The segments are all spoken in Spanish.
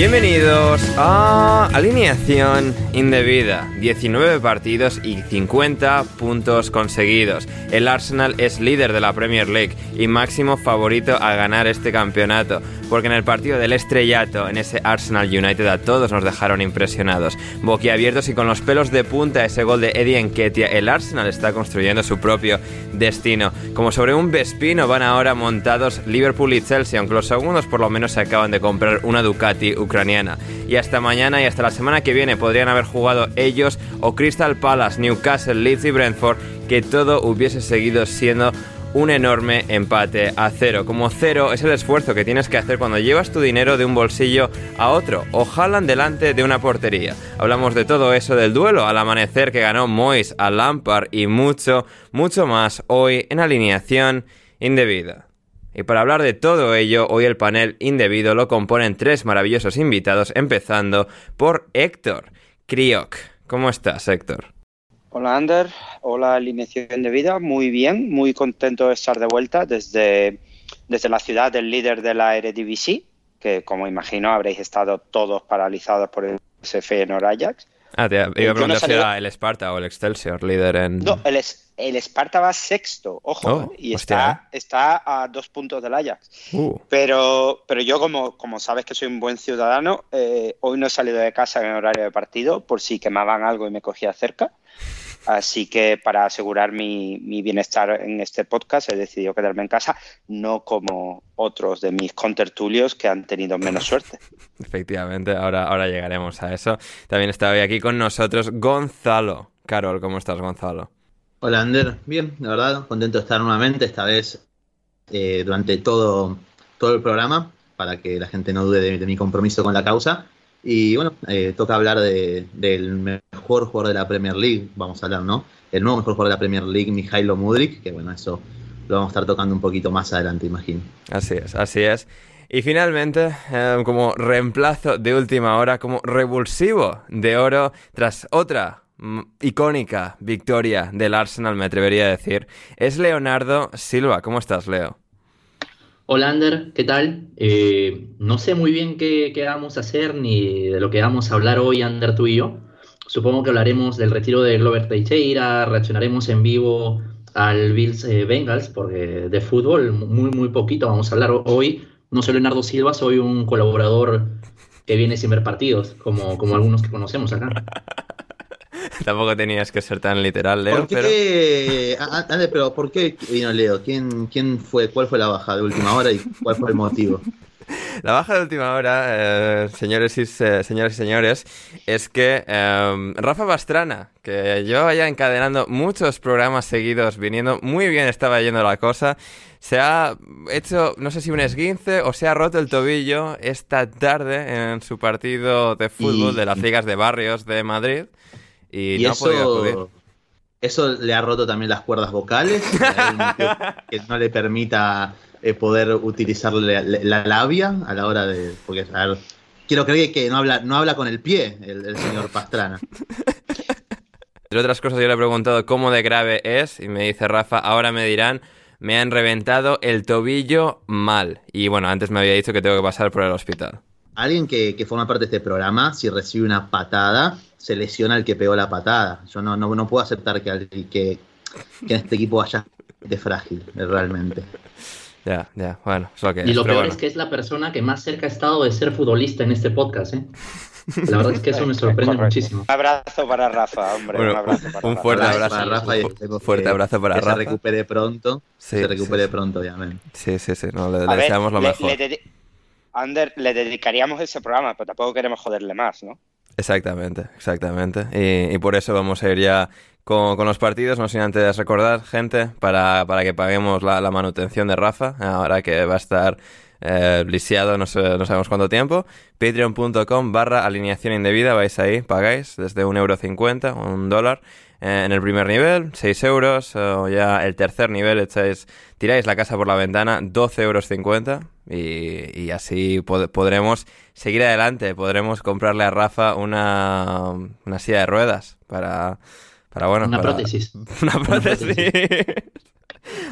Bienvenidos a Alineación Indebida. 19 partidos y 50 puntos conseguidos. El Arsenal es líder de la Premier League y máximo favorito a ganar este campeonato, porque en el partido del estrellato, en ese Arsenal United, a todos nos dejaron impresionados. Boquiabiertos y con los pelos de punta ese gol de Eddie Nketiah, el Arsenal está construyendo su propio destino. Como sobre un Vespino van ahora montados Liverpool y Chelsea, aunque los segundos por lo menos se acaban de comprar una Ducati ucraniana. Y hasta mañana y hasta la semana que viene podrían haber jugado ellos o Crystal Palace, Newcastle, Leeds y Brentford, que todo hubiese seguido siendo un enorme empate a cero. Como cero es el esfuerzo que tienes que hacer cuando llevas tu dinero de un bolsillo a otro o jalan delante de una portería. Hablamos de todo eso del duelo al amanecer que ganó Mois a Lampard y mucho, mucho más hoy en alineación indebida. Y para hablar de todo ello, hoy el panel indebido lo componen tres maravillosos invitados, empezando por Héctor Kriok. ¿Cómo estás, Héctor? Hola, Ander. Hola, alineación de vida. Muy bien, muy contento de estar de vuelta desde, desde la ciudad del líder de la Eredivisie, que como imagino habréis estado todos paralizados por el SF en Ajax. Ah, te iba a Eh, preguntar si era el Sparta o el Excelsior, líder en... No, el, es- el Sparta va sexto, ojo, Oh, eh, y hostia, está, está a dos puntos del Ajax. Uh, Pero, pero yo, como, como sabes que soy un buen ciudadano, eh, hoy no he salido de casa en horario de partido por si quemaban algo y me cogía cerca. Así que para asegurar mi, mi bienestar en este podcast he decidido quedarme en casa, no como otros de mis contertulios que han tenido menos suerte. efectivamente, ahora, ahora llegaremos a eso. También está hoy aquí con nosotros Gonzalo. Carol, ¿cómo estás, Gonzalo? Hola, Ander. Bien, la verdad, contento de estar nuevamente, esta vez eh, durante todo, todo el programa, para que la gente no dude de, de mi compromiso con la causa. Y bueno, eh, toca hablar de- del mejor jugador de la Premier League, vamos a hablar, ¿no? El nuevo mejor jugador de la Premier League, Mijailo Mudrik, que bueno, eso lo vamos a estar tocando un poquito más adelante, imagino. Así es, así es. Y finalmente, eh, como reemplazo de última hora, como revulsivo de oro, tras otra icónica victoria del Arsenal, me atrevería a decir, es Leonardo Silva. ¿Cómo estás, Leo? Hola Ander, ¿qué tal? Eh, no sé muy bien qué, qué vamos a hacer ni de lo que vamos a hablar hoy, Ander, tú y yo. Supongo que hablaremos del retiro de Glover Teixeira, reaccionaremos en vivo al Bills eh, Bengals, porque de fútbol muy, muy poquito vamos a hablar hoy. No soy Leonardo Silva, soy un colaborador que viene sin ver partidos, como, como algunos que conocemos acá. Tampoco tenías que ser tan literal, Leo, ¿Por pero... qué, a- a- Ander, pero ¿por qué vino Leo? ¿Quién, quién fue, cuál fue la baja de última hora y cuál fue el motivo? La baja de última hora, eh, señores y, eh, señoras y señores, es que eh, Rafa Bastrana, que llevaba ya encadenando muchos programas seguidos, viniendo muy bien estaba yendo la cosa, se ha hecho, no sé si un esguince o se ha roto el tobillo esta tarde en su partido de fútbol de las ligas de barrios de Madrid y, Y no podido acudir. eso, eso le ha roto también las cuerdas vocales, que no le permita eh, poder utilizar la, la labia a la hora de... Porque, a ver, quiero creer que no habla, no habla con el pie el, el señor Pastrana. Entre otras cosas, yo le he preguntado cómo de grave es y me dice Rafa, ahora me dirán, me han reventado el tobillo mal. Y bueno, antes me había dicho que tengo que pasar por el hospital. Alguien que, que forma parte de este programa, si recibe una patada, se lesiona el que pegó la patada. Yo no, no, no puedo aceptar que, que, que en este equipo haya gente frágil, realmente. Ya, ya, bueno, es lo que Y es. lo peor bueno. es que es la persona que más cerca ha estado de ser futbolista en este podcast, ¿eh? La verdad es que eso me sorprende Correcto. muchísimo. Un abrazo para Rafa, hombre. Bueno, un abrazo para un fuerte Abrazo abrazo. para Rafa y esperemos fuerte que- abrazo para que Rafa. se recupere pronto. Sí, se recupere sí, sí. pronto, obviamente. Sí, sí, sí, no, le, le A ver, deseamos lo le- mejor. le Ander, le dedicaríamos ese programa, pero tampoco queremos joderle más, ¿no? Exactamente, exactamente. Y, y por eso vamos a ir ya con, los partidos, no sin antes recordar, gente, para, para que paguemos la, la manutención de Rafa, ahora que va a estar eh, lisiado no, sé- no sabemos cuánto tiempo. Patreon.com barra alineación indebida, vais ahí, pagáis desde un euro cincuenta, un dólar. Eh, en el primer nivel, 6 euros, o ya el tercer nivel echáis, tiráis la casa por la ventana, 12 euros 50 y, y así pod- podremos seguir adelante, podremos comprarle a Rafa una, una silla de ruedas para, para bueno, Una para- prótesis. una Una prótesis.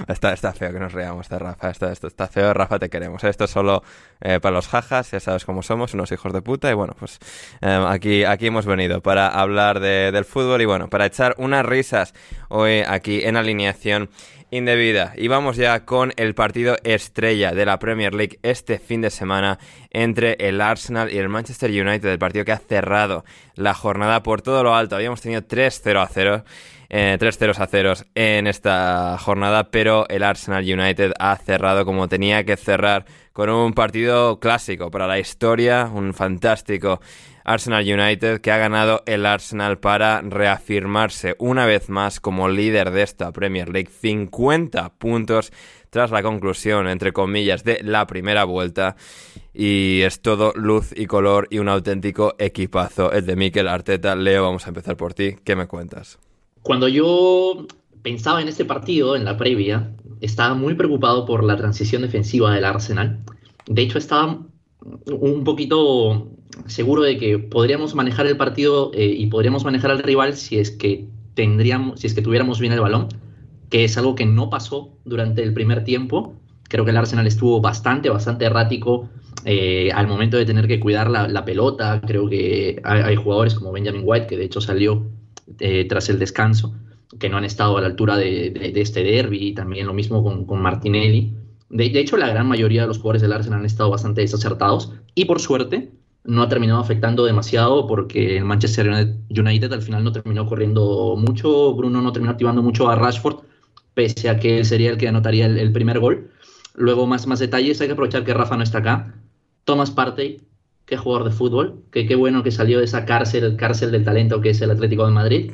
Está, está feo que nos riamos de Rafa. Está, está, está feo, Rafa, te queremos. Esto es solo eh, para los jajas, ya sabes cómo somos, unos hijos de puta. Y bueno, pues eh, aquí, aquí hemos venido para hablar de- del fútbol y bueno, para echar unas risas hoy aquí en alineación indebida. Y vamos ya con el partido estrella de la Premier League este fin de semana entre el Arsenal y el Manchester United, el partido que ha cerrado la jornada por todo lo alto. Habíamos tenido 3-0 a 0. Eh, 3 ceros a ceros en esta jornada, pero el Arsenal United ha cerrado como tenía que cerrar con un partido clásico para la historia, un fantástico Arsenal United que ha ganado el Arsenal para reafirmarse una vez más como líder de esta Premier League, 50 puntos tras la conclusión, entre comillas, de la primera vuelta. Y es todo luz y color y un auténtico equipazo, el de Mikel Arteta. Leo, vamos a empezar por ti. ¿Qué me cuentas? Cuando yo pensaba en este partido, en la previa, estaba muy preocupado por la transición defensiva del Arsenal. De hecho, estaba un poquito seguro de que podríamos manejar el partido eh, y podríamos manejar al rival si es que tendríamos, si es que tuviéramos bien el balón, que es algo que no pasó durante el primer tiempo. Creo que el Arsenal estuvo bastante, bastante errático eh, al momento de tener que cuidar la, pelota. Creo que hay jugadores como Benjamin White, que de hecho salió eh, tras el descanso, que no han estado a la altura de, de- de este derby, también lo mismo con, con Martinelli. De, de hecho, la gran mayoría de los jugadores del Arsenal han estado bastante desacertados y por suerte no ha terminado afectando demasiado porque el Manchester United al final no terminó corriendo mucho, Bruno no terminó activando mucho a Rashford, pese a que él sería el que anotaría el, el primer gol. Luego, más, más detalles, hay que aprovechar que Rafa no está acá. Thomas Partey, qué jugador de fútbol, que qué bueno que salió de esa cárcel, cárcel del talento que es el Atlético de Madrid.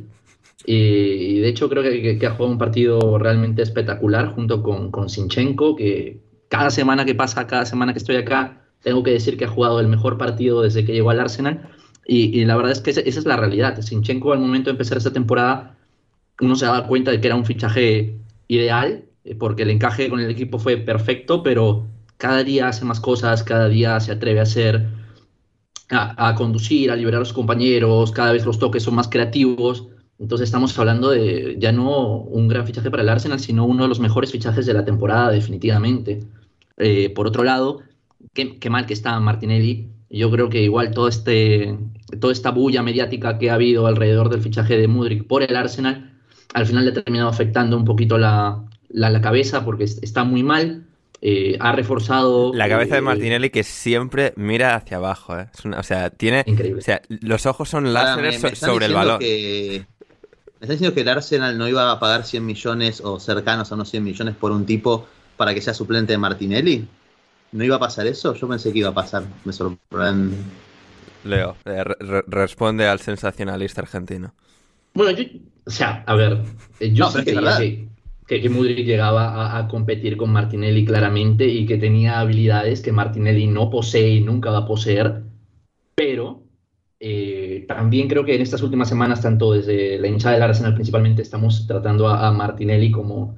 Y, y de hecho creo que, que- que ha jugado un partido realmente espectacular junto con, con Sinchenko, que cada semana que pasa, cada semana que estoy acá, tengo que decir que ha jugado el mejor partido desde que llegó al Arsenal. Y, y la verdad es que esa, esa es la realidad. Sinchenko al momento de empezar esta temporada, uno se daba cuenta de que era un fichaje ideal, eh, porque el encaje con el equipo fue perfecto, pero cada día hace más cosas, cada día se atreve a hacer, a, conducir, a liberar a sus compañeros, cada vez los toques son más creativos. Entonces estamos hablando de ya no un gran fichaje para el Arsenal, sino uno de los mejores fichajes de la temporada, definitivamente. Eh, por otro lado, qué, qué mal que está Martinelli. Yo creo que igual todo este, toda esta bulla mediática que ha habido alrededor del fichaje de Mudrik por el Arsenal, al final le ha terminado afectando un poquito la, la, cabeza porque es- está muy mal. Eh, ha reforzado. La cabeza de eh, Martinelli que siempre mira hacia abajo, ¿eh? Es una- o sea, tiene... Increíble. O sea, los ojos son Ahora, láseres me- me sobre el diciendo balón. que- me están diciendo que el Arsenal no iba a pagar 100 millones o cercanos a unos 100 millones por un tipo para que sea suplente de Martinelli. ¿No iba a pasar eso? Yo pensé que iba a pasar. Me sorprende. Leo, eh, responde al sensacionalista argentino. Bueno, yo, o sea, a ver, yo sí creía que, que, Mudrik llegaba a, competir con Martinelli claramente y que tenía habilidades que Martinelli no posee y nunca va a poseer, pero eh, también creo que en estas últimas semanas, tanto desde la hinchada del Arsenal principalmente, estamos tratando a, Martinelli como,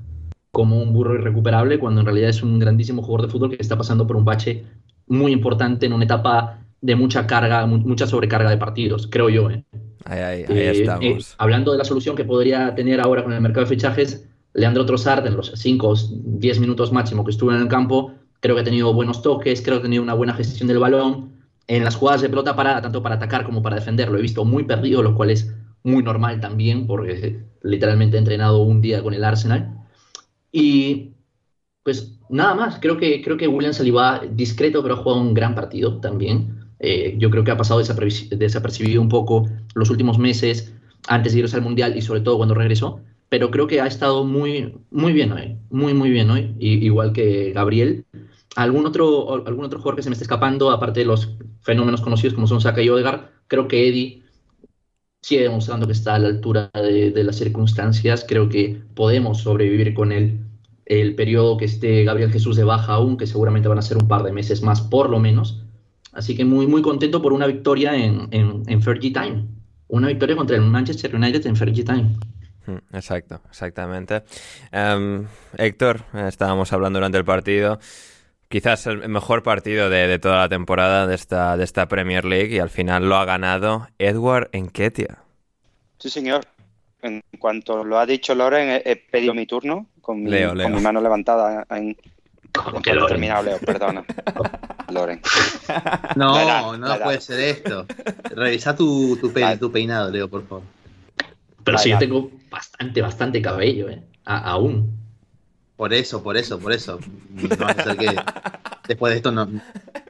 como un burro irrecuperable, cuando en realidad es un grandísimo jugador de fútbol que está pasando por un bache muy importante en una etapa de mucha carga, mucha sobrecarga de partidos, creo yo. ¿eh? Ahí, eh, estamos. hablando de la solución que podría tener ahora con el mercado de fichajes, Leandro Trossard en los 5 o 10 minutos máximo que estuvo en el campo, creo que ha tenido buenos toques, creo que ha tenido una buena gestión del balón, en las jugadas de pelota parada, tanto para atacar como para defender, lo he visto muy perdido, lo cual es muy normal también, porque literalmente he entrenado un día con el Arsenal. Y pues nada más, creo que, creo que William Saliba, discreto, pero ha jugado un gran partido también. Eh, yo creo que ha pasado desapercibido un poco los últimos meses antes de irse al Mundial y sobre todo cuando regresó, pero creo que ha estado muy, muy bien hoy, muy, muy bien hoy, igual que Gabriel. ¿Algún otro, algún otro jugador que se me esté escapando, aparte de los fenómenos conocidos como son Saka y Odegaard? Creo que Eddie sigue demostrando que está a la altura de, las circunstancias. Creo que podemos sobrevivir con él el periodo que esté Gabriel Jesús de baja aún, que seguramente van a ser un par de meses más por lo menos. Así que muy, muy contento por una victoria en, en, en Fergie Time. Una victoria contra el Manchester United en Fergie Time. Exacto, exactamente. Em, Héctor, estábamos hablando durante el partido quizás el mejor partido de, toda la temporada de esta, de esta Premier League y al final lo ha ganado Edward Enketia. Sí, señor. En cuanto lo ha dicho Loren, he, pedido mi turno con mi, Con mi mano levantada en, que lo terminado, Leo, perdona. Loren. No, no puede ser esto. Revisa tu, tu, tu, peinado, Leo, por favor. Pero si yo tengo bastante, bastante cabello, ¿eh? aún. Por eso, por eso, por eso. No va a ser que después de esto no,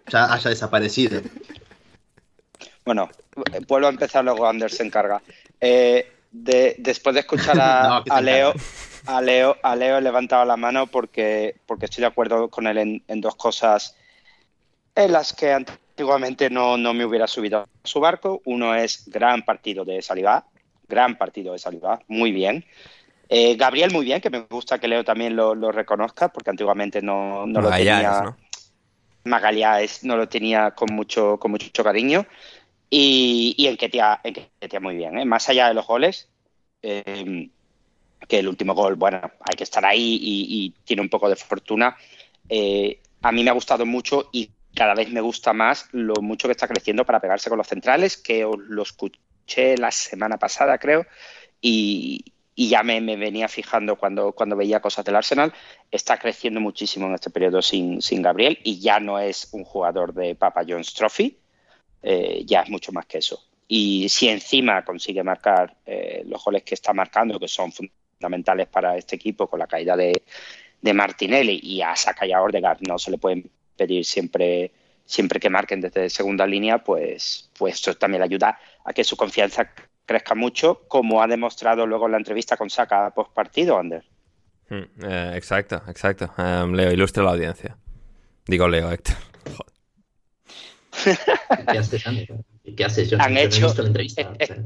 ya haya desaparecido. Bueno, vuelvo a empezar, luego Anders se encarga. Eh, después de escuchar a, Leo, a Leo, a Leo he levantado la mano porque, porque estoy de acuerdo con él en, dos cosas en las que antiguamente no, no, me hubiera subido a su barco. Uno es gran partido de Salivá, gran partido de Salivá, muy bien. Eh, Gabriel, muy bien, que me gusta que Leo también lo, reconozca, porque antiguamente no, lo tenía. ¿no? no lo tenía con mucho, con mucho cariño. Y, y en Ketia, en muy bien, ¿eh? más allá de los goles, em, que el último gol, bueno, hay que estar ahí y, tiene un poco de fortuna. Eh, a mí me ha gustado mucho y cada vez me gusta más lo mucho que está creciendo para pegarse con los centrales, que os lo escuché la semana pasada, creo, y, y ya me, venía fijando cuando, cuando veía cosas del Arsenal, está creciendo muchísimo en este periodo sin, sin Gabriel y ya no es un jugador de Papa John's Trophy, eh, ya es mucho más que eso. Y si encima consigue marcar eh, los goles que está marcando, que son fundamentales para este equipo con la caída de, de Martinelli y a Saka y a Ordegaard no se le pueden pedir siempre siempre que marquen desde segunda línea, pues, pues esto también le ayuda a que su confianza crezca mucho, como ha demostrado luego en la entrevista con Saka post partido, Ander. Hmm, eh, exacto, exacto. Em, Leo, ilustra la audiencia. Digo Leo, Héctor. ¿Qué haces, Ander? ¿Qué haces? Yo Han hecho... la entrevista. Eh, eh,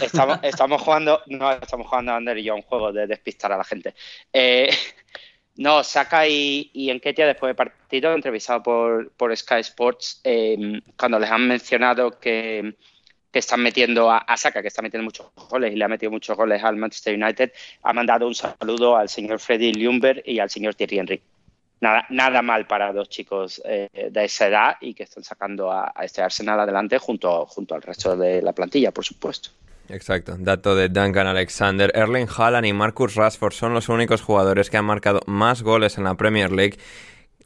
estamos, estamos, jugando, no, estamos jugando Ander y yo un juego de despistar a la gente. No, Saka y, y Enketia después de partido, entrevistado por, por Sky Sports, em, cuando les han mencionado que que están metiendo a, Saka, que está metiendo muchos goles y le ha metido muchos goles al Manchester United, ha mandado un saludo al señor Freddy Ljungberg y al señor Thierry Henry. Nada, nada mal para dos chicos eh, de esa edad y que están sacando a, este Arsenal adelante junto, junto al resto de la plantilla, por supuesto. Exacto, dato de Duncan Alexander. Erling Haaland y Marcus Rashford son los únicos jugadores que han marcado más goles en la Premier League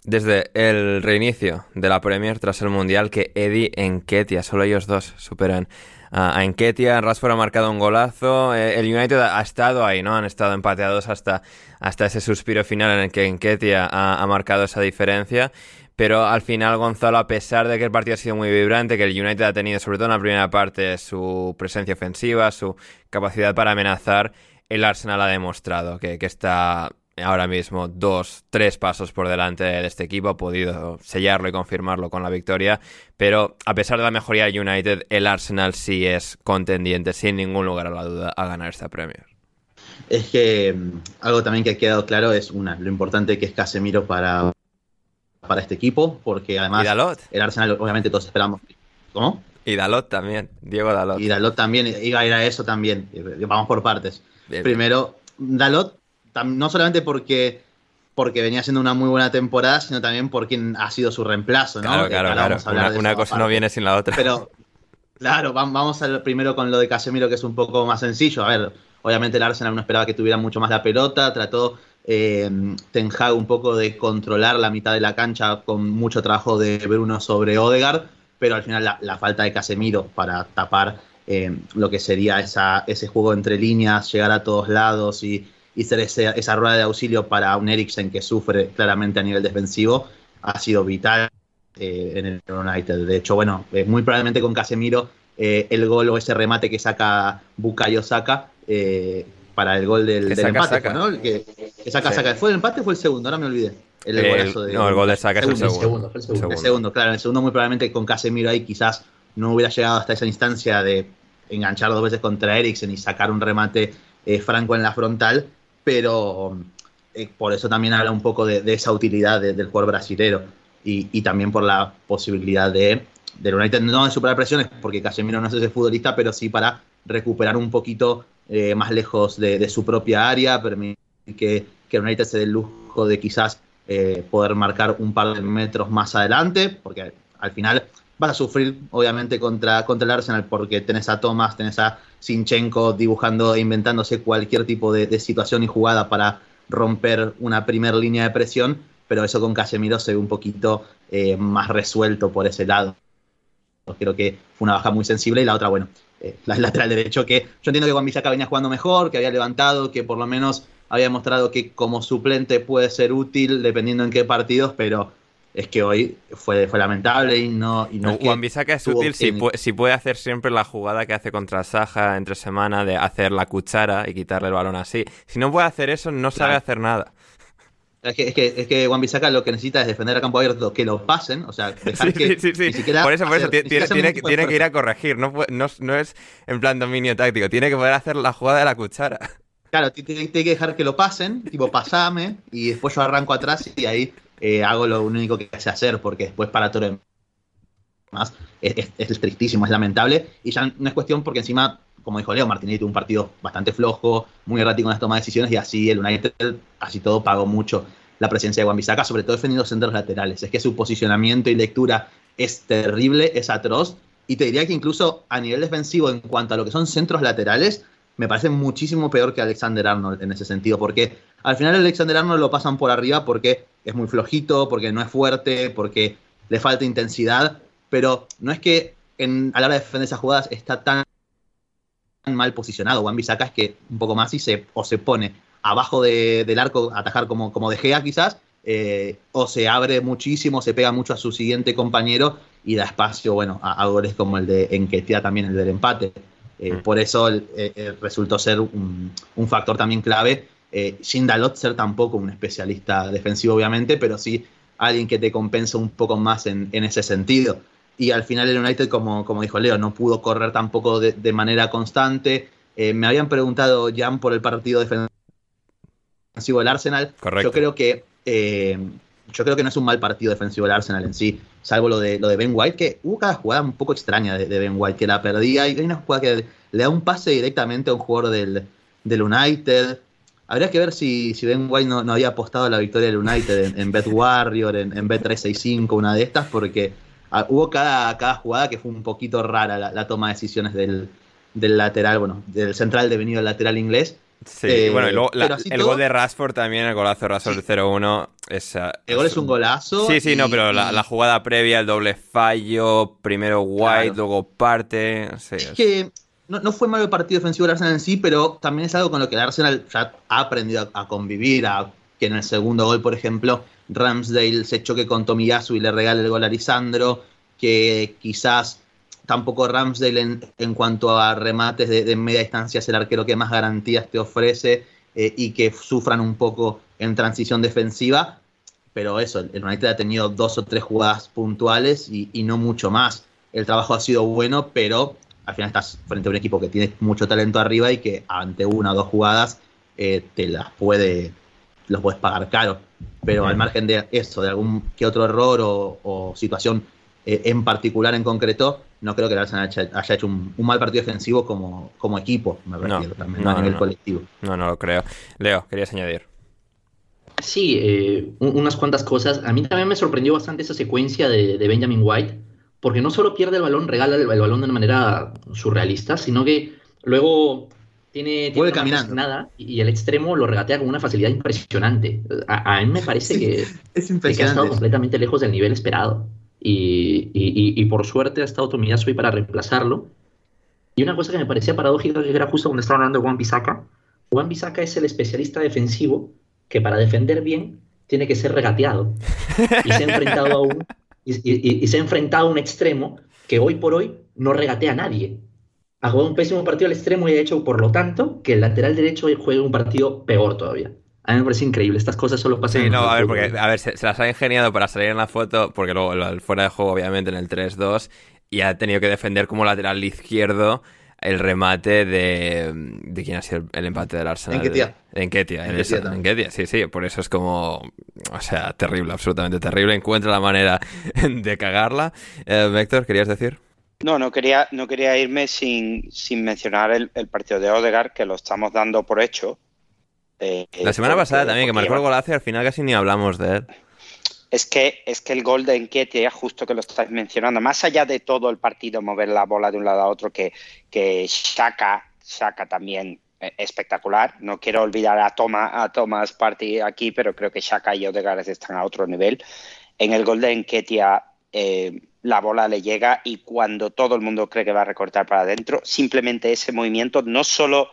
desde el reinicio de la Premier tras el Mundial que Eddie Enketia, solo ellos dos superan a Enketia. Rashford ha marcado un golazo. Eh, el United ha estado ahí, ¿no? Han estado empateados hasta, hasta ese suspiro final en el que Enketia ha, marcado esa diferencia. Pero al final Gonzalo, a pesar de que el partido ha sido muy vibrante, que el United ha tenido sobre todo en la primera parte su presencia ofensiva, su capacidad para amenazar, el Arsenal ha demostrado que, está ahora mismo dos, tres pasos por delante de este equipo, ha podido sellarlo y confirmarlo con la victoria, pero a pesar de la mejoría de United, el Arsenal sí es contendiente, sin ningún lugar a la duda, a ganar esta Premier. Es que mm, algo también que ha quedado claro es una, lo importante que es Casemiro para, para este equipo, porque además el Arsenal obviamente todos esperamos. ¿Cómo? Y Dalot también, Diego Dalot. Y Dalot también, iba a ir a eso también. Vamos por partes. Primero, Dalot, no solamente porque, porque venía siendo una muy buena temporada, sino también por quien ha sido su reemplazo, ¿no? Claro, claro, claro. Una, cosa no viene sin la otra. Pero, claro, vamos a primero con lo de Casemiro, que es un poco más sencillo. A ver, obviamente el Arsenal no esperaba que tuviera mucho más la pelota, trató eh, un poco de controlar la mitad de la cancha con mucho trabajo de Bruno sobre Odegaard pero al final la, falta de Casemiro para tapar eh, lo que sería ese juego entre líneas, llegar a todos lados y, y ser esa rueda de auxilio para un Eriksen que sufre claramente a nivel defensivo, ha sido vital eh, en el United. De hecho, bueno, eh, muy probablemente con Casemiro el gol o ese remate que saca Bukayo Saka para el gol del, empate, ¿no? Que, saca, saca. ¿Fue el empate o fue el segundo? Ahora me olvidé. El, no, el gol de Saka es el segundo. El segundo, el segundo. claro. El segundo muy probablemente con Casemiro ahí quizás no hubiera llegado hasta esa instancia de enganchar dos veces contra Eriksen y sacar un remate eh, franco en la frontal, pero eh, por eso también habla un poco de, esa utilidad del jugador brasilero y, también por la posibilidad de del United no de superar presiones, porque Casemiro no es ese futbolista, pero sí para recuperar un poquito eh, más lejos de, su propia área, permitir que, que United se dé el lujo de quizás eh, poder marcar un par de metros más adelante, porque al final vas a sufrir obviamente contra, contra el Arsenal porque tenés a Thomas, tenés a Sinchenko dibujando e inventándose cualquier tipo de, situación y jugada para romper una primera línea de presión, pero eso con Casemiro se ve un poquito eh, más resuelto por ese lado. Creo que fue una baja muy sensible y la otra, bueno, eh, la lateral derecho, que yo entiendo que Juan Bisaca venía jugando mejor, que había levantado, que por lo menos había mostrado que como suplente puede ser útil dependiendo en qué partidos, pero es que hoy fue, fue lamentable y no... Y no, Juan Bisaca es útil si puede, hacer siempre la jugada que hace contra Saja entre semana de hacer la cuchara y quitarle el balón así. Si no puede hacer eso, no sabe hacer nada. Es que, es que, es que Juan Bisaca lo que necesita es defender a campo abierto, que lo pasen, o sea, dejar que sí, sí, sí. Por eso, por eso, tiene, tiene, tiene que ir a corregir, no, no, no es en plan dominio táctico, tiene que poder hacer la jugada de la cuchara. Claro, tiene que dejar que lo pasen, tipo, pasame, y después yo arranco atrás y ahí eh, hago lo único que sé hacer, porque después para todo más es, es, tristísimo, es lamentable, y ya no es cuestión porque encima, como dijo Leo, Martinelli tuvo un partido bastante flojo, muy errático en las tomas de decisiones, y así el United, así todo, pagó mucho la presencia de Juan Bisaca, sobre todo defendiendo centros laterales. Es que su posicionamiento y lectura es terrible, es atroz, y te diría que incluso a nivel defensivo, en cuanto a lo que son centros laterales, me parece muchísimo peor que Alexander Arnold en ese sentido, porque al final Alexander Arnold lo pasan por arriba porque es muy flojito, porque no es fuerte, porque le falta intensidad, pero no es que a la hora de defender esas jugadas está tan mal posicionado. Juan Bisaca es que un poco más y se, o se pone abajo del arco a atajar como, como de Gea quizás, eh, o se abre muchísimo, se pega mucho a su siguiente compañero y da espacio, bueno, a, a goles como el de Enquetia también, el del empate. Eh, mm. Por eso eh, eh, resultó ser un, factor también clave. sin Dalot ser tampoco un especialista defensivo, obviamente, pero sí alguien que te compensa un poco más en, ese sentido. Y al final el United, como, como dijo Leo, no pudo correr tampoco de, manera constante. me habían preguntado, Jan, por el partido defensivo del Arsenal. Yo creo que yo creo que no es un mal partido defensivo del Arsenal en sí, salvo lo de, lo de Ben White, que hubo cada jugada un poco extraña de, Ben White, que la perdía, y hay una jugada que le da un pase directamente a un jugador del, United. Habría que ver si, si Ben White no, había apostado a la victoria del United en, Bet Warrior, en, en Bet365, una de estas, porque ah, hubo cada, cada jugada que fue un poquito rara la, toma de decisiones del, del lateral, bueno, del central devenido lateral inglés Sí, eh, bueno, y luego el gol de Rashford también, el golazo de Rashford 0-1. el gol es un golazo. Sí, sí, no, pero la, jugada previa, el doble fallo, primero White, luego parte. es que no, fue malo el partido defensivo del Arsenal en sí, pero también es algo con lo que el Arsenal ya ha aprendido a, convivir, a que en el segundo gol, por ejemplo, Ramsdale se choque con Tomiyasu y le regale el gol a Lisandro, que quizás tampoco Ramsdale en, cuanto a remates de, media distancia es el arquero que más garantías te ofrece eh, y que sufran un poco en transición defensiva. Pero eso, el United ha tenido dos o tres jugadas puntuales y, y no mucho más. El trabajo ha sido bueno, pero al final estás frente a un equipo que tiene mucho talento arriba y que ante una o dos jugadas eh, te las puede, los puedes pagar caro. Pero al margen de eso, de algún que otro error o, o situación eh, en particular, en concreto, no creo que el Arsenal haya, hecho un, un, mal partido defensivo como, como equipo, me refiero, no, también no, a nivel no, colectivo. No, no lo creo. Leo, querías añadir. Sí, eh, unas cuantas cosas. A mí también me sorprendió bastante esa secuencia de, de Benjamin White, porque no solo pierde el balón, regala el, el, balón de una manera surrealista, sino que luego tiene, tiene caminando. nada y el extremo lo regatea con una facilidad impresionante. A, a mí me parece Sí, que, es que ha impresionante. estado completamente lejos del nivel esperado. Y, y- y- por suerte ha estado Tomiyasu para reemplazarlo. Y una cosa que me parecía paradójica, que era justo cuando estaban hablando de Juan Bisaca. Juan Bisaca es el especialista defensivo que para defender bien tiene que ser regateado. Y se ha enfrentado a un, y, y- y se ha enfrentado a un extremo que hoy por hoy no regatea a nadie. Ha jugado un pésimo partido al extremo y ha hecho, por lo tanto, que el lateral derecho juegue un partido peor todavía. A mí me parece increíble. Estas cosas solo pasan Sí, en no, el a ver, porque a ver, se, se las ha ingeniado para salir en la foto, porque luego el fuera de juego, obviamente, en el 3-2, y ha tenido que defender como lateral izquierdo el remate de. ¿De quién ha sido el, el empate del Arsenal? Enketia. Enketia, en Enketia esa- también. Enketia, sí, sí, por eso es como. O sea, terrible, absolutamente terrible. Encuentra la manera de cagarla. Eh, Héctor, ¿querías decir? No, no quería, no quería irme sin, sin mencionar el, el partido de Odegaard, que lo estamos dando por hecho. Eh, La semana porque- pasada también, que marcó el golazo y al final casi ni hablamos de él. Es que, es que el gol de Enquetia, justo que lo estáis mencionando, más allá de todo el partido, mover la bola de un lado a otro, que, que Shaka, Shaka también eh, espectacular. No quiero olvidar a, Toma, a Thomas Party aquí, pero creo que Shaka y Odegaard están a otro nivel. En el gol de Enquetia, eh, la bola le llega y cuando todo el mundo cree que va a recortar para adentro, simplemente ese movimiento no solo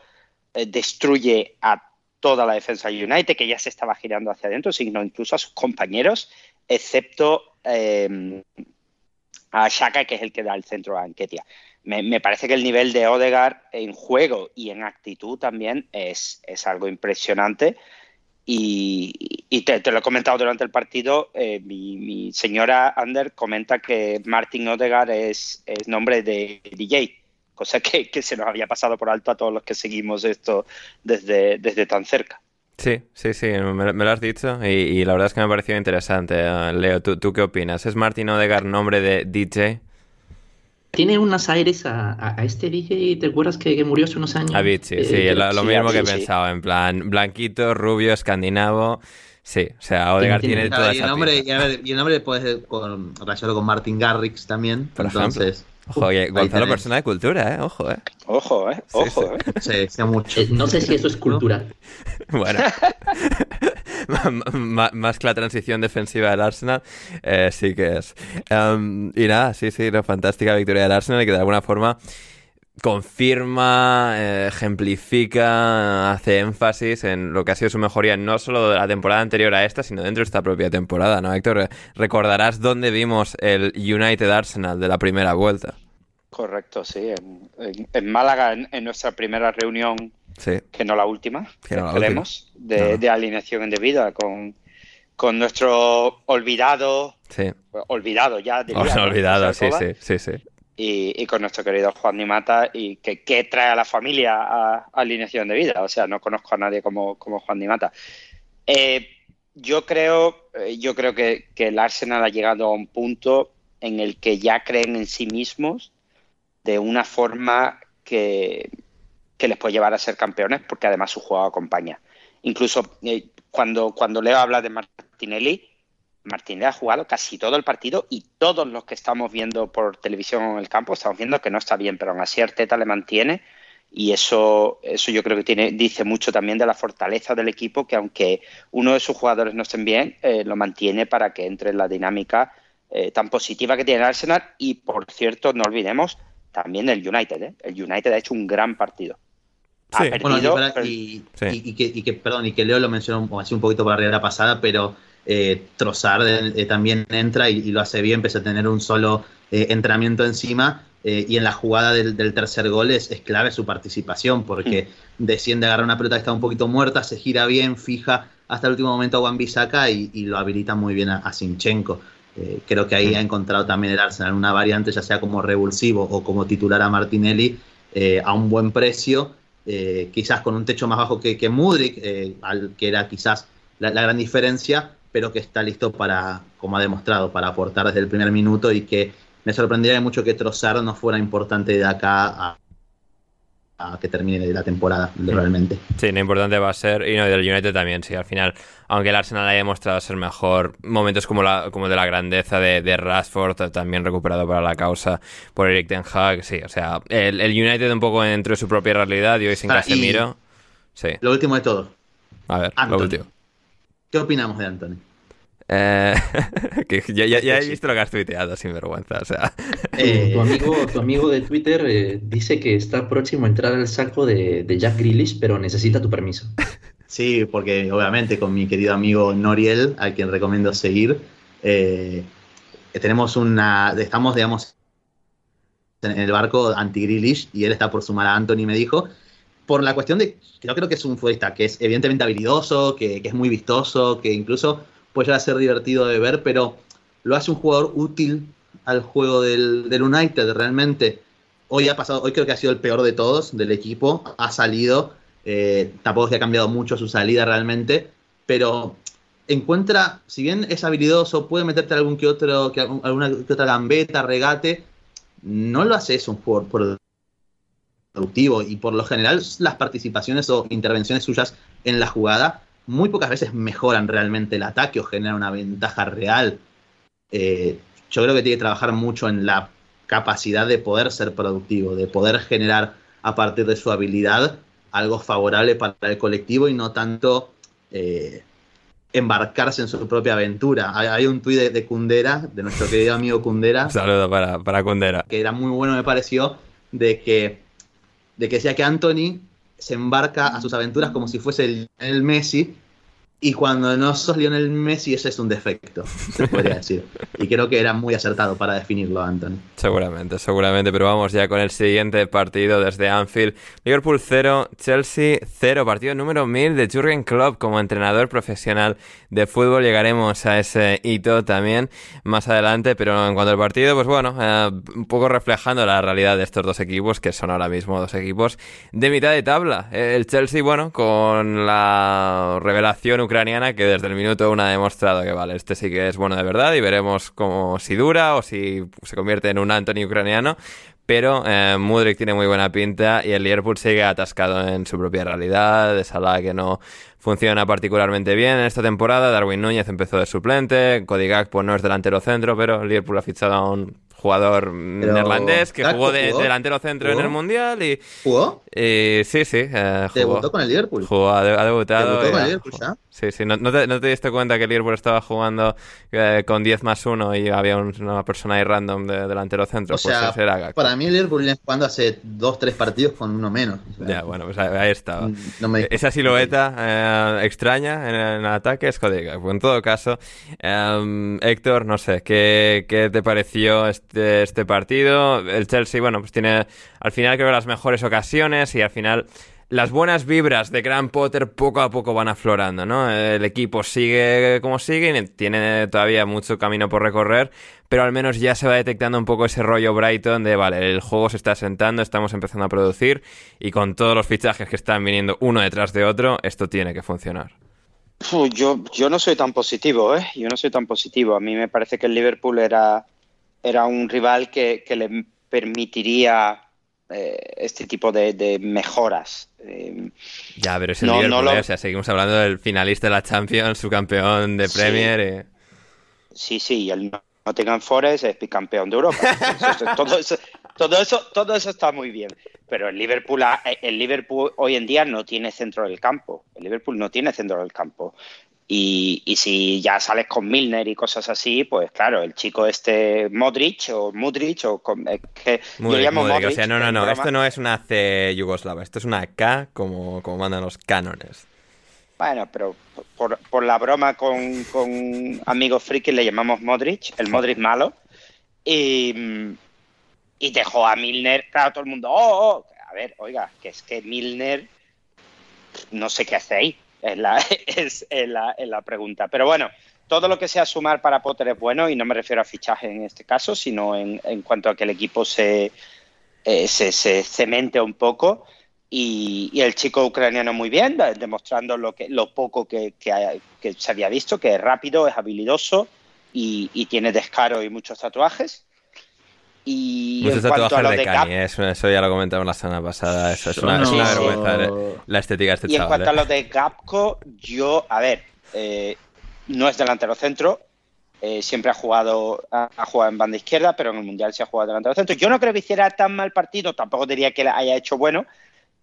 eh, destruye a toda la defensa de United, que ya se estaba girando hacia adentro, sino incluso a sus compañeros, excepto eh, a Shaka, que es el que da el centro a Anketia. Me, me, parece que el nivel de Odegaard en juego y en actitud también es, es algo impresionante. Y, te, lo he comentado durante el partido, eh, mi, señora Ander comenta que Martin Odegaard es, nombre de DJ, cosa que, se nos había pasado por alto a todos los que seguimos esto desde, desde tan cerca. Sí, sí, sí, me, lo has dicho y, la verdad es que me ha parecido interesante. Leo, ¿tú, ¿tú, qué opinas? ¿Es Martin Odegaard nombre de DJ? Tiene unos aires a, a, a este DJ, ¿te acuerdas que, que, murió hace unos años? A Vichy, eh, sí, lo, lo sí, mismo que he pensado, en plan blanquito, rubio, escandinavo. Sí, o sea, Odegaard tiene, tiene toda y esa el nombre, y, ver, y, el nombre puedes con, relacionarlo con Martin Garrix también. Por entonces, ejemplo. Ojo, oye, Gonzalo, persona de cultura, ¿eh? Ojo, ¿eh? Ojo, ¿eh? Ojo, sí, ¿eh? Sí, sí, mucho. Eh, no sé si eso es cultura. bueno. más que la transición defensiva del Arsenal, eh, sí que es. Um, y nada, sí, sí, una fantástica victoria del Arsenal y que de alguna forma confirma, eh, ejemplifica, hace énfasis en lo que ha sido su mejoría, no solo de la temporada anterior a esta, sino dentro de esta propia temporada, ¿no, Héctor? Recordarás dónde vimos el United Arsenal de la primera vuelta. Correcto, sí, en, Málaga, en, nuestra primera reunión, sí. que no la última, que no la esperemos, última. De, no. de, alineación indebida, con, con nuestro olvidado, sí. olvidado ya, diría, o sea, olvidado, sí, sí, sí, sí. Y, y, con nuestro querido Juan Dimata y que, que trae a la familia a, a, alineación de vida. O sea, no conozco a nadie como, como Juan Dimata. Eh, yo creo, eh, yo creo que, que, el Arsenal ha llegado a un punto en el que ya creen en sí mismos de una forma que, que les puede llevar a ser campeones, porque además su juego acompaña. Incluso eh, cuando, cuando Leo habla de Martinelli, Martínez ha jugado casi todo el partido y todos los que estamos viendo por televisión en el campo estamos viendo que no está bien, pero aún así Arteta le mantiene y eso, eso yo creo que tiene, dice mucho también de la fortaleza del equipo, que aunque uno de sus jugadores no estén bien, eh, lo mantiene para que entre en la dinámica eh, tan positiva que tiene Arsenal y por cierto, no olvidemos también el United, ¿eh? el United ha hecho un gran partido. Sí. Ha perdido, bueno, y, para, y, sí. y, y, que, y, que, perdón, y que Leo lo mencionó así un poquito por arriba de la pasada, pero eh, Trossard eh, también entra y, y, lo hace bien, pese a tener un solo eh, entrenamiento encima, eh, y en la jugada del, tercer gol es, clave su participación, porque mm. desciende a agarrar una pelota que está un poquito muerta, se gira bien, fija hasta el último momento a Juan Bisaca y, lo habilita muy bien a, Sinchenko. Eh, creo que ahí mm. ha encontrado también el Arsenal una variante, ya sea como revulsivo o como titular a Martinelli, eh, a un buen precio, quizás con un techo más bajo que, que Mudrik, al, que era quizás la, la, gran diferencia, pero que está listo para, como ha demostrado, para aportar desde el primer minuto y que me sorprendería mucho que Trossard no fuera importante de acá a, que termine la temporada realmente. Sí, lo importante va a ser, y no, del United también, sí, al final, aunque el Arsenal haya demostrado ser mejor, momentos como, la, como de la grandeza de, de Rashford, también recuperado para la causa por Eric Ten Hag, sí, o sea, el, United un poco dentro de su propia realidad y hoy sin Casemiro, sí. Lo último de todo. A ver, lo último. ¿Qué opinamos de Anthony? Eh, que ya, he visto lo que has tuiteado, sin vergüenza. O sea. Eh, tu, amigo, tu amigo de Twitter eh, dice que está próximo a entrar al saco de, Jack Grealish, pero necesita tu permiso. Sí, porque obviamente con mi querido amigo Noriel, a quien recomiendo seguir, tenemos una. Estamos, digamos, en el barco anti-Grealish y él está por sumar a Anthony, me dijo. Por la cuestión de. Yo creo que es un futbolista que es evidentemente habilidoso, que, que es muy vistoso, que incluso puede a ser divertido de ver, pero lo hace un jugador útil al juego del, United realmente. Hoy ha pasado, hoy creo que ha sido el peor de todos del equipo, ha salido, eh, tampoco es que ha cambiado mucho su salida realmente, pero encuentra, si bien es habilidoso, puede meterte algún que otro, que, alguna que otra gambeta, regate, no lo hace eso un jugador productivo y por lo general las participaciones o intervenciones suyas en la jugada muy pocas veces mejoran realmente el ataque o generan una ventaja real. Eh, yo creo que tiene que trabajar mucho en la capacidad de poder ser productivo, de poder generar a partir de su habilidad algo favorable para el colectivo y no tanto eh, embarcarse en su propia aventura. Hay, un tuit de, de, Kundera, de nuestro querido amigo Kundera. Saludo para, para Kundera. Que era muy bueno, me pareció, de que, de que decía que Anthony se embarca a sus aventuras como si fuese el, Messi. Y cuando no sos Lionel Messi, ese es un defecto, se podría decir. Y creo que era muy acertado para definirlo, Anthony. Seguramente, seguramente. Pero vamos ya con el siguiente partido desde Anfield. Liverpool 0, Chelsea 0. Partido número 1000 de Jurgen Klopp como entrenador profesional de fútbol. Llegaremos a ese hito también más adelante. Pero en cuanto al partido, pues bueno, eh, un poco reflejando la realidad de estos dos equipos, que son ahora mismo dos equipos de mitad de tabla. El Chelsea, bueno, con la revelación ucraniana que desde el minuto uno ha demostrado que vale, este sí que es bueno de verdad y veremos cómo si dura o si se convierte en un Anthony ucraniano. Pero eh, Mudrik tiene muy buena pinta y el Liverpool sigue atascado en su propia realidad, de sala que no funciona particularmente bien en esta temporada. Darwin Núñez empezó de suplente, Cody Gakpo no es delantero centro, pero el Liverpool ha fichado a un jugador neerlandés que jugó de, delantero centro en el Mundial y... ¿Jugó? Sí, sí, eh, jugó. ¿Debutó con el Liverpool? Jugó, ha, debutado. ¿Debutó con el Liverpool ya? Sí, sí, no, te, no, te, diste cuenta que el Liverpool estaba jugando eh, con 10 más 1 y había una persona ahí random de delantero centro. O pues sea, para mí el Liverpool viene jugando hace 2-3 partidos con uno menos. ya, bueno, pues ahí, estaba. Esa silueta eh, extraña en, el ataque es jodiga. Pues en todo caso, em, Héctor, no sé, ¿qué, ¿qué te pareció este, este partido? El Chelsea, bueno, pues tiene al final creo que las mejores ocasiones y al final las buenas vibras de Graham Potter poco a poco van aflorando, ¿no? El equipo sigue como sigue tiene todavía mucho camino por recorrer, pero al menos ya se va detectando un poco ese rollo Brighton de, vale, el juego se está sentando, estamos empezando a producir y con todos los fichajes que están viniendo uno detrás de otro, esto tiene que funcionar. Yo, yo no soy tan positivo, ¿eh? Yo no soy tan positivo. A mí me parece que el Liverpool era, era un rival que, que le permitiría eh, este tipo de, mejoras. Eh, ya, pero es el Liverpool, ¿eh? o sea, seguimos hablando del finalista de la Champions, su campeón de Premier. Sí, sí, y el Nottingham Forest es bicampeón de Europa. todo, eso, todo, eso, todo eso está muy bien. Pero el Liverpool, el Liverpool hoy en día no tiene centro del campo. El Liverpool no tiene centro del campo. Y, si ya sales con Milner y cosas así, pues claro, el chico este Modric o Mudric o que yo llamo Modric, o sea, no, no, no, esto no es una C yugoslava, esto es una K como, como mandan los cánones. Bueno, pero por, por la broma con, con amigos frikis le llamamos Modric, el Modric malo. Y, y dejó a Milner, claro, todo el mundo, oh, oh, a ver, oiga, que es que Milner no sé qué hace ahí, es la, es, la, la pregunta. Pero bueno, todo lo que sea sumar para Potter es bueno y no me refiero a fichaje en este caso, sino en, en cuanto a que el equipo se, eh, se, se, cemente un poco. Y, y, el chico ucraniano muy bien, demostrando lo, que, lo poco que, que, que se había visto, que es rápido, es habilidoso y, y tiene descaro y muchos tatuajes. Y Muchos cuanto a lo de, de Kanye, eso, eso, ya lo comentamos la semana pasada. Eso es una, no, es una vergüenza eh, la estética de este y chaval. Y en cuanto eh. a lo de Gapco, yo, a ver, eh, no es delantero centro. Eh, siempre ha jugado, ha, ha, jugado en banda izquierda, pero en el Mundial se ha jugado delantero centro. Yo no creo que hiciera tan mal partido, tampoco diría que haya hecho bueno,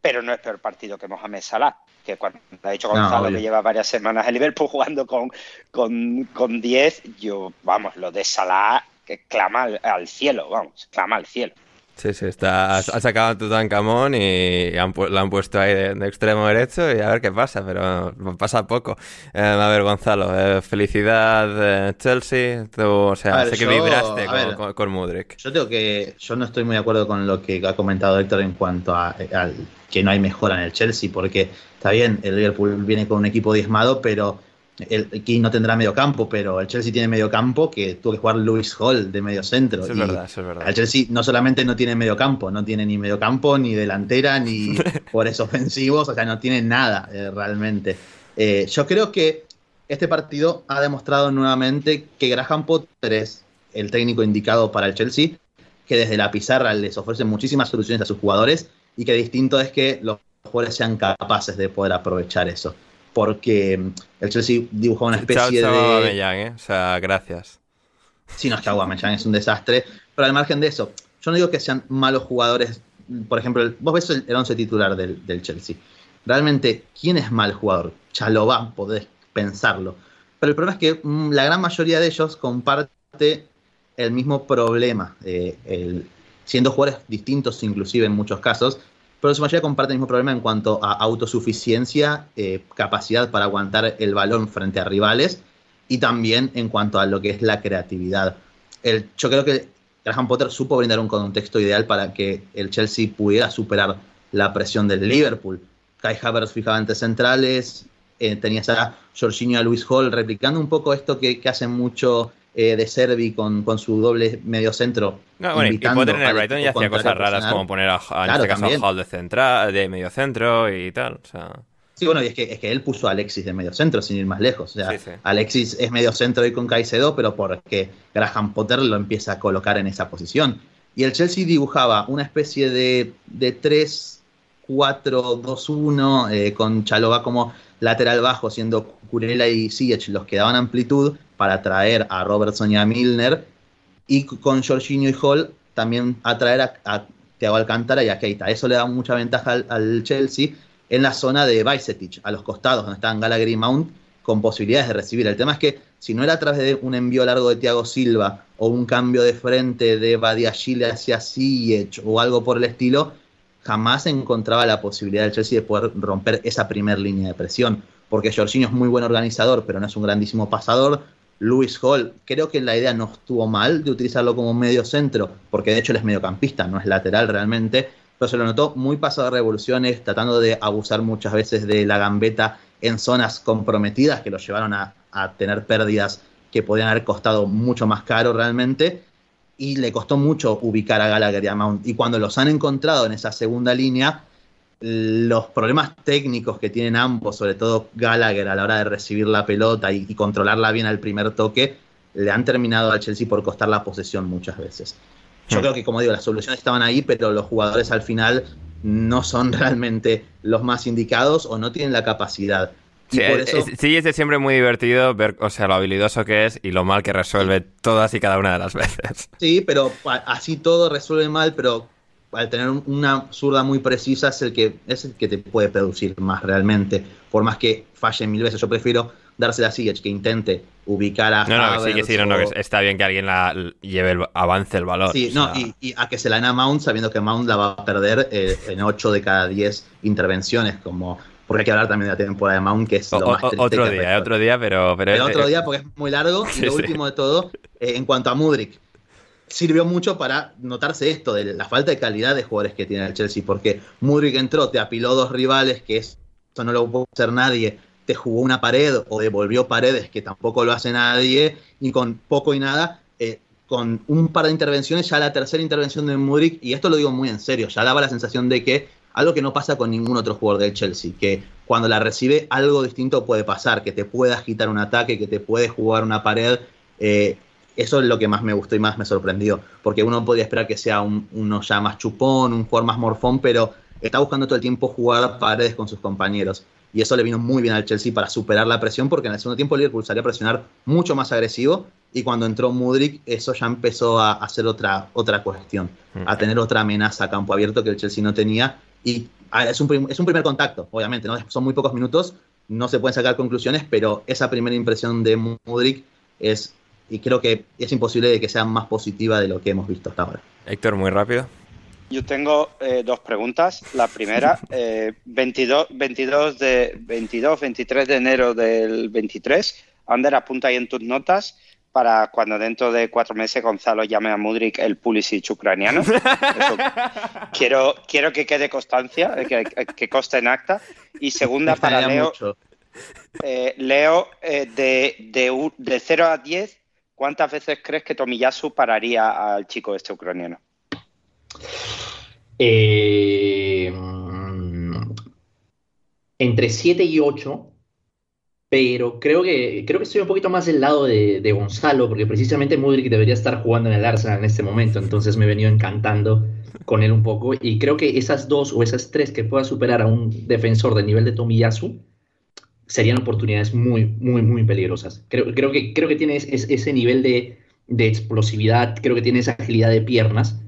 pero no es peor partido que Mohamed Salah, que cuando ha dicho Gonzalo no, que lleva varias semanas en Liverpool jugando con, con, con 10, yo, vamos, lo de Salah que clama al, al, cielo, vamos, clama al cielo. Sí, sí, está, ha sacado a Tutankamón y han, lo han puesto ahí de, de, extremo derecho y a ver qué pasa, pero pasa poco. Eh, a ver, Gonzalo, eh, felicidad eh, Chelsea, tú, o sea, ver, sé que yo, vibraste con, ver, con, con, Mudrik. Yo tengo que, yo no estoy muy de acuerdo con lo que ha comentado Héctor en cuanto a, a que no hay mejora en el Chelsea, porque está bien, el Liverpool viene con un equipo diezmado, pero el King no tendrá medio campo, pero el Chelsea tiene medio campo que tuvo que jugar Luis Hall de medio centro. Eso es verdad, eso es verdad. El Chelsea no solamente no tiene medio campo, no tiene ni medio campo, ni delantera, ni jugadores ofensivos, o sea, no tiene nada eh, realmente. Eh, yo creo que este partido ha demostrado nuevamente que Graham Potter es el técnico indicado para el Chelsea, que desde la pizarra les ofrece muchísimas soluciones a sus jugadores y que distinto es que los jugadores sean capaces de poder aprovechar eso porque el Chelsea dibujó una especie chao, de. Aubameyang, ¿eh? O sea, gracias. Sí, no es que Aubameyang es un desastre, pero al margen de eso, yo no digo que sean malos jugadores. Por ejemplo, vos ves el, el once titular del, del, Chelsea. Realmente, ¿quién es mal jugador? Chalobah, podés pensarlo. Pero el problema es que mmm, la gran mayoría de ellos comparte el mismo problema, eh, el, siendo jugadores distintos inclusive en muchos casos, pero en su mayoría comparten el mismo problema en cuanto a autosuficiencia, eh, capacidad para aguantar el balón frente a rivales y también en cuanto a lo que es la creatividad. Yo creo que Graham Potter supo brindar un contexto ideal para que el Chelsea pudiera superar la presión del Liverpool. Kai Havertz fijaba ante centrales, eh, tenías a Jorginho a Luis Hall replicando un poco esto que, que hacen mucho eh, de Servi con, con, su doble medio centro. No, bueno, y Potter en el Brighton ya hacía cosas raras como poner a, a claro, en este caso a Hall de, central, de medio centro y tal. O sea... Sí, bueno, y es que, es que él puso a Alexis de medio centro sin ir más lejos. O sea, sí, sí. Alexis es medio centro y con Caicedo, pero porque Graham Potter lo empieza a colocar en esa posición. Y el Chelsea dibujaba una especie de, de 3-4-2-1 eh, con Chalobah como lateral bajo, siendo Curela y Ziyech los que daban amplitud para atraer a Robertson y a Milner, y con Jorginho y Hall también atraer a, a Thiago Alcántara y a Keita. Eso le da mucha ventaja al, Chelsea en la zona de Bicetich, a los costados, donde están Gallagher y Mount, con posibilidades de recibir. El tema es que si no era a través de un envío largo de Thiago Silva o un cambio de frente de Badiashile hacia Ziyech o algo por el estilo, jamás encontraba la posibilidad del Chelsea de poder romper esa primera línea de presión. Porque Jorginho es muy buen organizador, pero no es un grandísimo pasador. Luis Hall, creo que la idea no estuvo mal de utilizarlo como medio centro, porque de hecho él es mediocampista, no es lateral realmente, pero se lo notó muy pasado de revoluciones, tratando de abusar muchas veces de la gambeta en zonas comprometidas que lo llevaron a, a tener pérdidas que podían haber costado mucho más caro realmente, y le costó mucho ubicar a Gallagher y a Mount. Y cuando los han encontrado en esa segunda línea, los problemas técnicos que tienen ambos, sobre todo Gallagher a la hora de recibir la pelota y, y, controlarla bien al primer toque, le han terminado al Chelsea por costar la posesión muchas veces. Yo creo que, como digo, las soluciones estaban ahí, pero los jugadores al final no son realmente los más indicados o no tienen la capacidad. Sí, eso... es, sí, es siempre muy divertido ver, o sea, lo habilidoso que es y lo mal que resuelve todas y cada una de las veces. Sí, pero así todo resuelve mal, pero al tener una zurda muy precisa es el que es el que te puede producir más realmente. Por más que falle mil veces, yo prefiero dársela a Ziyech que intente ubicar a No, no, sí que sí, no, no, que está bien que alguien la lleve el avance el valor. Sí, o sea... no, y, y, a que se la den a Mount sabiendo que Mount la va a perder eh, en 8 de cada 10 intervenciones, como porque hay que hablar también de la temporada de Mount, que es lo o, más triste Otro día, recuerdo. otro día, pero... Pero, pero otro día porque es muy largo. Sí, y lo sí. último de todo, eh, en cuanto a Mudrik, sirvió mucho para notarse esto de la falta de calidad de jugadores que tiene el Chelsea, porque Mudrik entró, te apiló dos rivales, que eso no lo puede hacer nadie, te jugó una pared o devolvió paredes, que tampoco lo hace nadie, y con poco y nada, eh, con un par de intervenciones, ya la tercera intervención de Mudrik, y esto lo digo muy en serio, ya daba la sensación de que algo que no pasa con ningún otro jugador del Chelsea, que cuando la recibe algo distinto puede pasar, que te puede agitar un ataque, que te puede jugar una pared. Eh, eso es lo que más me gustó y más me sorprendió, porque uno podía esperar que sea un, uno ya más chupón, un jugador más morfón, pero está buscando todo el tiempo jugar paredes con sus compañeros. Y eso le vino muy bien al Chelsea para superar la presión, porque en el segundo tiempo Liverpool salía a presionar mucho más agresivo y cuando entró Mudrik eso ya empezó a hacer otra, otra cuestión, a tener otra amenaza a campo abierto que el Chelsea no tenía. Y es un, es un primer contacto, obviamente, ¿no? son muy pocos minutos, no se pueden sacar conclusiones, pero esa primera impresión de Mudrik es y creo que es imposible de que sea más positiva de lo que hemos visto hasta ahora. Héctor, muy rápido. Yo tengo eh, dos preguntas. La primera, 22, 22, de, 22, 23 de enero del 23. Ander, apunta ahí en tus notas para cuando dentro de cuatro meses Gonzalo llame a Mudrik el Pulisic ucraniano. quiero, quiero que quede constancia, eh, que, que conste en acta. Y segunda, para Leo. Eh, Leo, eh, de, de, de 0 a 10, ¿cuántas veces crees que Tomiyasu pararía al chico este ucraniano? Eh, entre 7 y 8, pero creo que, creo que estoy un poquito más del lado de, de Gonzalo, porque precisamente Mudrik debería estar jugando en el Arsenal en este momento, entonces me he venido encantando con él un poco, y creo que esas dos o esas tres que pueda superar a un defensor del nivel de Tomiyasu, serían oportunidades muy, muy, muy peligrosas. Creo, creo, que, creo que tiene ese nivel de, de, explosividad, creo que tiene esa agilidad de piernas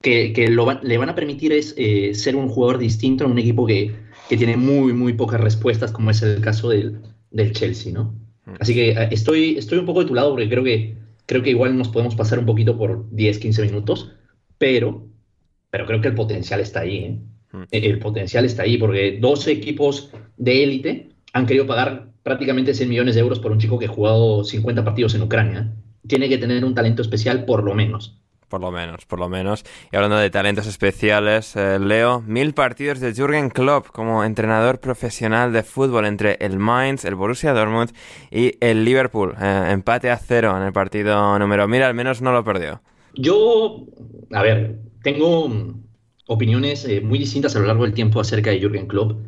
que, que lo va, le van a permitir es, eh, ser un jugador distinto en un equipo que, que, tiene muy, muy pocas respuestas, como es el caso del, del Chelsea, ¿no? Mm. Así que eh, estoy, estoy un poco de tu lado porque creo que, creo que igual nos podemos pasar un poquito por 10, 15 minutos, pero, pero creo que el potencial está ahí, ¿eh? Mm. El potencial está ahí porque dos equipos de élite han querido pagar prácticamente 100 millones de euros por un chico que ha jugado 50 partidos en Ucrania. Tiene que tener un talento especial por lo menos. Por lo menos, por lo menos. Y hablando de talentos especiales, eh, Leo, mil partidos de Jürgen Klopp como entrenador profesional de fútbol entre el Mainz, el Borussia Dortmund y el Liverpool. Eh, empate a cero en el partido número. Mira, al menos no lo perdió. Yo, a ver, tengo opiniones eh, muy distintas a lo largo del tiempo acerca de Jürgen Klopp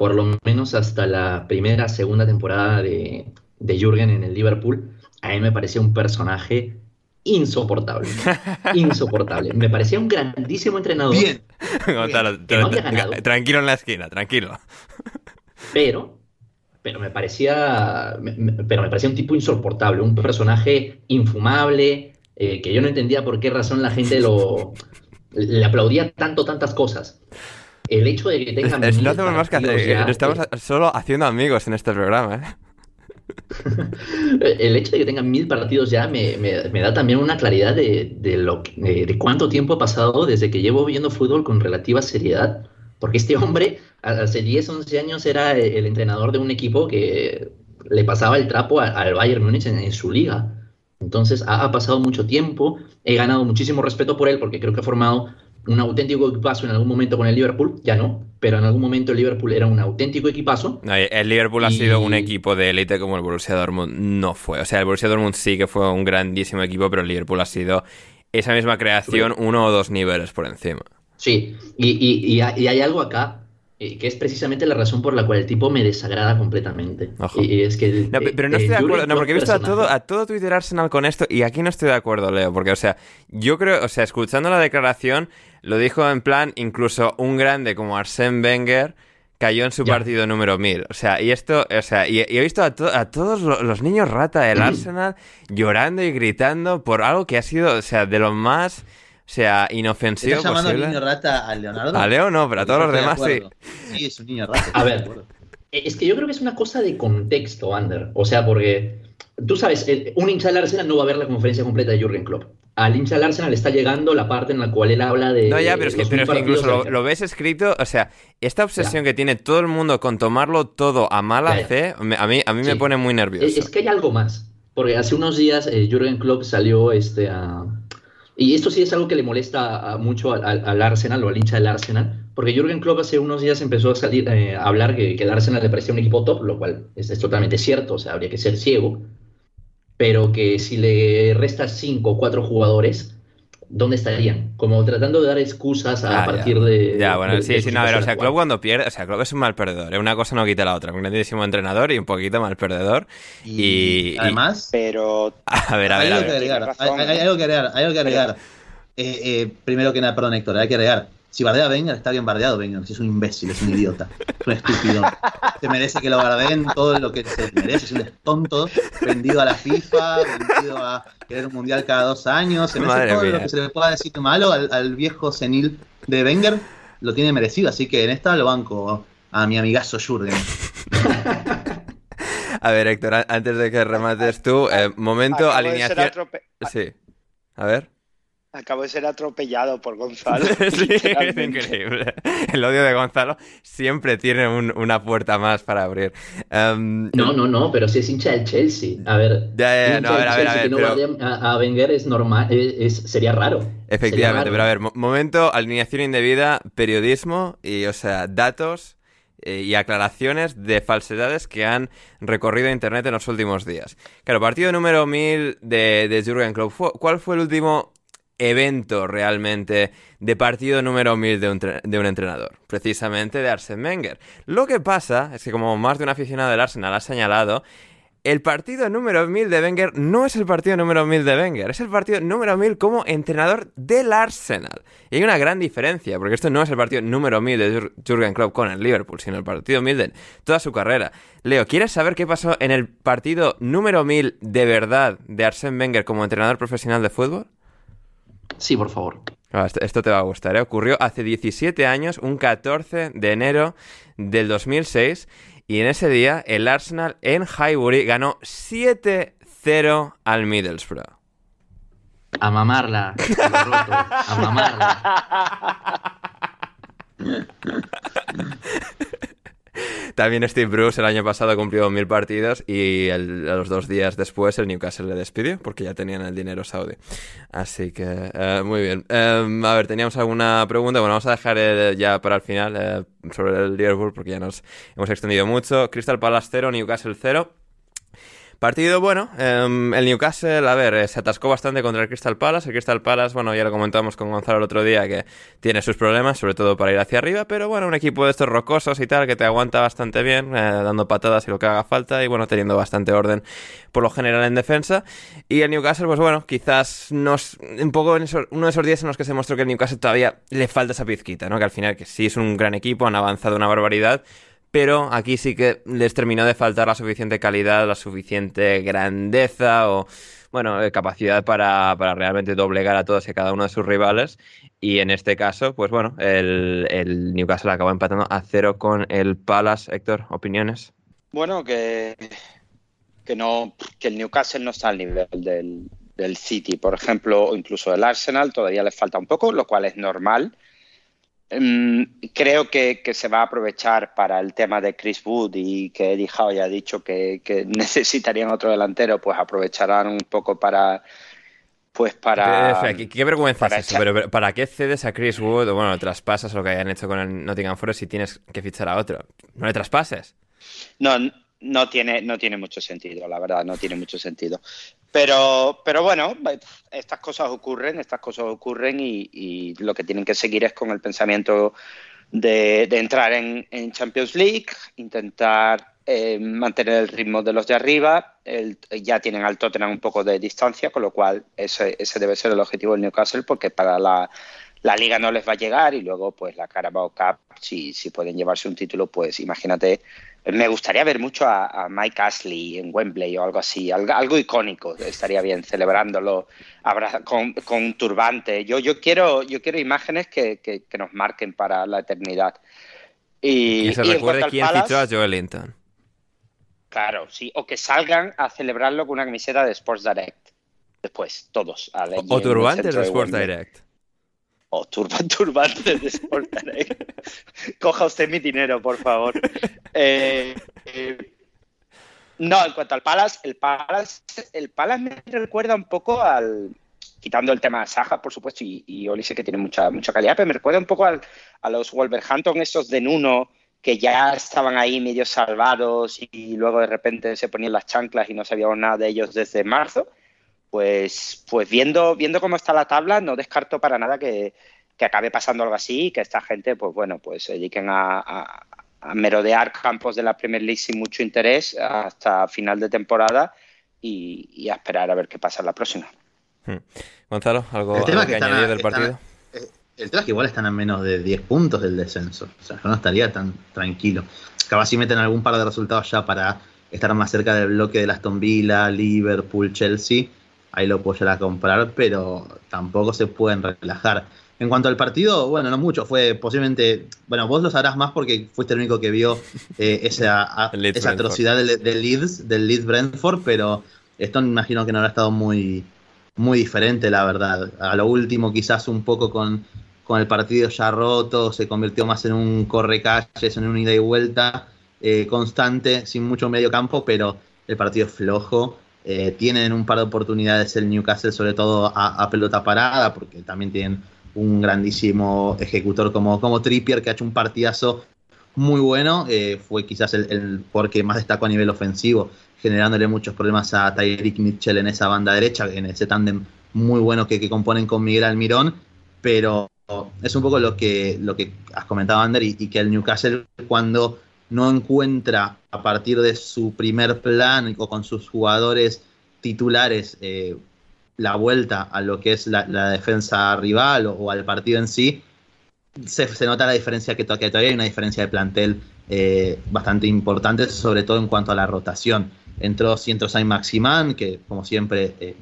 por lo menos hasta la primera, segunda temporada de, de Jürgen en el Liverpool, a mí me parecía un personaje insoportable. insoportable. Me parecía un grandísimo entrenador. Bien. tranquilo en la esquina, tranquilo. Pero, pero me parecía, pero me parecía un tipo insoportable, un personaje infumable, eh, que yo no entendía por qué razón la gente lo le aplaudía tanto tantas cosas el hecho de que tengan. Es, no hacemos más que hacer. estamos solo haciendo amigos en este programa, ¿eh? el hecho de que tengan mil partidos ya me, me, da también una claridad de, de lo, de, de, cuánto tiempo ha pasado desde que llevo viendo fútbol con relativa seriedad. Porque este hombre hace 10, 11 años era el entrenador de un equipo que le pasaba el trapo al Bayern Múnich en, en, su liga. Entonces ha, ha, pasado mucho tiempo, he ganado muchísimo respeto por él porque creo que ha formado un auténtico equipazo en algún momento con el Liverpool, ya no, pero en algún momento el Liverpool era un auténtico equipazo. el Liverpool ha sido un equipo de élite como el Borussia Dortmund no fue. O sea, el Borussia Dortmund sí que fue un grandísimo equipo, pero el Liverpool ha sido esa misma creación uno o dos niveles por encima. Sí, y, y, y hay algo acá que es precisamente la razón por la cual el tipo me desagrada completamente. Y es que, no, pero no estoy de acuerdo, no, porque he visto a todo, a todo Twitter Arsenal con esto y aquí no estoy de acuerdo, Leo, porque, o sea, yo creo, o sea, escuchando la declaración, lo dijo en plan, incluso un grande como Arsène Wenger cayó en su ya. partido número 1000. O sea, y esto, o sea, y, y he visto a, to a, todos los niños rata del Arsenal llorando y gritando por algo que ha sido, o sea, de lo más sea inofensivo ¿Estás llamando posible. niño rata a Leonardo? A Leo no, pero a todos los demás sí. Sí, es un niño rata. A ver, es que yo creo que es una cosa de contexto, Ander. O sea, porque tú sabes, un hincha del Arsenal no va a ver la conferencia completa de Jürgen Klopp. Al hincha del Arsenal está llegando la parte en la cual él habla de. No, ya, pero es que, pero es que incluso lo, lo, ves escrito. O sea, esta obsesión ya. que tiene todo el mundo con tomarlo todo a mala fe, a mí, a mí sí. me pone muy nervioso. Es, es, que hay algo más. Porque hace unos días eh, Jürgen Klopp salió este, a Y esto sí es algo que le molesta mucho al, Arsenal o al hincha del Arsenal, porque Jürgen Klopp hace unos días empezó a salir eh, a hablar que, el Arsenal le parecía un equipo top, lo cual es, totalmente cierto, o sea, habría que ser ciego, pero que si le restas cinco o cuatro jugadores, ¿dónde estarían? Como tratando de dar excusas a, ah, partir de. Ya, bueno, sí, sí, no, a ver, o sea, Klopp cuando pierde, o sea, Klopp es un mal perdedor, ¿eh? una cosa no quita la otra, un grandísimo entrenador y un poquito mal perdedor. Y, además. Pero. A ver, a ver. Hay, algo, que agregar, hay, algo que agregar, hay algo que agregar. Eh, eh, primero que nada, perdón, Héctor, hay que agregar. Si bardea a Wenger, está bien bardeado Wenger. Si es un imbécil, es un idiota, es un estúpido. Se merece que lo bardeen todo lo que se merece. Es un tonto, vendido a la FIFA, vendido a querer un mundial cada dos años. Se merece todo lo que se le pueda decir malo al, viejo senil de Wenger. Lo tiene merecido, así que en esta lo banco a mi amigazo Jurgen. A ver, Héctor, antes de que remates tú, eh, momento, alineación. Sí. A ver. Acabo de ser atropellado por Gonzalo. sí, es increíble. El odio de Gonzalo siempre tiene una puerta más para abrir. Em, no, no, no, pero si es hincha del Chelsea. A ver, ya, ya, no, a ver, a ver, a ver. Que no a, a, Wenger es normal, es, sería raro. Efectivamente, pero a ver, momento, alineación indebida, periodismo y, o sea, datos eh, y aclaraciones de falsedades que han recorrido Internet en los últimos días. Claro, partido número 1000 de, de Jurgen Klopp. ¿Cuál fue el último evento realmente de partido número 1000 de un, de un entrenador, precisamente de Arsene Wenger. Lo que pasa es que como más de un aficionado del Arsenal ha señalado, el partido número 1000 de Wenger no es el partido número 1000 de Wenger, es el partido número 1000 como entrenador del Arsenal. Y hay una gran diferencia, porque esto no es el partido número 1000 de Jurgen Klopp con el Liverpool, sino el partido 1000 de toda su carrera. Leo, ¿quieres saber qué pasó en el partido número 1000 de verdad de Arsene Wenger como entrenador profesional de fútbol? Sí, por favor. Ah, esto, te va a gustar, ¿eh? Ocurrió hace 17 años, un 14 de enero del 2006, y en ese día el Arsenal en Highbury ganó 7-0 al Middlesbrough. A mamarla, a mamarla. También Steve Bruce el año pasado cumplió mil partidos y a los dos días después el Newcastle le despidió porque ya tenían el dinero saudí. Así que, eh, muy bien. Em, a ver, ¿teníamos alguna pregunta? Bueno, vamos a dejar eh, ya para el final eh, sobre el Liverpool porque ya nos hemos extendido mucho. Crystal Palace 0, Newcastle 0. Partido bueno, em, el Newcastle, a ver, eh, se atascó bastante contra el Crystal Palace. El Crystal Palace, bueno, ya lo comentamos con Gonzalo el otro día, que tiene sus problemas, sobre todo para ir hacia arriba, pero bueno, un equipo de estos rocosos y tal, que te aguanta bastante bien, eh, dando patadas y lo que haga falta, y bueno, teniendo bastante orden por lo general en defensa. Y el Newcastle, pues bueno, quizás nos, un poco en uno de esos días en los que se mostró que el Newcastle todavía le falta esa pizquita, ¿no? Que al final, que sí es un gran equipo, han avanzado una barbaridad, pero aquí sí que les terminó de faltar la suficiente calidad, la suficiente grandeza o, bueno, eh, capacidad para, realmente doblegar a todos y cada uno de sus rivales. Y en este caso, pues bueno, el, el Newcastle acabó empatando a cero con el Palace. Héctor, ¿opiniones? Bueno, que, que, no, que el Newcastle no está al nivel del, del City, por ejemplo, o incluso del Arsenal, todavía les falta un poco, lo cual es normal creo que, se va a aprovechar para el tema de Chris Wood y que Eddie Howe ya ha dicho que, necesitarían otro delantero, pues aprovecharán un poco para pues para. ¿Qué, vergüenza es eso? Pero, ¿para qué cedes a Chris Wood o bueno, traspasas lo que hayan hecho con el Nottingham Forest si tienes que fichar a otro? No le traspases. No, no tiene, no tiene mucho sentido, la verdad, no tiene mucho sentido. Pero, pero bueno, estas cosas ocurren, estas cosas ocurren y, lo que tienen que seguir es con el pensamiento de, entrar en, Champions League, intentar eh, mantener el ritmo de los de arriba. ya tienen al Tottenham un poco de distancia, con lo cual ese, ese debe ser el objetivo del Newcastle, porque para la, la liga no les va a llegar y luego pues la Carabao Cup, si, si pueden llevarse un título, pues imagínate me gustaría ver mucho a, Mike Ashley en Wembley o algo así, algo, icónico, estaría bien, celebrándolo con, un turbante. Yo, yo, quiero, yo quiero imágenes que, nos marquen para la eternidad. Y, se recuerde quién fichó a Joel Linton. Claro, sí, o que salgan a celebrarlo con una camiseta de Sports Direct. Después, todos. o turbantes de Sports Direct o turbante de Sport Coja usted mi dinero, por favor. Eh, eh, no, en cuanto al Palace, el Palace, el Palace me recuerda un poco al, quitando el tema de Saja, por supuesto, y, y Olise que tiene mucha, mucha calidad, pero me recuerda un poco al, a los Wolverhampton, esos de Nuno, que ya estaban ahí medio salvados y luego de repente se ponían las chanclas y no sabíamos nada de ellos desde marzo. Pues, pues viendo, viendo cómo está la tabla, no descarto para nada que, que acabe pasando algo así y que esta gente, pues bueno, pues se dediquen a, a, a merodear campos de la Premier League sin mucho interés hasta final de temporada y, y a esperar a ver qué pasa en la próxima. Hmm. Gonzalo, ¿algo, El tema algo que, añadir a- del partido? eh, El tema es que igual están a menos de 10 puntos del descenso. O sea, yo no estaría tan tranquilo. Capaz si meten algún par de resultados ya para estar más cerca del bloque de Aston Villa, Liverpool, Chelsea. Ahí lo puedo llegar a comprar, pero tampoco se pueden relajar. En cuanto al partido, bueno, no mucho. Fue posiblemente. Bueno, vos lo sabrás más porque fuiste el único que vio eh, esa, a- atrocidad del, del Leeds, del Leeds Brentford, pero esto me imagino que no habrá estado muy, muy diferente, la verdad. A lo último, quizás un poco con, con el partido ya roto, se convirtió más en un correcalles, en un ida y vuelta eh, constante, sin mucho medio campo, pero el partido es flojo. Eh, tienen un par de oportunidades el Newcastle, sobre todo a, pelota parada, porque también tienen un grandísimo ejecutor como, como Trippier, que ha hecho un partidazo muy bueno. eh, fue quizás el, el jugador que más destacó a nivel ofensivo, generándole muchos problemas a Tyreek Mitchell en esa banda derecha, en ese tándem muy bueno que, componen con Miguel Almirón. Pero es un poco lo que, lo que has comentado, Ander, y que el Newcastle, cuando no encuentra a partir de su primer plan o con sus jugadores titulares eh, la vuelta a lo que es la, defensa rival o, al partido en sí, se, nota la diferencia que, que todavía hay una diferencia de plantel eh, bastante importante, sobre todo en cuanto a la rotación. Entró Saint Maximán, que como siempre eh,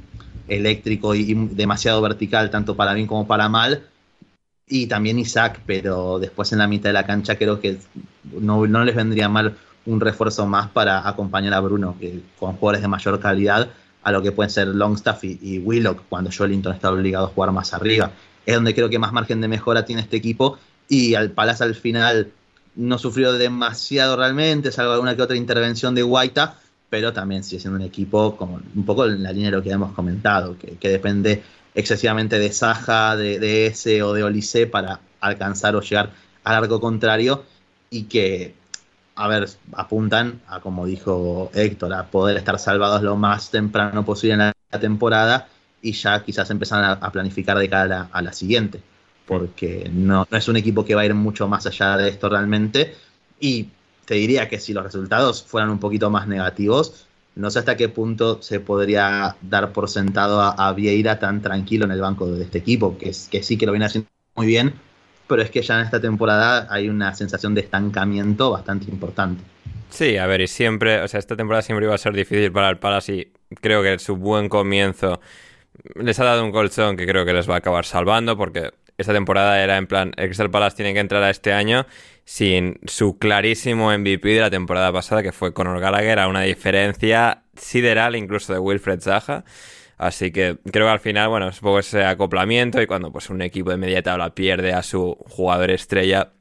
eléctrico y demasiado vertical, tanto para bien como para mal. Y también Isaac, pero después en la mitad de la cancha creo que no, no les vendría mal un refuerzo más para acompañar a Bruno, que, con jugadores de mayor calidad, a lo que pueden ser Longstaff y, y Willock, cuando Joelinton está obligado a jugar más arriba. Es donde creo que más margen de mejora tiene este equipo. Y al Palace al final no sufrió demasiado realmente, salvo alguna que otra intervención de Guaita, pero también sigue siendo un equipo como un poco en la línea de lo que hemos comentado, que depende excesivamente de Saja, de, de ese o de Olise para alcanzar o llegar al arco contrario y que, a ver, apuntan a, como dijo Héctor, a poder estar salvados lo más temprano posible en la, temporada y ya quizás empezar a, planificar de cara a la, a la siguiente, porque no, no es un equipo que va a ir mucho más allá de esto realmente. Y te diría que si los resultados fueran un poquito más negativos, no sé hasta qué punto se podría dar por sentado a, Vieira tan tranquilo en el banco de este equipo, que, que sí que lo viene haciendo muy bien, pero es que ya en esta temporada hay una sensación de estancamiento bastante importante. Sí, a ver, y siempre, o sea, esta temporada siempre iba a ser difícil para el Palace y creo que su buen comienzo les ha dado un colchón que creo que les va a acabar salvando porque esta temporada era en plan, el Crystal Palace tiene que entrar a este año sin su clarísimo MVP de la temporada pasada que fue Conor Gallagher a una diferencia sideral incluso de Wilfred Zaha. Así que creo que al final, bueno, es un poco ese acoplamiento y cuando pues un equipo de media tabla pierde a su jugador estrella,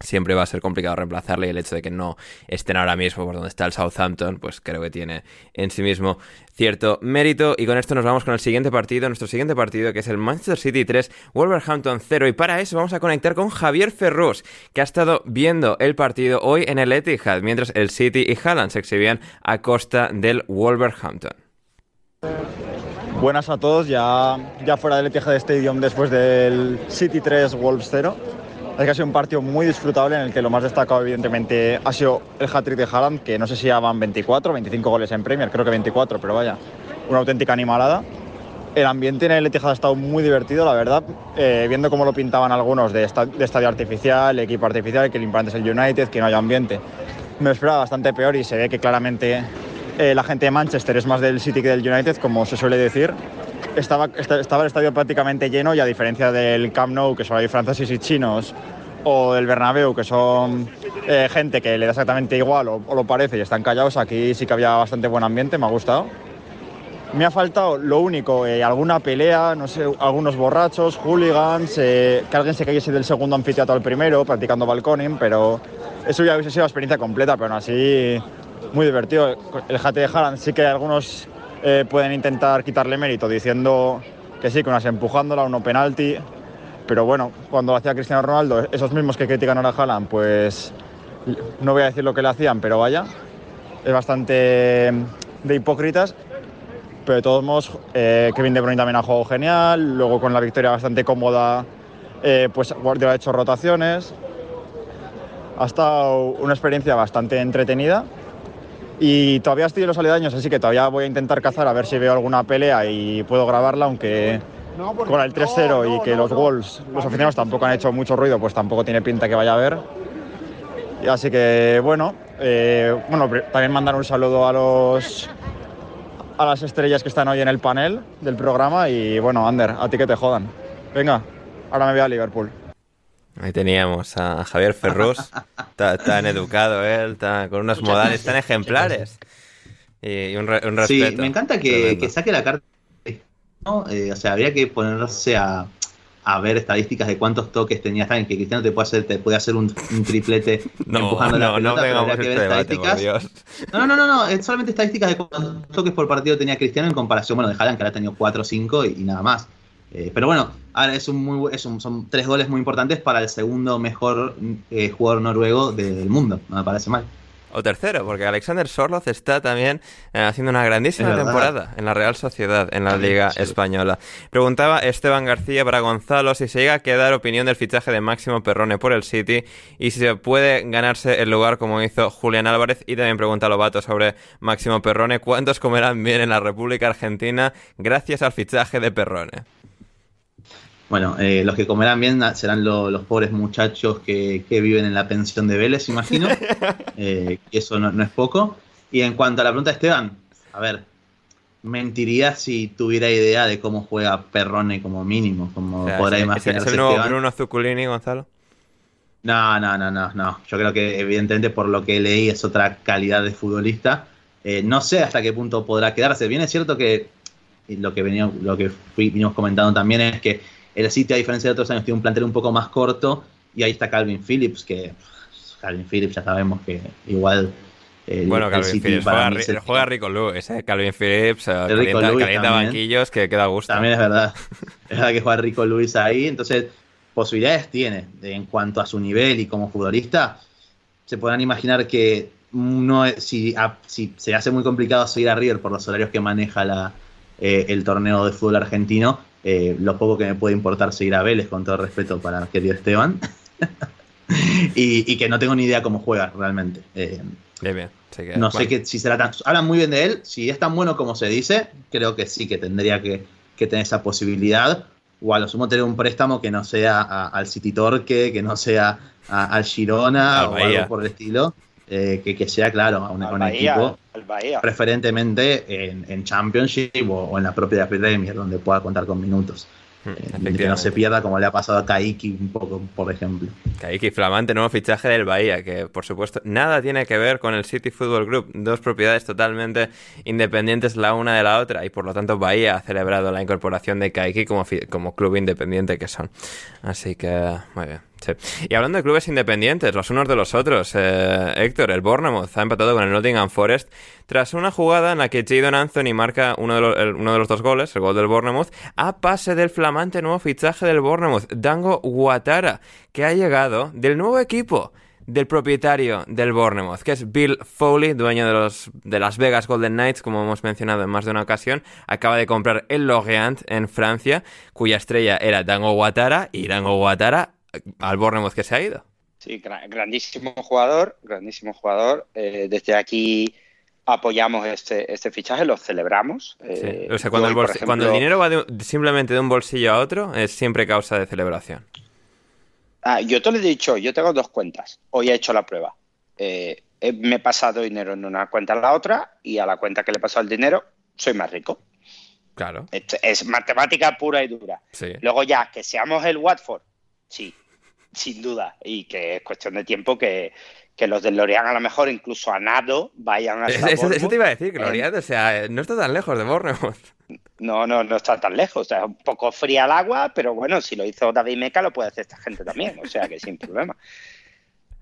siempre va a ser complicado reemplazarle y el hecho de que no estén ahora mismo por donde está el Southampton, pues creo que tiene en sí mismo cierto mérito. Y con esto nos vamos con el siguiente partido, nuestro siguiente partido, que es el Manchester City 3, Wolverhampton 0. Y para eso vamos a conectar con Javier Ferrus, que ha estado viendo el partido hoy en el Etihad, mientras el City y Haaland se exhibían a costa del Wolverhampton. Buenas a todos, ya, ya fuera del Etihad Stadium después del City 3 Wolves 0. Es que ha sido un partido muy disfrutable en el que lo más destacado evidentemente ha sido el hat-trick de Haaland, que no sé si ya van 24, 25 goles en Premier, creo que 24, pero vaya, una auténtica animalada. El ambiente en el Etihad ha estado muy divertido, la verdad, eh, viendo cómo lo pintaban algunos de, esta- de estadio artificial, equipo artificial, que el importante es el United, que no hay ambiente. Me esperaba bastante peor y se ve que claramente eh, la gente de Manchester es más del City que del United, como se suele decir. Estaba, esta- estaba el estadio prácticamente lleno y a diferencia del Camp Nou, que solo hay franceses y chinos, o del Bernabéu, que son eh, gente que le da exactamente igual o, o lo parece y están callados, aquí sí que había bastante buen ambiente, me ha gustado. Me ha faltado lo único, eh, alguna pelea, no sé, algunos borrachos, hooligans, eh, que alguien se cayese del segundo anfiteatro al primero, practicando balconing, pero eso ya hubiese sido la experiencia completa, pero aún así muy divertido. El jate de Haaland sí que algunos eh, pueden intentar quitarle mérito diciendo que sí, que unas empujándola, uno penalti, pero bueno, cuando lo hacía Cristiano Ronaldo, esos mismos que critican ahora a Haaland, pues no voy a decir lo que le hacían, pero vaya, es bastante de hipócritas. Pero de todos modos, eh, Kevin De Bruyne también ha jugado genial, luego con la victoria bastante cómoda, eh, pues Guardiola ha hecho rotaciones. Ha estado una experiencia bastante entretenida y todavía estoy en los aledaños, así que todavía voy a intentar cazar a ver si veo alguna pelea y puedo grabarla, aunque con el 3-0 y que los Wolves, los aficionados tampoco han hecho mucho ruido, pues tampoco tiene pinta que vaya a haber. Y así que bueno, eh, bueno, también mandar un saludo a los a las estrellas que están hoy en el panel del programa y bueno, Ander, a ti que te jodan. Venga, ahora me voy a Liverpool. Ahí teníamos a Javier Ferrus, tan educado él, con unos modales tan ejemplares. Y un, respeto. Sí, me encanta que, que saque la carta. ¿no? Eh, o sea, habría que ponerse a, a, ver estadísticas de cuántos toques tenía. Saben que Cristiano te puede hacer, te puede hacer un, triplete empujando la pelota, pero habría que ver estadísticas. no, no, no, no, es solamente estadísticas de cuántos toques por partido tenía Cristiano en comparación, bueno, de Haaland, que ahora ha tenido 4 o 5 y, y nada más. Eh, pero bueno, ahora es un muy, es un, son tres goles muy importantes para el segundo mejor eh, jugador noruego del mundo, no me parece mal. O tercero, porque Alexander Sorloth está también eh, haciendo una grandísima temporada en la Real Sociedad, en la Liga Española. Preguntaba Esteban García para Gonzalo si se llega a quedar opinión del fichaje de Máximo Perrone por el City y si se puede ganarse el lugar como hizo Julián Álvarez. Y también pregunta a Lobato sobre Máximo Perrone, ¿cuántos comerán bien en la República Argentina gracias al fichaje de Perrone? Bueno, eh, los que comerán bien serán los pobres muchachos que, viven en la pensión de Vélez, imagino. eh, eso no, es poco. Y en cuanto a la pregunta de Esteban, a ver, mentiría si tuviera idea de cómo juega Perrone como mínimo, como podrá imaginar. ¿Es el nuevo Bruno Zuccolini, Gonzalo? No, no, no, no, no. Yo creo que evidentemente por lo que leí es otra calidad de futbolista. Eh, no sé hasta qué punto podrá quedarse. Bien es cierto que lo que, venía, lo que fuimos comentando también es que el City, a diferencia de otros años, tiene un plantel un poco más corto y ahí está Calvin Phillips, que Calvin Phillips ya sabemos que igual... bueno, Calvin Phillips juega, Rico Lewis, ese Calvin Phillips, eh, calienta, banquillos que queda gusto. También es verdad, es verdad que juega Rico Lewis ahí, entonces posibilidades tiene en cuanto a su nivel y como futbolista. Se podrán imaginar que no, si, si se hace muy complicado seguir a River por los horarios que maneja la, eh, el torneo de fútbol argentino, eh, lo poco que me puede importar seguir a Vélez, con todo respeto para querido Esteban. y, que no tengo ni idea cómo juega realmente. Eh, no sé que, si será tan. Hablan muy bien de él. Si es tan bueno como se dice, creo que sí que tendría que, tener esa posibilidad. O a lo sumo tener un préstamo que no sea al City Torque, que no sea al Girona o algo por el estilo. Eh, que, sea, claro, a un, equipo preferentemente en, en Championship o, en la propia Premier, donde pueda contar con minutos. Hmm, eh, que no se pierda como le ha pasado a Kaiki un poco, por ejemplo. Kaiki, flamante nuevo fichaje del Bahía, que por supuesto nada tiene que ver con el City Football Group, dos propiedades totalmente independientes la una de la otra y por lo tanto Bahía ha celebrado la incorporación de Kaiki como, como club independiente que son. Así que, muy bien. Y hablando de clubes independientes, los unos de los otros, eh, Héctor, el Bournemouth ha empatado con el Nottingham Forest tras una jugada en la que Jadon Anthony marca uno de, los, uno de los dos goles, el gol del Bournemouth, a pase del flamante nuevo fichaje del Bournemouth, Dango Watara, que ha llegado del nuevo equipo del propietario del Bournemouth, que es Bill Foley, dueño de los de Las Vegas Golden Knights, como hemos mencionado en más de una ocasión, acaba de comprar el Lorient en Francia, cuya estrella era Dango Watara, y Dango Watara al Bournemouth que se ha ido. Sí, grandísimo jugador, grandísimo jugador. Eh, desde aquí apoyamos este, este fichaje, lo celebramos. Eh, o sea, cuando, el, cuando el dinero va simplemente de un bolsillo a otro, es siempre causa de celebración. Ah, yo te lo he dicho, yo tengo dos cuentas. Hoy he hecho la prueba. Eh, me he pasado dinero en una cuenta a la otra y a la cuenta que le he pasado el dinero soy más rico. Claro. Es, matemática pura y dura. Luego ya, que seamos el Watford Sí, sin duda. Y que es cuestión de tiempo que, los del Lorient a lo mejor incluso a nado vayan a eso, eso, te iba a decir, que Lorient, o sea, no está tan lejos de Bournemouth. No, no, no está tan lejos. O sea, es un poco fría el agua, pero bueno, si lo hizo David Meca, lo puede hacer esta gente también. O sea, que sin problema.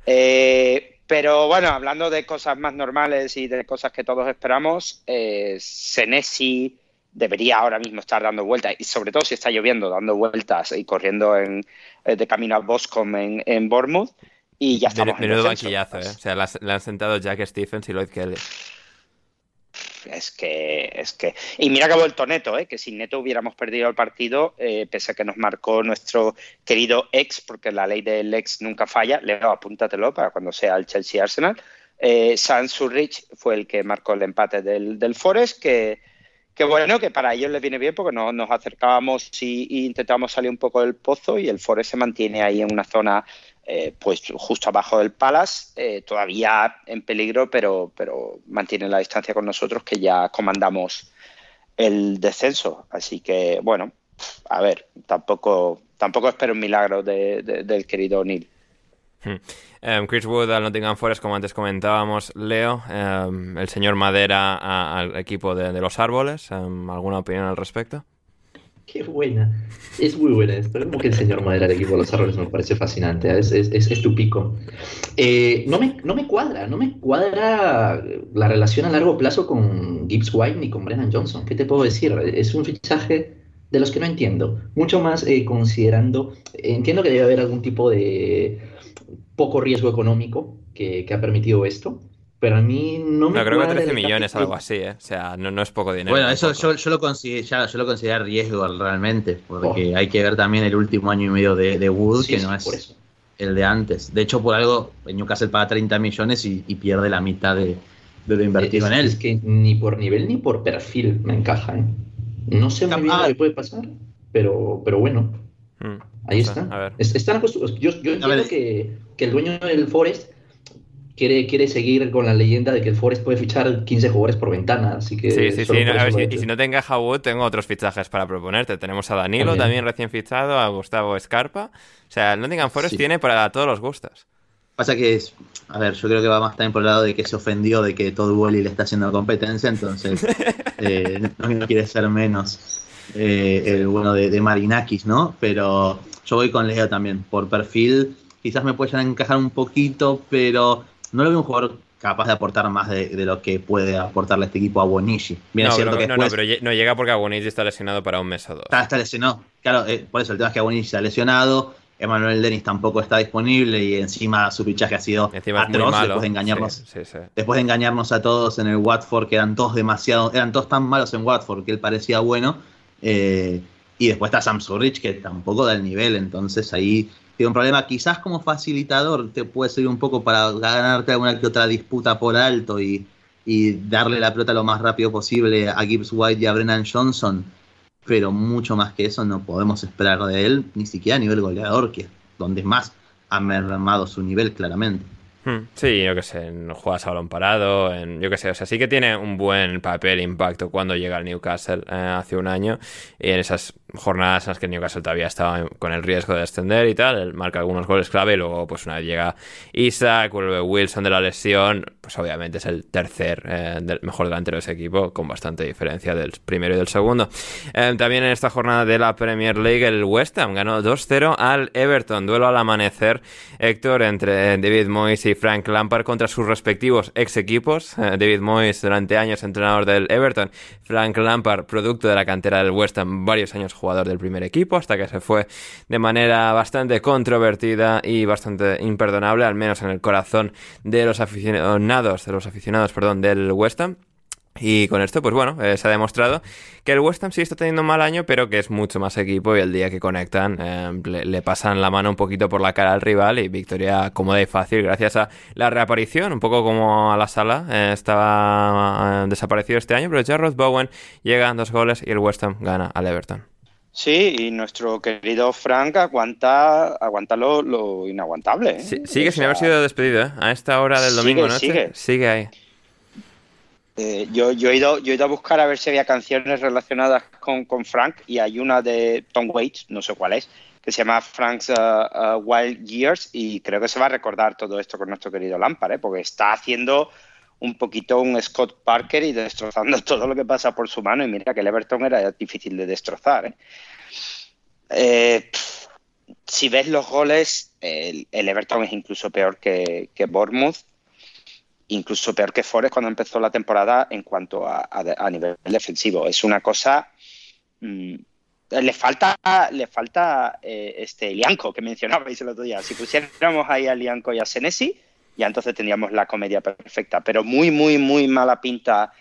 Eh, pero bueno, hablando de cosas más normales y de cosas que todos esperamos, eh, Senesi debería ahora mismo estar dando vueltas, y sobre todo si está lloviendo, dando vueltas y corriendo en, eh, de camino a Boscombe en, en Bournemouth. Y ya estamos Menudo banquillazo, ¿eh? O sea, le han sentado Jack Stephens y Lloyd Kelly. Es que, es que. Y mira que ha vuelto Neto, ¿eh? que sin Neto hubiéramos perdido el partido, eh, pese a que nos marcó nuestro querido ex, porque la ley del ex nunca falla. Leo, apúntatelo para cuando sea el Chelsea Arsenal. Eh, San Surrich fue el que marcó el empate del, del Forest, que, que bueno, que para ellos les viene bien porque no, nos acercábamos y, intentamos salir un poco del pozo y el Forest se mantiene ahí en una zona eh, pues justo abajo del Palace, eh, todavía en peligro, pero, pero mantiene la distancia con nosotros que ya comandamos el descenso. Así que, bueno, a ver, tampoco, tampoco espero un milagro de, del querido Neil. Um, Chris Wood al Nottingham Forest, como antes comentábamos, Leo, um, el señor Madera al equipo de, los árboles, um, ¿alguna opinión al respecto? Qué buena. Es muy buena esto. Como que el señor Madera del equipo de los árboles me parece fascinante. Es, es, es, tu pico. Eh, no, me, no me cuadra, no me cuadra la relación a largo plazo con Gibbs White ni con Brennan Johnson. ¿Qué te puedo decir? Es un fichaje de los que no entiendo. Mucho más eh, considerando. Entiendo que debe haber algún tipo de poco riesgo económico que, que ha permitido esto. Pero a mí no me No, creo que cuadra 13 el millones, algo así, ¿eh? O sea, no, no es poco dinero. Bueno, eso yo, yo, lo considero, ya, yo lo considero riesgo realmente, porque hay que ver también el último año y medio de, de Wood, Sí, que sí, no por es eso. el de antes. De hecho, por algo, Newcastle paga 30 millones y, y pierde la mitad de, de lo invertido es, en él. es que ni por nivel ni por perfil me encaja. ¿eh? No sé muy bien Ah. lo que puede pasar, pero, pero bueno, Mm, ahí está. A ver. Es- Están acostumbrados. Yo, yo entiendo ver. que, que el dueño del Forest quiere, quiere seguir con la leyenda de que el Forest puede fichar 15 jugadores por ventana. Así que Sí, sí, sí. no, a ver, si- y si no te encaja Wood, tengo otros fichajes para proponerte. Tenemos a Danilo, También. también recién fichado, a Gustavo Escarpa. O sea, el Nottingham Forest Sí. tiene para todos los gustos. Pasa que es, a ver, yo creo que va más también por el lado de que se ofendió de que todo Wally le está haciendo competencia, entonces eh, no, no quiere ser menos eh, el bueno de, de Marinakis, ¿no? Pero yo voy con Leo también. Por perfil, quizás me puede llegar a encajar un poquito, pero no lo veo un jugador capaz de aportar más de, de lo que puede aportarle este equipo a. Bien, no, es cierto pero, que no, no, después pero lle- no llega porque Agonisi está lesionado para un mes o dos. está, está lesionado. Claro, eh, por eso el tema es que Bonishi está lesionado. Emanuel Dennis tampoco está disponible y encima su fichaje ha sido Encima atroz malo. después de engañarnos Sí, sí, sí. después de engañarnos a todos en el Watford, que eran todos demasiado, eran todos tan malos en Watford que él parecía bueno. Eh, y después está Sam Surrich, que tampoco da el nivel, entonces ahí tiene un problema. Quizás como facilitador te puede servir un poco para ganarte alguna que otra disputa por alto y, y darle la pelota lo más rápido posible a Gibbs White y a Brennan Johnson. Pero mucho más que eso no podemos esperar de él, ni siquiera a nivel goleador, que es donde más ha mermado su nivel claramente. Hmm, Sí, yo qué sé, en juegas a balón parado, en, yo qué sé, o sea, sí que tiene un buen papel, impacto cuando llega al Newcastle eh, hace un año y en esas jornadas en las que Newcastle todavía estaba con el riesgo de descender y tal, él marca algunos goles clave y luego pues una vez llega Isaac, vuelve Wilson de la lesión, pues obviamente es el tercer eh, mejor delantero de ese equipo con bastante diferencia del primero y del segundo. Eh, también en esta jornada de la Premier League el West Ham ganó 2-0 al Everton, duelo al amanecer, Héctor, entre David Moyes y Frank Lampard contra sus respectivos ex equipos. Eh, David Moyes durante años entrenador del Everton, Frank Lampard producto de la cantera del West Ham, varios años jugador del primer equipo hasta que se fue de manera bastante controvertida y bastante imperdonable, al menos en el corazón de los aficionados, de los aficionados, perdón, del West Ham. Y con esto, pues bueno, eh, se ha demostrado que el West Ham sí está teniendo un mal año, pero que es mucho más equipo y el día que conectan eh, le, pasan la mano un poquito por la cara al rival y victoria cómoda y fácil gracias a la reaparición, un poco como a la sala, eh, estaba desaparecido este año, pero Jarrod Bowen llega dos goles y el West Ham gana al Everton. Sí, y nuestro querido Frank aguanta, aguanta lo, lo inaguantable. ¿eh? Sí- sigue O sin haber sido despedido, ¿eh? A esta hora del Sigue, domingo noche. sigue. sigue ahí. eh, yo, yo, he ido, yo he ido a buscar a ver si había canciones relacionadas con, con Frank y hay una de Tom Waits, no sé cuál es, que se llama Frank's uh, uh, Wild Years y creo que se va a recordar todo esto con nuestro querido Lampard, ¿eh? porque está haciendo un poquito un Scott Parker y destrozando todo lo que pasa por su mano y mira que el Everton era difícil de destrozar. ¿eh? Eh, si ves los goles, el, Everton es incluso peor que, que Bournemouth. incluso peor que Forest cuando empezó la temporada en cuanto a, nivel defensivo. Es una cosa... Mm, le falta, le falta eh, este Lianco que mencionabais el otro día. Si pusiéramos ahí a Lianco y a Senesi, ya entonces tendríamos la comedia perfecta. Pero muy, muy, muy mala pinta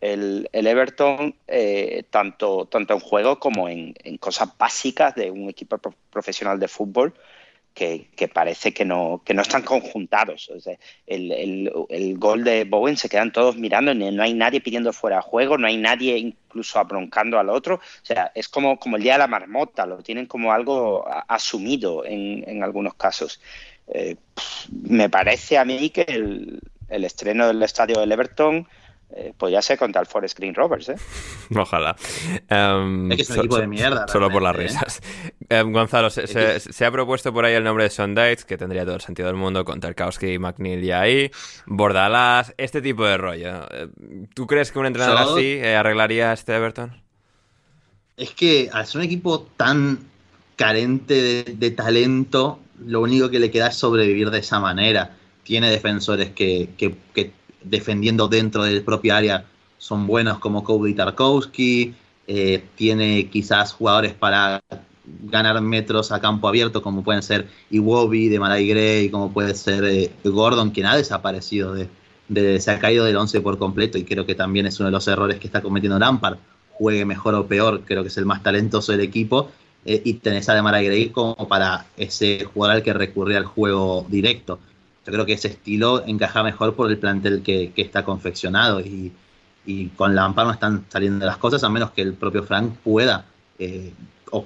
el, Everton, eh, tanto, tanto en juego como en, cosas básicas de un equipo profesional de fútbol que, parece que no, que no están conjuntados. el, gol de Bowen se quedan todos mirando, no hay nadie pidiendo fuera de juego, no hay nadie incluso abroncando al otro. O sea, es como, como el día de la marmota, lo tienen como algo asumido en, en algunos casos. Eh, me parece a mí que el, el estreno del estadio del Everton eh, podría ser contra el Forest Green Rovers, ¿eh? Ojalá. Um, es que es un equipo de mierda. Solo por las ¿eh? risas. Em, Gonzalo, se, ha propuesto por ahí el nombre de Sondites, que tendría todo el sentido del mundo, con Tarkowski y McNeil ya ahí, Bordalás, este tipo de rollo. ¿Tú crees que un entrenador así arreglaría este Everton? Es que al ser un equipo tan carente de, talento, lo único que le queda es sobrevivir de esa manera. Tiene defensores que, que, que defendiendo dentro del propio área son buenos como Kobe Tarkowski, eh, tiene quizás jugadores para ganar metros a campo abierto como pueden ser Iwobi de Marai Gray, como puede ser eh, Gordon, quien ha desaparecido, de, se ha caído del 11 por completo y creo que también es uno de los errores que está cometiendo Lampard, juegue mejor o peor, creo que es el más talentoso del equipo, eh, y tenés a de Marai Gray como para ese jugador al que recurría al juego directo. Yo creo que ese estilo encaja mejor por el plantel que, está confeccionado y, con Lampard no están saliendo las cosas a menos que el propio Frank pueda eh,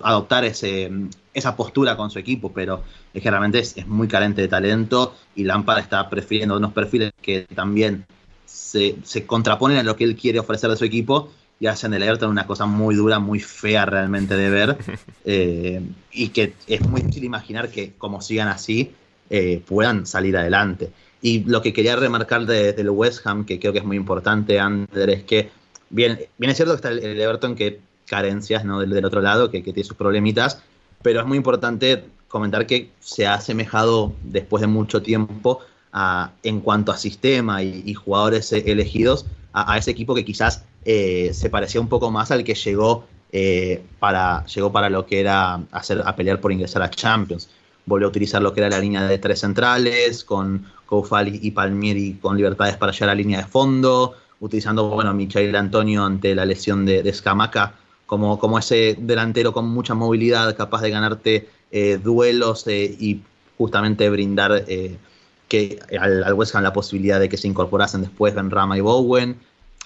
adoptar ese, esa postura con su equipo, pero es que realmente es, muy carente de talento y Lampard está prefiriendo unos perfiles que también se, contraponen a lo que él quiere ofrecer de su equipo y hacen del Everton una cosa muy dura, muy fea realmente de ver eh, y que es muy difícil imaginar que como sigan así eh, puedan salir adelante. Y lo que quería remarcar de, del West Ham, que creo que es muy importante, Ander, es que bien, bien es cierto que está el, Everton que carencias ¿no? del, otro lado, que, tiene sus problemitas, pero es muy importante comentar que se ha asemejado después de mucho tiempo a, en cuanto a sistema y, jugadores elegidos a, ese equipo que quizás eh, se parecía un poco más al que llegó, eh, para, llegó para lo que era hacer, a pelear por ingresar a Champions volvió a utilizar lo que era la línea de tres centrales, con Koufal y Palmieri con libertades para llegar a la línea de fondo, utilizando bueno, a Michael Antonio ante la lesión de, de Scamaca como, como ese delantero con mucha movilidad, capaz de ganarte eh, duelos y justamente brindar que al, al, West Ham la posibilidad de que se incorporasen después Ben Rama y Bowen.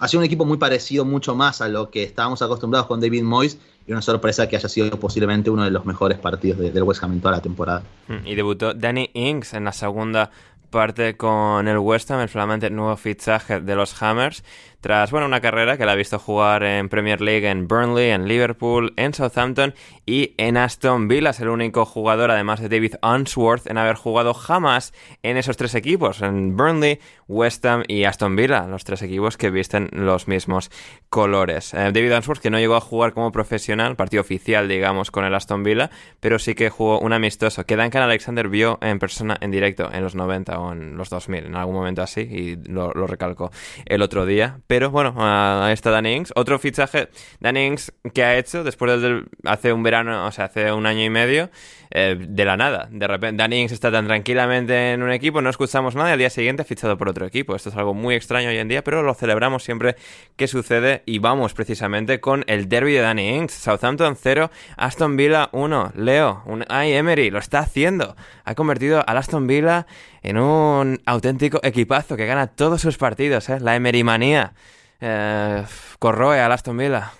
Ha sido un equipo muy parecido mucho más a lo que estábamos acostumbrados con David Moyes y una sorpresa que haya sido posiblemente uno de los mejores partidos del West Ham en toda la temporada. Mm, y debutó Danny Ings en la segunda parte con el West Ham, el nuevo fichaje de los Hammers, tras bueno, una carrera que la ha visto jugar en Premier League en Burnley, en Liverpool, en Southampton y en Aston Villa. Es el único jugador, además de David Unsworth, en haber jugado jamás en esos tres equipos, en Burnley, West Ham y Aston Villa, los tres equipos que visten los mismos colores. Eh, David Unsworth, que no llegó a jugar como profesional, partido oficial, digamos, con el Aston Villa, pero sí que jugó un amistoso que Duncan Alexander vio en persona, en directo, en los 90 o en los 2000, en algún momento así, y lo, lo recalcó el otro día pero bueno, ahí está Danny Ings. Otro fichaje, Danny Ings, que ha hecho después del, hace un verano, o sea, hace un año y medio, eh, de la nada. De repente, Danny Ings está tan tranquilamente en un equipo, no escuchamos nada y al día siguiente ha fichado por otro equipo. Esto es algo muy extraño hoy en día, pero lo celebramos siempre que sucede y vamos precisamente con el derby de Danny Ings. Southampton 0, Aston Villa 1. Leo, un, ay, Emery, lo está haciendo. Ha convertido al Aston Villa en un auténtico equipazo que gana todos sus partidos, ¿eh? La Emery manía. Eh, corroe al Aston Villa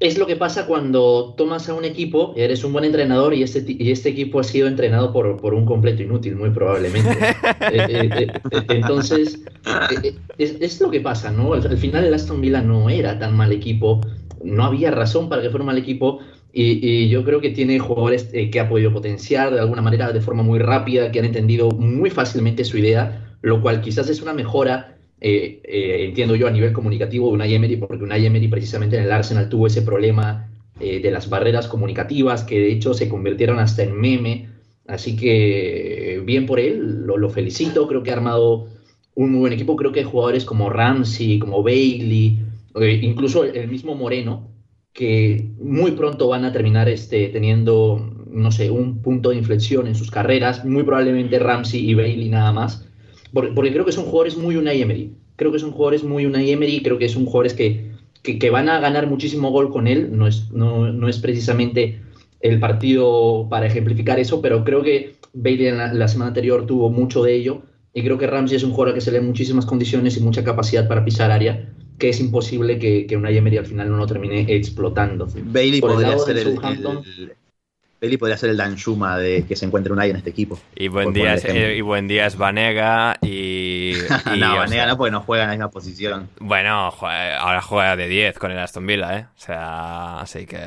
es lo que pasa cuando tomas a un equipo, eres un buen entrenador y este, y este equipo ha sido entrenado por, por un completo inútil, muy probablemente. Eh, eh, eh, entonces, es, lo que pasa, ¿no? Al, final el Aston Villa no era tan mal equipo, no había razón para que fuera mal equipo y, y yo creo que tiene jugadores que ha podido potenciar de alguna manera de forma muy rápida, que han entendido muy fácilmente su idea, lo cual quizás es una mejora eh, eh, entiendo yo, a nivel comunicativo de una Emery, porque una Emery precisamente en el Arsenal tuvo ese problema eh, de las barreras comunicativas que de hecho se convirtieron hasta en meme. Así que bien por él, lo, felicito, creo que ha armado un muy buen equipo. Creo que hay jugadores como Ramsey, como Bailey, eh, incluso el mismo Moreno, que muy pronto van a terminar este, teniendo, no sé, un punto de inflexión en sus carreras. Muy probablemente Ramsey y Bailey nada más. Porque, porque creo que son jugadores muy Unai Emery. Creo que son jugadores muy Unai Emery. Creo que son jugadores que, que, que van a ganar muchísimo gol con él. No es, no, no es precisamente el partido para ejemplificar eso, pero creo que Bailey en la, la, semana anterior tuvo mucho de ello y creo que Ramsey es un jugador que se le muchísimas condiciones y mucha capacidad para pisar área, que es imposible que, que una Emery al final no lo termine explotando. Bailey Por podría el ser el, el, Bailey podría ser el Danjuma de que se encuentre un en este equipo. Y buen, día es, y buen día es Vanega y... y no, Vanega sea, no, porque no juega en la misma posición. Bueno, juega, ahora juega de 10 con el Aston Villa, ¿eh? O sea, así que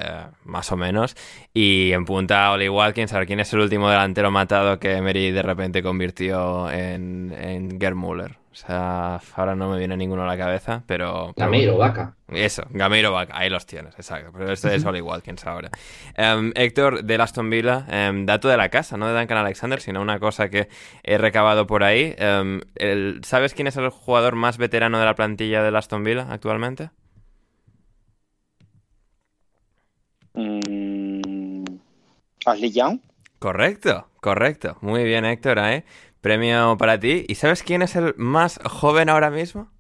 más o menos. Y en punta Oli Watkins, a ver quién es el último delantero matado que Emery de repente convirtió en, en Gerd Müller. O sea, ahora no me viene ninguno a la cabeza, pero... Gameiro, Vaca. Eso, Gameiro, Vaca, ahí los tienes, exacto. Pero este es Oli Watkins ahora. Um, Héctor, de Aston Villa, um, dato de la casa, no de Duncan Alexander, sino una cosa que he recabado por ahí. Um, el, ¿Sabes quién es el jugador más veterano de la plantilla de Aston Villa actualmente? Mm, Ashley Young. Correcto, correcto. Muy bien, Héctor, ¿eh? Premio para ti. ¿Y sabes quién es el más joven ahora mismo?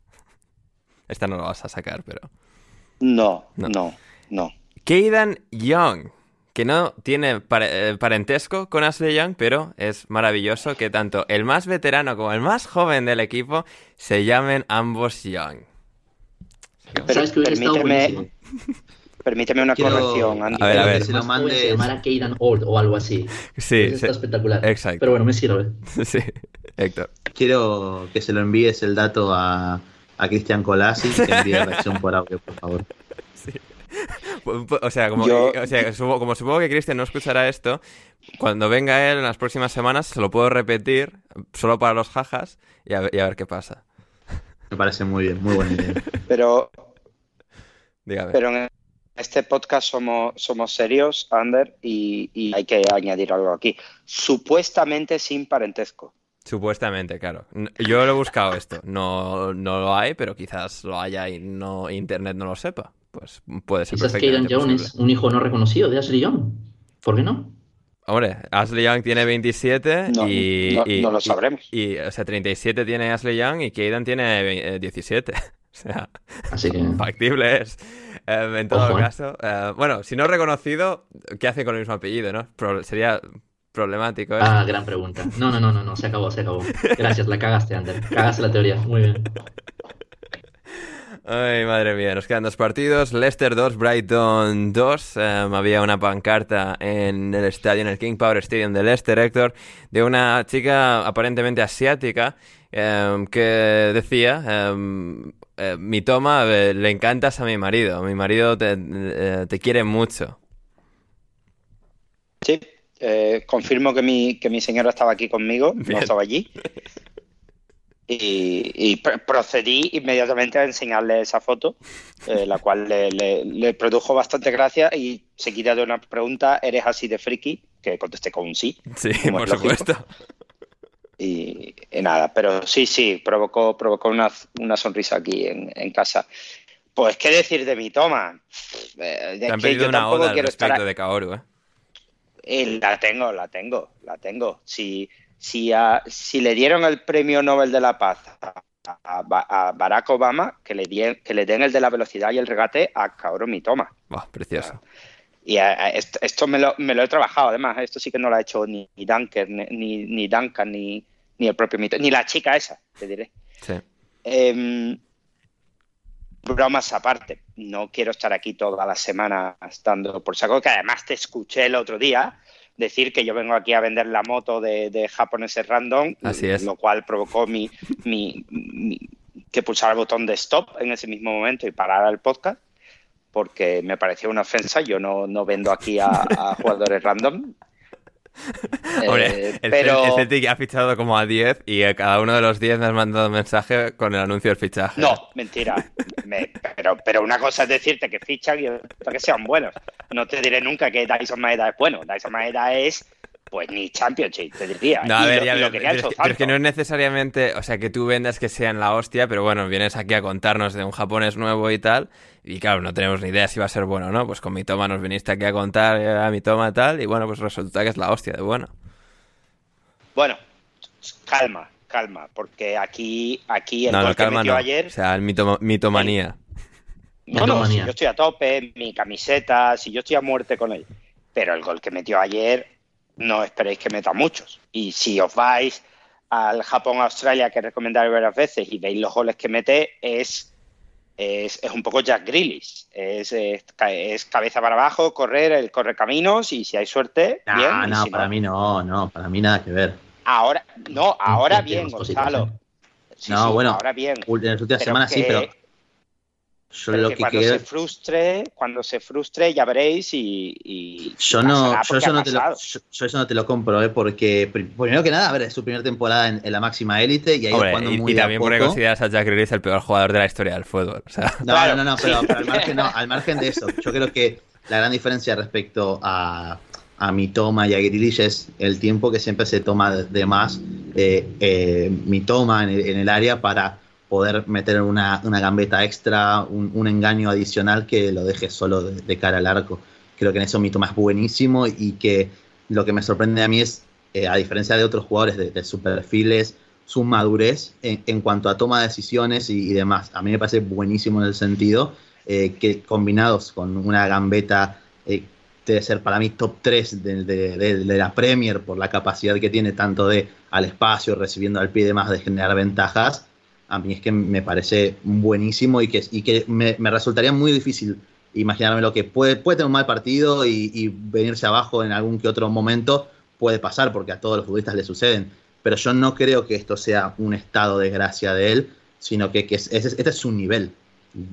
Esta no lo vas a sacar, pero. No, no, no. no. Keidan Young, que no tiene parentesco con Ashley Young, pero es maravilloso que tanto el más veterano como el más joven del equipo se llamen ambos Young. Pero, ¿Sabes que permíteme, permíteme una Quiero- corrección, Andy. A ver, a ver. Se lo se mandes- llamara Keidan Old o algo así. Sí, Eso está sí, espectacular. exacto. Pero bueno, me sirve. sí, Héctor. Quiero que se lo envíes el dato a, a Cristian Colasi, que envíe reacción por audio, por favor. O sea, como, Yo- que- o sea, supo- como supongo que Cristian no escuchará esto, cuando venga él en las próximas semanas se lo puedo repetir solo para los jajas y a ver, y a ver qué pasa. Me parece muy bien, muy buena idea. Pero, Dígame. pero en este podcast somos, somos serios, Ander, y, y hay que añadir algo aquí. Supuestamente sin parentesco. Supuestamente, claro. Yo lo he buscado esto. No, no lo hay, pero quizás lo haya y no internet no lo sepa. Pues puede ser Quizás Keidan perfectamente Young posible. es un hijo no reconocido de Ashley Young. ¿Por qué no? Hombre, Ashley Young tiene 27 No, y, no- y- no lo y- sabremos. Y, o sea, 37 tiene Ashley Young y Keidan tiene ve- eh, 17. O sea, Así que. factible es. Eh, en todo Ojo, ¿eh? caso, eh, bueno, si no reconocido, ¿qué hace con el mismo apellido, no? Pro- sería problemático. ¿eh? Ah, gran pregunta. No, no, no, no, no, se acabó, se acabó. Gracias, la cagaste, Ander. Cagaste la teoría. Muy bien. Ay, madre mía, nos quedan dos partidos. Leicester 2, Brighton 2. Em, había una pancarta en el estadio, en el King Power Stadium de Leicester, Héctor, de una chica aparentemente asiática em, que decía, em, eh, mi toma, eh, le encantas a mi marido, mi marido te, eh, te quiere mucho. Sí, confirmo que mi, que mi señora estaba aquí conmigo, Bien. no estaba allí. Y, y pr- procedí inmediatamente a enseñarle esa foto, eh, la cual le, le- le produjo bastante gracia y seguida de una pregunta, ¿eres así de friki? Que contesté con un sí. Sí, por lógico. supuesto. Y, y nada, pero sí, sí, provocó, provocó una, una sonrisa aquí en, en casa. Pues, ¿qué decir de mi toma? Eh, Te han que yo una tampoco oda al quiero estar de Kaoru, ¿eh? Eh, la tengo, la tengo, la tengo. Si, si, a- si le dieron el premio Nobel de la Paz a, a Ba- a Barack Obama, que le, que le den el de la velocidad y el regate a Kaoru Mitoma. Buah, precioso. Y a- a esto, esto me, lo, me lo he trabajado, además. Esto sí que no lo ha hecho ni, ni Duncan, ni, ni, Duncan, ni, ni el propio Mitoma, ni la chica esa, te diré. Sí. Em, bromas aparte, no quiero estar aquí todas las semanas dando por saco, que además te escuché el otro día decir que yo vengo aquí a vender la moto de, de japoneses random, Así es. lo cual provocó mi, mi- mi- que pulsara el botón de stop en ese mismo momento y parara el podcast, porque me pareció una ofensa, yo no, no vendo aquí a, a jugadores random. Hombre, Eh, el, pero... el Celtic ha fichado como a 10 y a cada uno de los 10 me has mandado un mensaje con el anuncio del fichaje. No, mentira. Me- pero, pero una cosa es decirte que fichan y otra que sean buenos. No te diré nunca que Dyson Maeda es bueno. Dyson Maeda es Pues ni Championship, te diría. No, a ver, lo- ya, lo pero- pero es que, pero es que no es necesariamente, o sea, que tú vendas que sean la hostia, pero bueno, vienes aquí a contarnos de un japonés nuevo y tal, y claro, no tenemos ni idea si va a ser bueno o no, pues con mi toma nos viniste aquí a contar eh, a mi toma tal, y bueno, pues resulta que es la hostia de bueno. Bueno, calma, calma, porque aquí, aquí el No, gol no, que metió no, ayer... o sea, el mito- mitomanía. No, no, si Mitomanía. yo estoy a tope, mi camiseta, si yo estoy a muerte con él. Pero el gol que metió ayer, no esperéis que meta muchos. Y si os vais al Japón-Australia, que he recomendado varias veces, y veis los goles que mete, es, es, es un poco Jack Grealish. Es, es, es cabeza para abajo, correr, el corre caminos, y si hay suerte, No, bien. no, si para mí no, no, para mí nada que ver. Ahora, no, ahora bien, Gonzalo. ¿eh? Sí, No, sí, bueno, ahora bien. En las últimas semanas sí, que- pero yo Pero lo que cuando quiero... se frustre, cuando se frustre ya veréis y, y Yo no, yo eso no, te lo, pasado. yo, yo eso no te lo compro, ¿eh? porque pri- primero que nada, a ver, es su primera temporada en, en la máxima élite y Hombre, jugando y, muy y también porque consideras a Jack Grealish el peor jugador de la historia del fútbol, o sea... No, Claro, no, no, no, pero, al, margen, no, al margen de eso, yo creo que la gran diferencia respecto a, a Mitoma y a Grealish es el tiempo que siempre se toma de, más eh, eh, Mitoma en el, en el área para poder meter una, una gambeta extra, un, un engaño adicional que lo deje solo de, de cara al arco. Creo que en eso Mitoma es buenísimo y que lo que me sorprende a mí es, eh, a diferencia de otros jugadores de, de su perfil, es su madurez en, en cuanto a toma de decisiones y, y demás. A mí me parece buenísimo en el sentido eh, que combinados con una gambeta eh, debe ser para mí top 3 de, de- de- de la Premier por la capacidad que tiene tanto de al espacio, recibiendo al pie y demás, de generar ventajas. A mí es que me parece buenísimo y que, me, resultaría muy difícil imaginarme lo que puede, tener un mal partido y, venirse abajo en algún que otro momento, puede pasar porque a todos los futbolistas le suceden. Pero yo no creo que esto sea un estado de gracia de él, sino que, es- este es su nivel,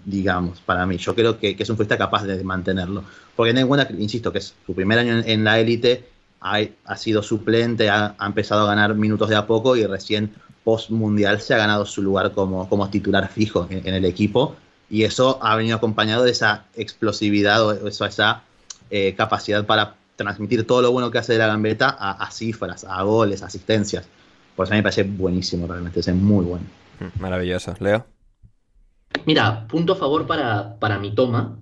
digamos, para mí. Yo creo que, es un futbolista capaz de mantenerlo. Porque ten en cuenta, insisto, que es su primer año en, la élite, ha, ha sido suplente, ha, ha empezado a ganar minutos de a poco y recién post mundial se ha ganado su lugar como, como titular fijo en, en el equipo. Y eso ha venido acompañado de esa explosividad o eso, esa eh, capacidad para transmitir todo lo bueno que hace de la gambeta a, a cifras, a goles, a asistencias. Por eso a mí me parece buenísimo, realmente, es muy bueno. Mm, Maravilloso. Leo. Mira, punto a favor para, para mi toma,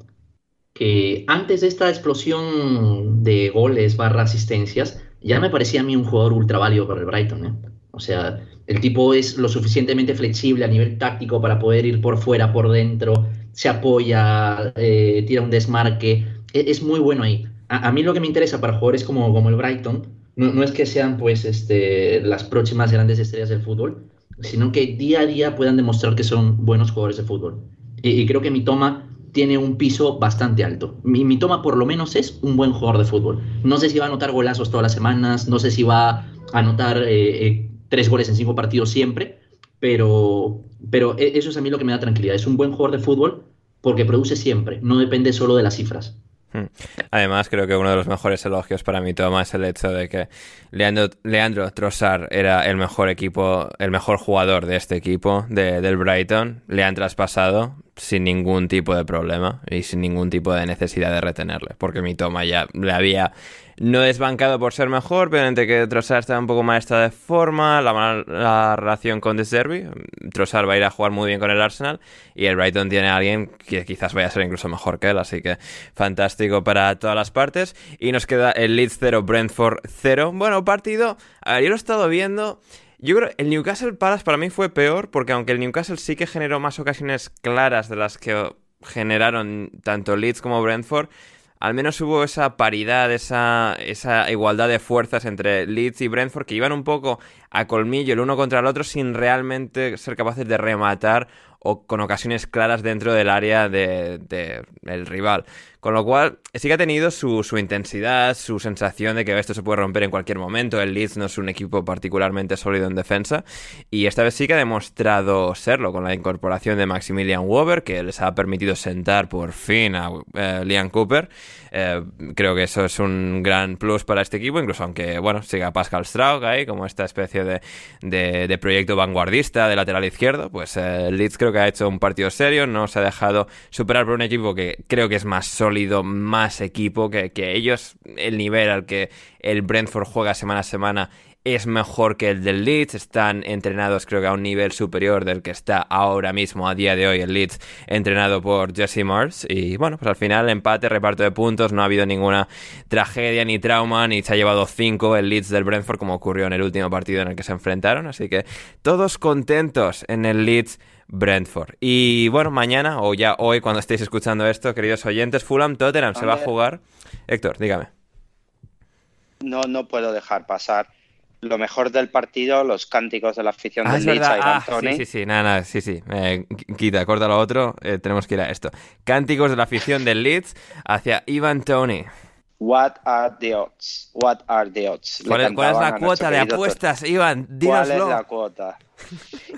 que antes de esta explosión de goles barra asistencias, ya me parecía a mí un jugador ultra válido para el Brighton. ¿eh? O sea, el tipo es lo suficientemente flexible a nivel táctico para poder ir por fuera, por dentro, se apoya, eh, tira un desmarque, e- es muy bueno ahí. A, mí lo que me interesa para jugadores como, como el Brighton no, no es que sean pues este, las próximas grandes estrellas del fútbol, sino que día a día puedan demostrar que son buenos jugadores de fútbol. Y, y creo que mi toma tiene un piso bastante alto. Mi, mi toma por lo menos es un buen jugador de fútbol. No sé si va a anotar golazos todas las semanas, no sé si va a anotar eh, eh, tres goles en cinco partidos siempre, pero, pero e- eso es a mí lo que me da tranquilidad. Es un buen jugador de fútbol porque produce siempre, no depende solo de las cifras. Hmm. Además, creo que uno de los mejores elogios para mi toma es el hecho de que Leandro, Leandro Trossard era el mejor equipo, el mejor jugador de este equipo, de- del Brighton. Le han traspasado sin ningún tipo de problema y sin ningún tipo de necesidad de retenerle, porque mi toma ya le había no desbancado por ser mejor, pero entre que Trossard estaba un poco más de forma, la mala la relación con De Zerbi, Trossard va a ir a jugar muy bien con el Arsenal y el Brighton tiene a alguien que quizás vaya a ser incluso mejor que él, así que fantástico para todas las partes. Y nos queda el Leeds 0, Brentford 0. Bueno, partido, a ver, yo lo he estado viendo. Yo creo el Newcastle Palace para mí fue peor porque aunque el Newcastle sí que generó más ocasiones claras de las que generaron tanto Leeds como Brentford, al menos hubo esa paridad, esa, esa igualdad de fuerzas entre Leeds y Brentford que iban un poco a colmillo el uno contra el otro sin realmente ser capaces de rematar o con ocasiones claras dentro del área del de, el rival. Con lo cual, sí que ha tenido su, su, intensidad, su sensación de que esto se puede romper en cualquier momento. El Leeds no es un equipo particularmente sólido en defensa. Y esta vez sí que ha demostrado serlo con la incorporación de Maximilian Weber, que les ha permitido sentar por fin a eh, Liam Cooper. Eh, creo que eso es un gran plus para este equipo, incluso aunque, bueno, siga Pascal Straug ahí, como esta especie de, de, proyecto vanguardista de lateral izquierdo, pues eh, el Leeds creo que ha hecho un partido serio, no se ha dejado superar por un equipo que creo que es más sólido, más equipo que, que ellos, el nivel al que el Brentford juega semana a semana es mejor que el del Leeds, están entrenados creo que a un nivel superior del que está ahora mismo, a día de hoy, el Leeds, entrenado por Jesse Mars. Y bueno, pues al final empate, reparto de puntos, no ha habido ninguna tragedia ni trauma, ni se ha llevado cinco el Leeds del Brentford como ocurrió en el último partido en el que se enfrentaron. Así que todos contentos en el Leeds. Brentford. Y bueno, mañana o ya hoy cuando estéis escuchando esto, queridos oyentes, Fulham Tottenham se va a jugar. Héctor, dígame. No, no puedo dejar pasar lo mejor del partido, los cánticos de la afición ah, del Leeds ah, Sí, sí, sí, nada, nada, sí, sí. Eh, quita, corta lo otro, eh, tenemos que ir a esto. Cánticos de la afición del Leeds hacia Ivan Tony. What are the odds? What are the odds? ¿Cuál, es, la cuota de apuestas, Iván? Dínoslo. ¿Cuál es la cuota?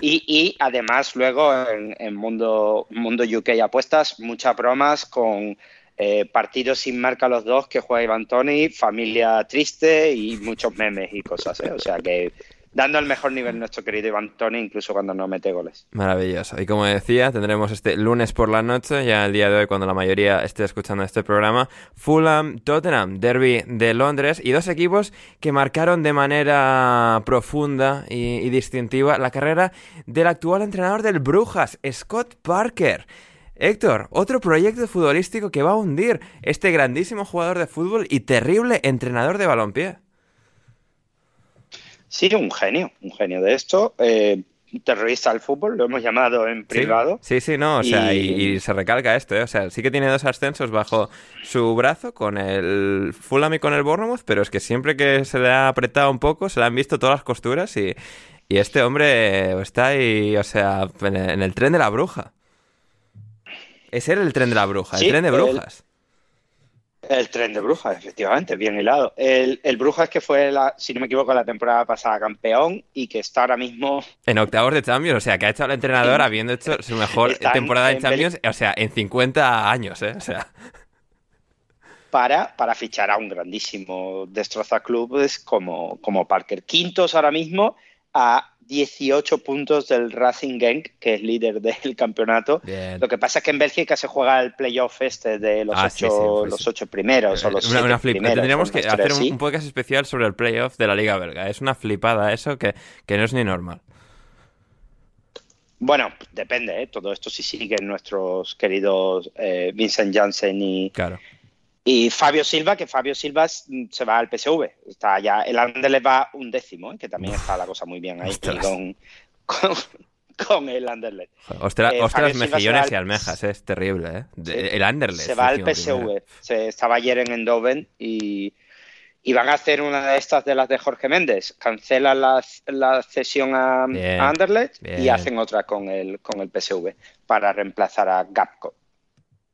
Y, y además luego en, en, mundo, mundo UK apuestas, muchas bromas con eh, partidos sin marca los dos que juega Iván Tony, familia triste y muchos memes y cosas, ¿eh? O sea que dando el mejor nivel nuestro querido Iván Tony, incluso cuando no mete goles. Maravilloso. Y como decía, tendremos este lunes por la noche, ya el día de hoy, cuando la mayoría esté escuchando este programa, Fulham, Tottenham, Derby de Londres, y dos equipos que marcaron de manera profunda y, y distintiva la carrera del actual entrenador del Brujas, Scott Parker. Héctor, otro proyecto futbolístico que va a hundir este grandísimo jugador de fútbol y terrible entrenador de balompié. Sí, un genio, un genio de esto. Eh, terrorista del fútbol, lo hemos llamado en privado. Sí, sí, no, o sea, y, se recalca esto, ¿eh? o sea, sí que tiene dos ascensos bajo su brazo con el Fulham y con el Bournemouth, pero es que siempre que se le ha apretado un poco, se le han visto todas las costuras y, este hombre está ahí, o sea, en el tren de la bruja. Ese era el tren de la bruja, el tren de brujas. El, tren de brujas, efectivamente, bien hilado. El, el Brujas que fue, la, si no me equivoco, la temporada pasada campeón y que está ahora mismo... En octavos de Champions, o sea, que ha hecho el entrenador habiendo hecho su mejor temporada en, Champions, o sea, en 50 años, ¿eh? O sea... Para, para fichar a un grandísimo destroza clubes como, como Parker. Quintos ahora mismo a 18 puntos del Racing Genk, que es líder del campeonato. Lo que pasa es que en Bélgica se juega el playoff este de los, ah, ocho, los ocho primeros o los una, Tendríamos que hacer un, podcast especial sobre el playoff de la Liga Belga. Es una flipada eso que, que no es ni normal. Bueno, depende, ¿eh? todo esto si siguen nuestros queridos eh, Vincent Janssen y, claro. Y Fabio Silva, que Fabio Silva se va al PSV. Está ya, el Anderlecht va un décimo, ¿eh? que también está la cosa muy bien ahí con, con, el Anderlecht. Ostras, eh, mejillones y almejas, es terrible. ¿eh? el Anderlecht. Se va al PSV. Se, estaba ayer en Endoven y, y, van a hacer una de estas de las de Jorge Méndez. Cancelan la, la cesión a, Anderlecht y hacen otra con el, con el PSV para reemplazar a Gapco.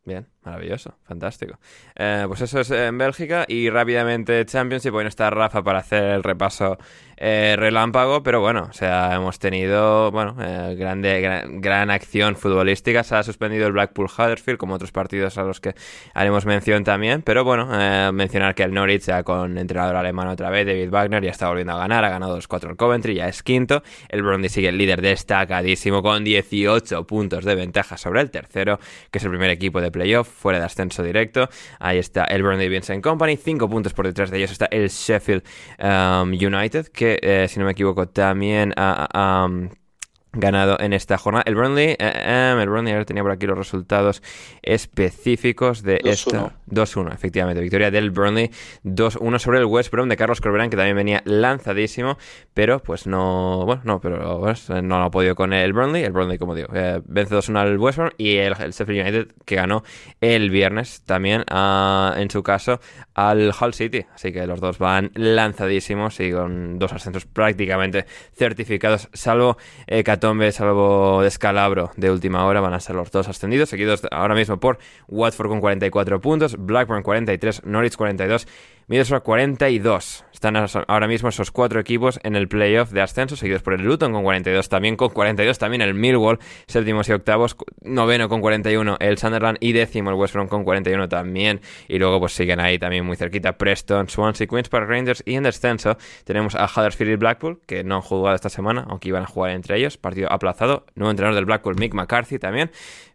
Bien, maravilloso, fantástico. Eh, pues eso es en Bélgica y rápidamente Championship. Bueno, está Rafa para hacer el repaso eh, relámpago, pero bueno, o sea, hemos tenido, bueno, eh, grande, gran, acción futbolística. Se ha suspendido el Blackpool Huddersfield, como otros partidos a los que haremos mención también. Pero bueno, mencionar que el Norwich, ya con entrenador alemán otra vez, David Wagner, ya está volviendo a ganar. Ha ganado 2-4 el Coventry, ya es quinto. El Brondby sigue el líder destacadísimo con 18 puntos de ventaja sobre el tercero, que es el primer equipo de playoff, fuera de ascenso directo. Ahí está el Burnley Vincent Company, 5 puntos por detrás de ellos está el Sheffield um, United, que eh, si no me equivoco también ha ganado en esta jornada. El Burnley, eh, eh, el Burnley, ahora tenía por aquí los resultados específicos de esta. 2-1, efectivamente, victoria del Burnley 2-1 sobre el West Brom de Carlos Corberán que también venía lanzadísimo, pero pues no, bueno, no, pero pues, no lo ha podido con el Burnley, el Burnley como digo, eh, vence 2-1 al West Brom y el, el, Sheffield United que ganó el viernes también ah, en su caso al Hull City, así que los dos van lanzadísimos y con dos ascensos prácticamente certificados, salvo 14 hecatombe, salvo descalabro de última hora, van a ser los dos ascendidos, seguidos ahora mismo por Watford con 44 puntos, Blackburn 43, Norwich 42 Middlesbrough 42. Están ahora mismo esos cuatro equipos en el playoff de ascenso, seguidos por el Luton con 42, también con 42, también el Millwall, séptimos y octavos, noveno con 41, el Sunderland y décimo el West Brom con 41 también. Y luego pues siguen ahí también muy cerquita Preston, Swansea, Queens Park Rangers y en descenso tenemos a Huddersfield y Blackpool, que no han jugado esta semana, aunque iban a jugar entre ellos, partido aplazado. Nuevo entrenador del Blackpool, Mick McCarthy también.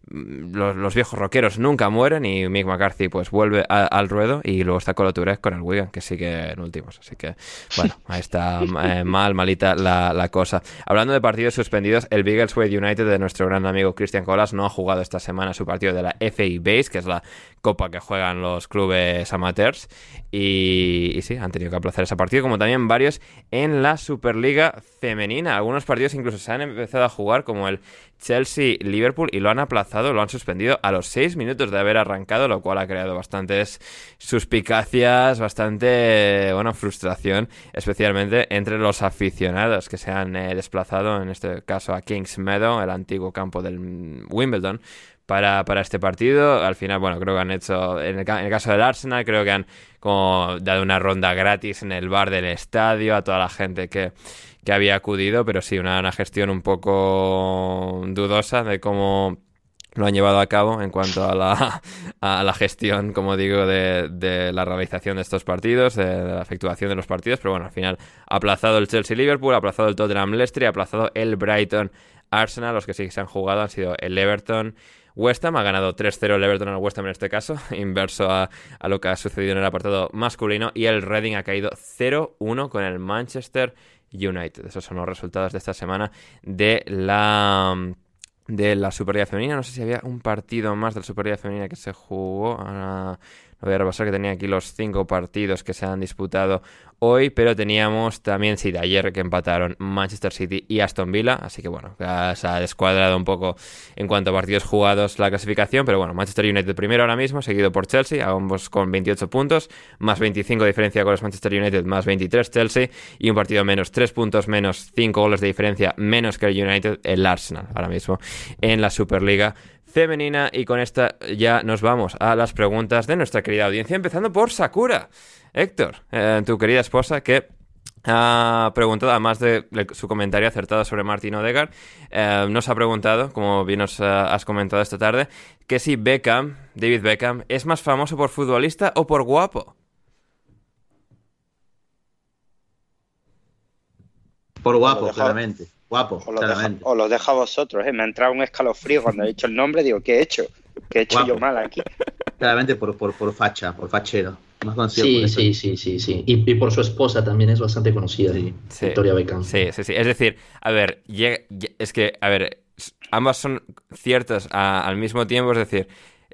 Mm, los, viejos rockeros nunca mueren y Mick McCarthy pues vuelve al ruedo y luego está Colo con el Wigan que sigue en últimos. Así que bueno ahí está eh, mal malita la, cosa. Hablando de partidos suspendidos el Biggleswade United de nuestro gran amigo Christian Colas no ha jugado esta semana su partido de la FA Base que es la copa que juegan los clubes amateurs. Y, y sí han tenido que aplazar ese partido como también varios en la Superliga femenina. Algunos partidos incluso se han empezado a jugar como el Chelsea-Liverpool y lo han aplazado, lo han suspendido a los 6 minutos de haber arrancado, lo cual ha creado bastantes suspicacias, bastante, bueno, frustración, especialmente entre los aficionados que se han eh, desplazado, en este caso a Kings Meadow, el antiguo campo del Wimbledon, para, para, este partido. Al final, bueno, creo que han hecho, en el, caso del Arsenal, creo que han como dado una ronda gratis en el bar del estadio a toda la gente que, que había acudido, pero sí, una, una gestión un poco dudosa de cómo lo han llevado a cabo en cuanto a la, a la gestión, como digo, de, de, la realización de estos partidos, de, la efectuación de los partidos, pero bueno, al final aplazado el Chelsea-Liverpool, aplazado el Tottenham-Leicester aplazado el Brighton-Arsenal, los que sí se han jugado han sido el Everton, West Ham ha ganado 3-0 el Everton al West Ham en este caso, inverso a, a, lo que ha sucedido en el apartado masculino. Y el Reading ha caído 0-1 con el Manchester United. Esos son los resultados de esta semana de la de la Superliga Femenina. No sé si había un partido más de la Superliga Femenina que se jugó. Ahora voy a repasar que tenía aquí los cinco partidos que se han disputado hoy, pero teníamos también, sí, de ayer que empataron Manchester City y Aston Villa, así que bueno, se ha descuadrado un poco en cuanto a partidos jugados la clasificación, pero bueno, Manchester United primero ahora mismo, seguido por Chelsea, ambos con 28 puntos, más 25 de diferencia con los Manchester United, más 23 Chelsea, y un partido menos, 3 puntos menos, 5 goles de diferencia menos que el United, el Arsenal, ahora mismo en la Superliga femenina y con esta ya nos vamos a las preguntas de nuestra querida audiencia, empezando por Sakura. Héctor, eh, tu querida esposa, que ha preguntado, además de su comentario acertado sobre Martin Odegaard, eh, nos ha preguntado, como bien nos has comentado esta tarde, que si Beckham, David Beckham, es más famoso por futbolista o por guapo. Por guapo, claramente. Guapo, os lo, dejo, a vosotros, ¿eh? Me ha entrado un escalofrío cuando he dicho el nombre, digo, ¿qué he hecho? ¿Qué he hecho yo mal aquí? Claramente por, por, por facha, por fachero. Más sí, sí, sí, sí, sí. Y, por su esposa también es bastante conocida, sí. Victoria Beckham. Sí, sí, sí. Es decir, a ver, es que, a ver, ambas son ciertas al mismo tiempo, es decir,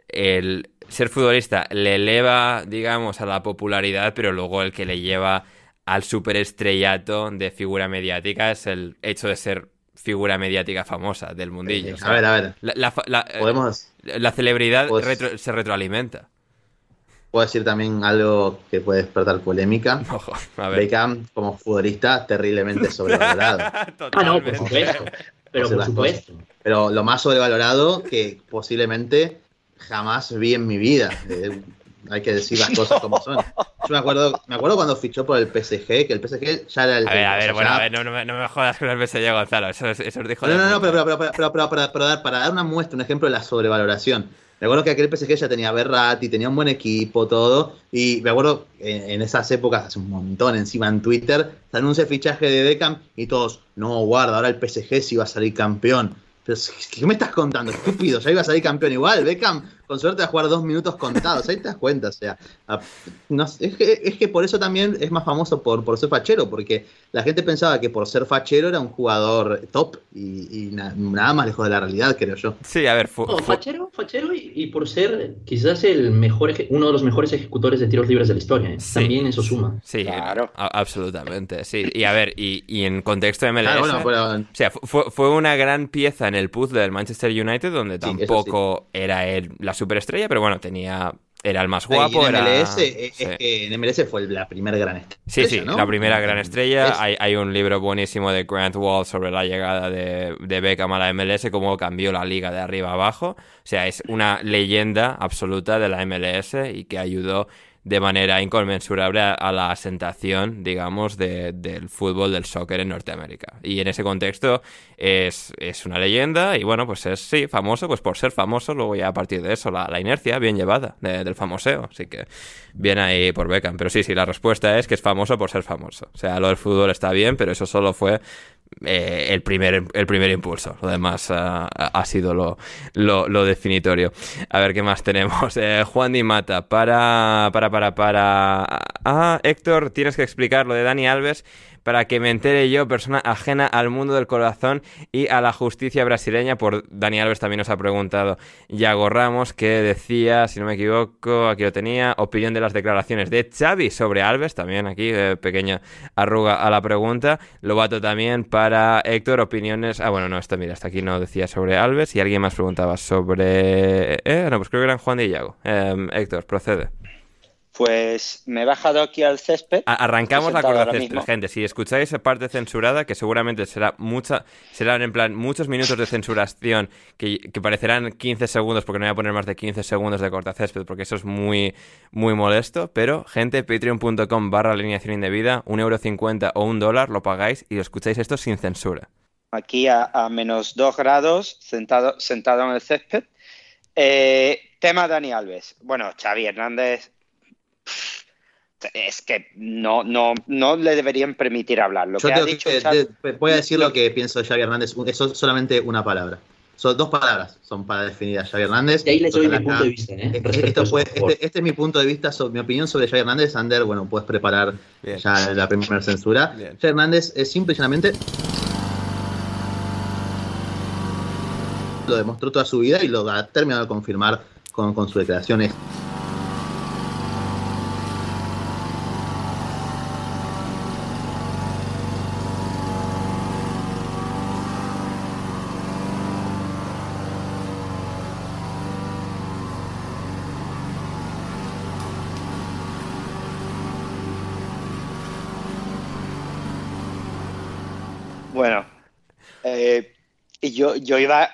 el ser futbolista le eleva, digamos, a la popularidad, pero luego el que le lleva al superestrellato de figura mediática es el hecho de ser figura mediática famosa del mundillo. a ver, a ver. La, ¿Podemos... la celebridad se retroalimenta. Puedo decir también algo que puede despertar polémica. Ojo, a ver. Beckham, como futbolista, terriblemente sobrevalorado. ah, no, por supuesto. Pero por supuesto. Pero lo más sobrevalorado que posiblemente jamás vi en mi vida. Eh, hay que decir las cosas como son. Yo me acuerdo, me acuerdo cuando fichó por el PSG, que el PSG ya era el. A ver, a ver, bueno, a ver, no, no, me, jodas con el PSG, Gonzalo. Eso, eso os dijo. No, no, no, pero, pero, pero, pero, para, dar, para dar una muestra, un ejemplo de la sobrevaloración. Me acuerdo que aquel PSG ya tenía Berratti, tenía un buen equipo, todo. Y me acuerdo en, esas épocas, hace un montón encima en Twitter, se anuncia el fichaje de Beckham y todos, no, guarda, ahora el PSG sí va a salir campeón. Pero, ¿qué me estás contando? Estúpido, ya iba a salir campeón igual. Beckham, con suerte, a jugar dos minutos contados. Ahí te das cuenta, o sea. es, que, es, que, por eso también es más famoso por, por ser fachero, porque la gente pensaba que por ser fachero era un jugador top y, nada más lejos de la realidad, creo yo. Sí, a ver, fachero, fachero y, por ser quizás el mejor uno de los mejores ejecutores de tiros libres de la historia. ¿eh? también eso suma. Sí, claro. absolutamente. Sí, y a ver, y, en contexto de MLS, o sea, fue, fue una gran pieza en el puzzle del Manchester United, donde tampoco era él la superestrella, pero bueno, tenía era el más guapo. en, MLS, es que en MLS fue la primera gran estrella. Sí, sí, la primera gran estrella. Hay, hay, un libro buenísimo de Grant Wall sobre la llegada de, de Beckham a la MLS, cómo cambió la liga de arriba abajo. O sea, es una leyenda absoluta de la MLS y que ayudó de manera inconmensurable a, la asentación, digamos, del fútbol, del soccer en Norteamérica. Y en ese contexto es, una leyenda y bueno, pues es, sí, famoso, pues por ser famoso, luego ya a partir de eso, la, inercia bien llevada del famoseo. Así que bien ahí por Beckham. Pero sí, sí, la respuesta es que es famoso por ser famoso. O sea, lo del fútbol está bien, pero eso solo fue eh, el, primer, el primer impulso. Lo demás ah, ha sido lo, lo, definitorio. A ver qué más tenemos. Eh, Juan Di Mata, para, para, para, para. Ah, Héctor, tienes que explicar lo de Dani Alves para que me entere yo, persona ajena al mundo del corazón y a la justicia brasileña. Por Dani Alves también nos ha preguntado Yago Ramos, que decía, si no me equivoco, aquí lo tenía, opinión de las declaraciones de Xavi sobre Alves, también aquí, eh, pequeña arruga a la pregunta. Lobato también para Héctor, opiniones. Ah, bueno, no, esto mira, hasta aquí no decía sobre Alves y alguien más preguntaba sobre. Eh, no, pues creo que eran Juan de Yago. Em, Héctor, procede. Pues me he bajado aquí al césped. arrancamos la corda césped, gente. Si escucháis esa parte censurada, que seguramente será mucha, serán en plan muchos minutos de censuración que, parecerán 15 segundos, porque no voy a poner más de 15 segundos de corta césped, porque eso es muy, muy molesto. Pero, gente, patreon.com barra alineación indebida, un euro cincuenta o un dólar, lo pagáis y lo escucháis esto sin censura. Aquí a, menos dos grados, sentado, sentado en el césped. Eh, tema Dani Alves. Bueno, Xavi Hernández es que no, no, no le deberían permitir hablar. Lo que ha dicho voy a decir lo que pienso de Xavi Hernández. Eso es solamente una palabra. Son dos palabras son para definir a Xavi Hernández. Y ahí le doy mi punto de vista. ¿eh? Este, este, este, es mi punto de vista, mi opinión sobre Xavi Hernández. Ander, bueno, puedes preparar ya la primera censura. Xavi Hernández es simple y llanamente lo demostró toda su vida y lo ha terminado de confirmar con, con sus declaraciones yo, yo iba,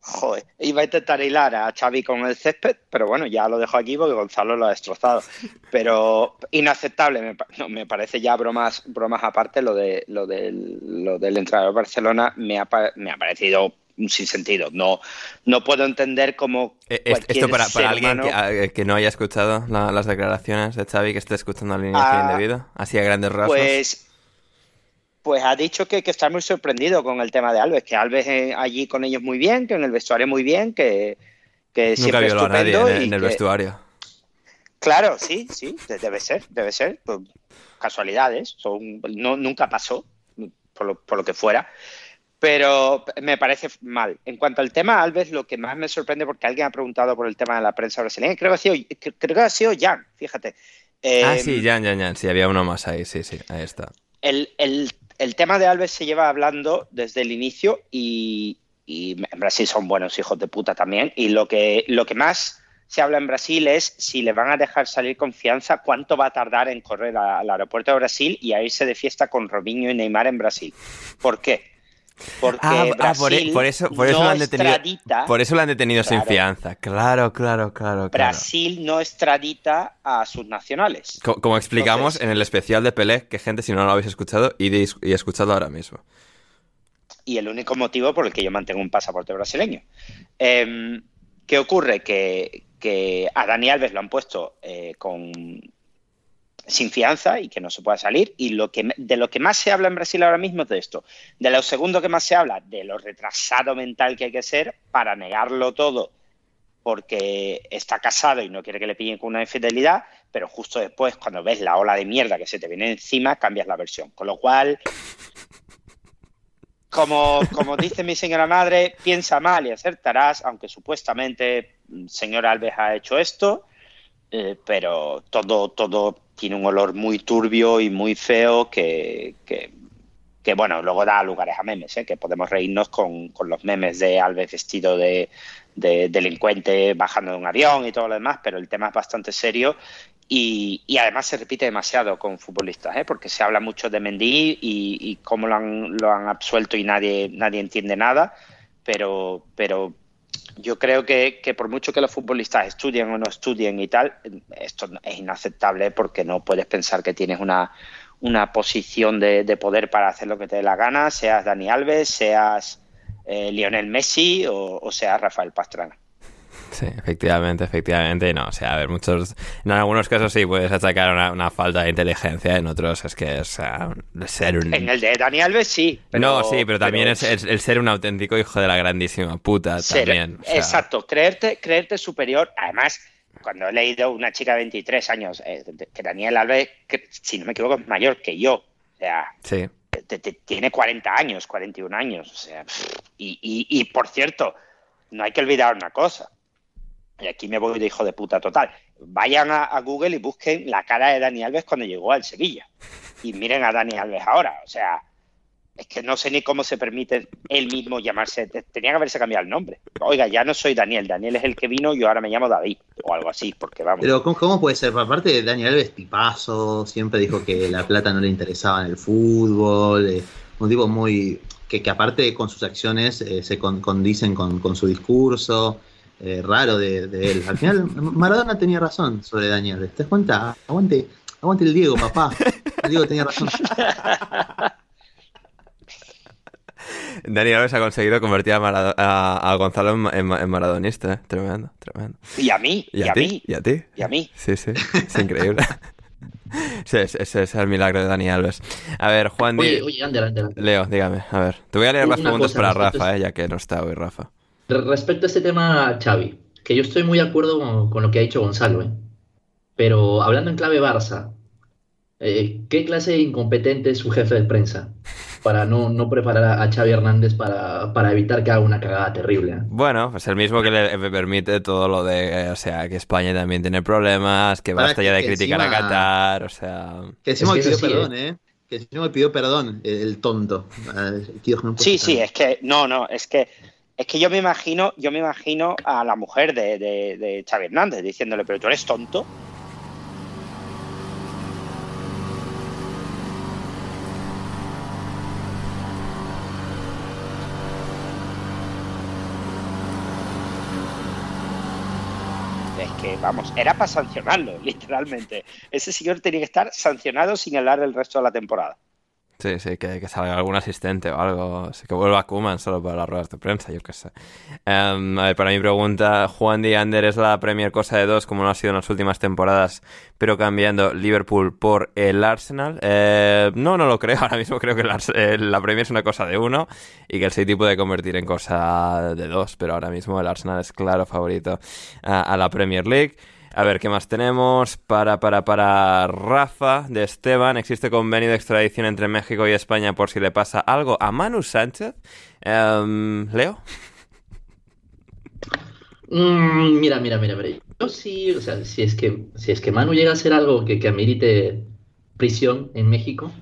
joder, iba a intentar hilar a Xavi con el césped, pero bueno, ya lo dejo aquí porque Gonzalo lo ha destrozado. Pero inaceptable, me, me parece ya bromas, bromas aparte, lo, de, lo, del, lo del entrenador de Barcelona me ha, me ha parecido un sinsentido. No, no puedo entender cómo. Eh, esto para, para alguien que, que, no haya escuchado las declaraciones de Xavi, que esté escuchando la línea ah, indebida, así a grandes rasgos. Pues pues ha dicho que, está muy sorprendido con el tema de Alves, que Alves eh, allí con ellos muy bien, que en el vestuario muy bien, que, que Nunca siempre a nadie en, el vestuario. Claro, sí, sí, debe ser, debe ser. Pues, casualidades, son, no, nunca pasó, por lo, por lo que fuera pero me parece mal. En cuanto al tema Alves, lo que más me sorprende, porque alguien ha preguntado por el tema de la prensa brasileña, creo que ha sido, creo que ha sido Jan, fíjate. ah, sí, em, Jan, Jan, Jan, sí, había uno más ahí, sí, sí, ahí está. El, el el tema de Alves se lleva hablando desde el inicio y, en Brasil son buenos hijos de puta también. Y lo que, lo que más se habla en Brasil es si le van a dejar salir confianza, cuánto va a tardar en correr al aeropuerto de Brasil y a irse de fiesta con Robinho y Neymar en Brasil. ¿Por qué? Porque ah, ah por, e-, eso, por eso lo han detenido, por eso lo han detenido sin fianza. Claro, claro, claro, Brasil no extradita a sus nacionales. como, explicamos en el especial de Pelé, que gente, si no lo habéis escuchado, y, y escuchado ahora mismo. Y el único motivo por el que yo mantengo un pasaporte brasileño. Em, ¿Qué ocurre? Que, a Dani Alves lo han puesto eh, con sin fianza y que no se pueda salir. Y lo que, de lo que más se habla en Brasil ahora mismo es de esto. De lo segundo que más se habla, de lo retrasado mental que hay que ser para negarlo todo porque está casado y no quiere que le pillen con una infidelidad, pero justo después, cuando ves la ola de mierda que se te viene encima, cambias la versión. Con lo cual, como, como dice mi señora madre, piensa mal y acertarás, aunque supuestamente señor Alves ha hecho esto, eh, pero todo, todo tiene un olor muy turbio y muy feo que, que, bueno, luego da lugares a memes, ¿eh? que podemos reírnos con, los memes de Alves vestido de, delincuente bajando de un avión y todo lo demás, pero el tema es bastante serio y, además se repite demasiado con futbolistas, ¿eh? porque se habla mucho de Mendy y, y cómo lo han, lo han absuelto y nadie, nadie entiende nada, pero, pero Yo creo que, que, por mucho que los futbolistas estudien o no estudien y tal, esto es inaceptable porque no puedes pensar que tienes una, una posición de, de poder para hacer lo que te dé la gana, seas Dani Alves, seas eh, Lionel Messi o, o seas Rafael Pastrana. Sí, efectivamente, efectivamente. No, o sea, a ver, muchos. En algunos casos sí puedes atacar una, una falta de inteligencia, en otros es que es ser un. En el de Dani Alves sí. Pero, no, sí, pero también pero... Es, es, el ser un auténtico hijo de la grandísima puta ser, también. O sea... Exacto, creerte, creerte superior. Además, cuando he leído una chica de 23 años, eh, que Daniel Alves, que, si no me equivoco, es mayor que yo. O sea. Sí. Te, te, tiene 40 años, 41 años. O sea, y, y, y por cierto, no hay que olvidar una cosa y aquí me voy de hijo de puta total. Vayan a, Google y busquen la cara de Dani Alves cuando llegó al Sevilla. Y miren a Dani Alves ahora. O sea, es que no sé ni cómo se permite él mismo llamarse. Tenía que haberse cambiado el nombre. Oiga, ya no soy Daniel. Daniel es el que vino yo ahora me llamo David. O algo así, porque vamos. Pero ¿cómo, cómo puede ser? Aparte de Dani Alves, tipazo. Siempre dijo que la plata no le interesaba en el fútbol. Eh, un tipo muy. Que, que aparte con sus acciones eh, se con, condicen con, con su discurso eh, raro de, de, él. Al final, Maradona tenía razón sobre Daniel. ¿Te das cuenta? Aguante, aguante el Diego, papá. El Diego tenía razón. Daniel Alves ha conseguido convertir a, Marado a, a Gonzalo en, en, en, maradonista, ¿eh? tremendo, tremendo. Y a mí, y a, y a ti, mí. Y a ti. Y a mí. Sí, sí, es increíble. Sí, ese, ese, es el milagro de Dani Alves. A ver, Juan. Oye. Leo, dígame. A ver, te voy a leer las preguntas cosa, para Rafa, eh, ya que no está hoy Rafa. Respecto a este tema, Xavi, que yo estoy muy de acuerdo con, con lo que ha dicho Gonzalo, ¿eh? pero hablando en clave Barça, eh, ¿qué clase de incompetente es su jefe de prensa para no, no preparar a, Xavi Hernández para, para evitar que haga una cagada terrible? ¿eh? Bueno, pues el mismo que le permite todo lo de, eh, o sea, que España también tiene problemas, que basta ya de que criticar a Qatar, o sea... Que encima Es me que pidió perdón, ¿eh? Que encima me pidió perdón, el, el tonto. Tío, no puedo Sí, sí, es que no, no, es que es que yo me imagino, yo me imagino a la mujer de, de, Xavi Hernández diciéndole, pero tú eres tonto. Es que, vamos, era para sancionarlo, literalmente. Ese señor tenía que estar sancionado sin hablar el resto de la temporada. Sí, sí, que, que salga algún asistente o algo. Que vuelva Kuman solo para las ruedas de prensa, yo qué sé. Um, a ver, para mi pregunta, Juan Di Ander es la Premier cosa de dos, como no ha sido en las últimas temporadas, pero cambiando Liverpool por el Arsenal. Eh, no, no lo creo. Ahora mismo creo que el eh, la Premier es una cosa de uno y que el City puede convertir en cosa de dos, pero ahora mismo el Arsenal es claro favorito a la Premier League. A ver, ¿qué más tenemos? Para, para, para Rafa de Esteban, ¿existe convenio de extradición entre México y España por si le pasa algo a Manu Sánchez? Um, ¿Leo? Mm, mira, mira, mira, mira. Yo sí, o sea, si es que, si es que Manu llega a hacer algo que, que amerite prisión en México,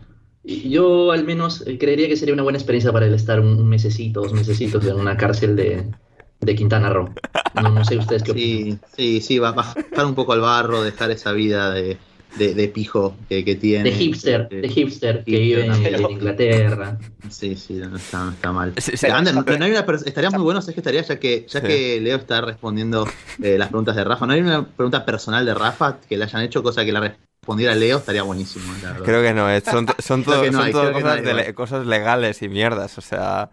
yo al menos creería que sería una buena experiencia para él estar un, un mesecito, dos mesecitos en una cárcel de, de Quintana Roo. No, no sé ustedes qué opinan. Sí, sí, sí, va a bajar un poco al barro, dejar esa vida de, de, de pijo que, que tiene. De hipster, Eh, de hipster que vive en, Inglaterra. Sí, sí, no está, no está mal. Sí, sí. Ander, pero no hay una estaría muy bueno, ¿sabes qué estaría? Ya que, ya Sí. que Leo está respondiendo eh, las preguntas de Rafa, ¿no hay una pregunta personal de Rafa que le hayan hecho, cosa que la respondiera Leo? Estaría buenísimo, la verdad. Creo que no, eh, son, son todo, que no son hay, todo creo que no cosas, hay, de cosas legales y mierdas, o sea...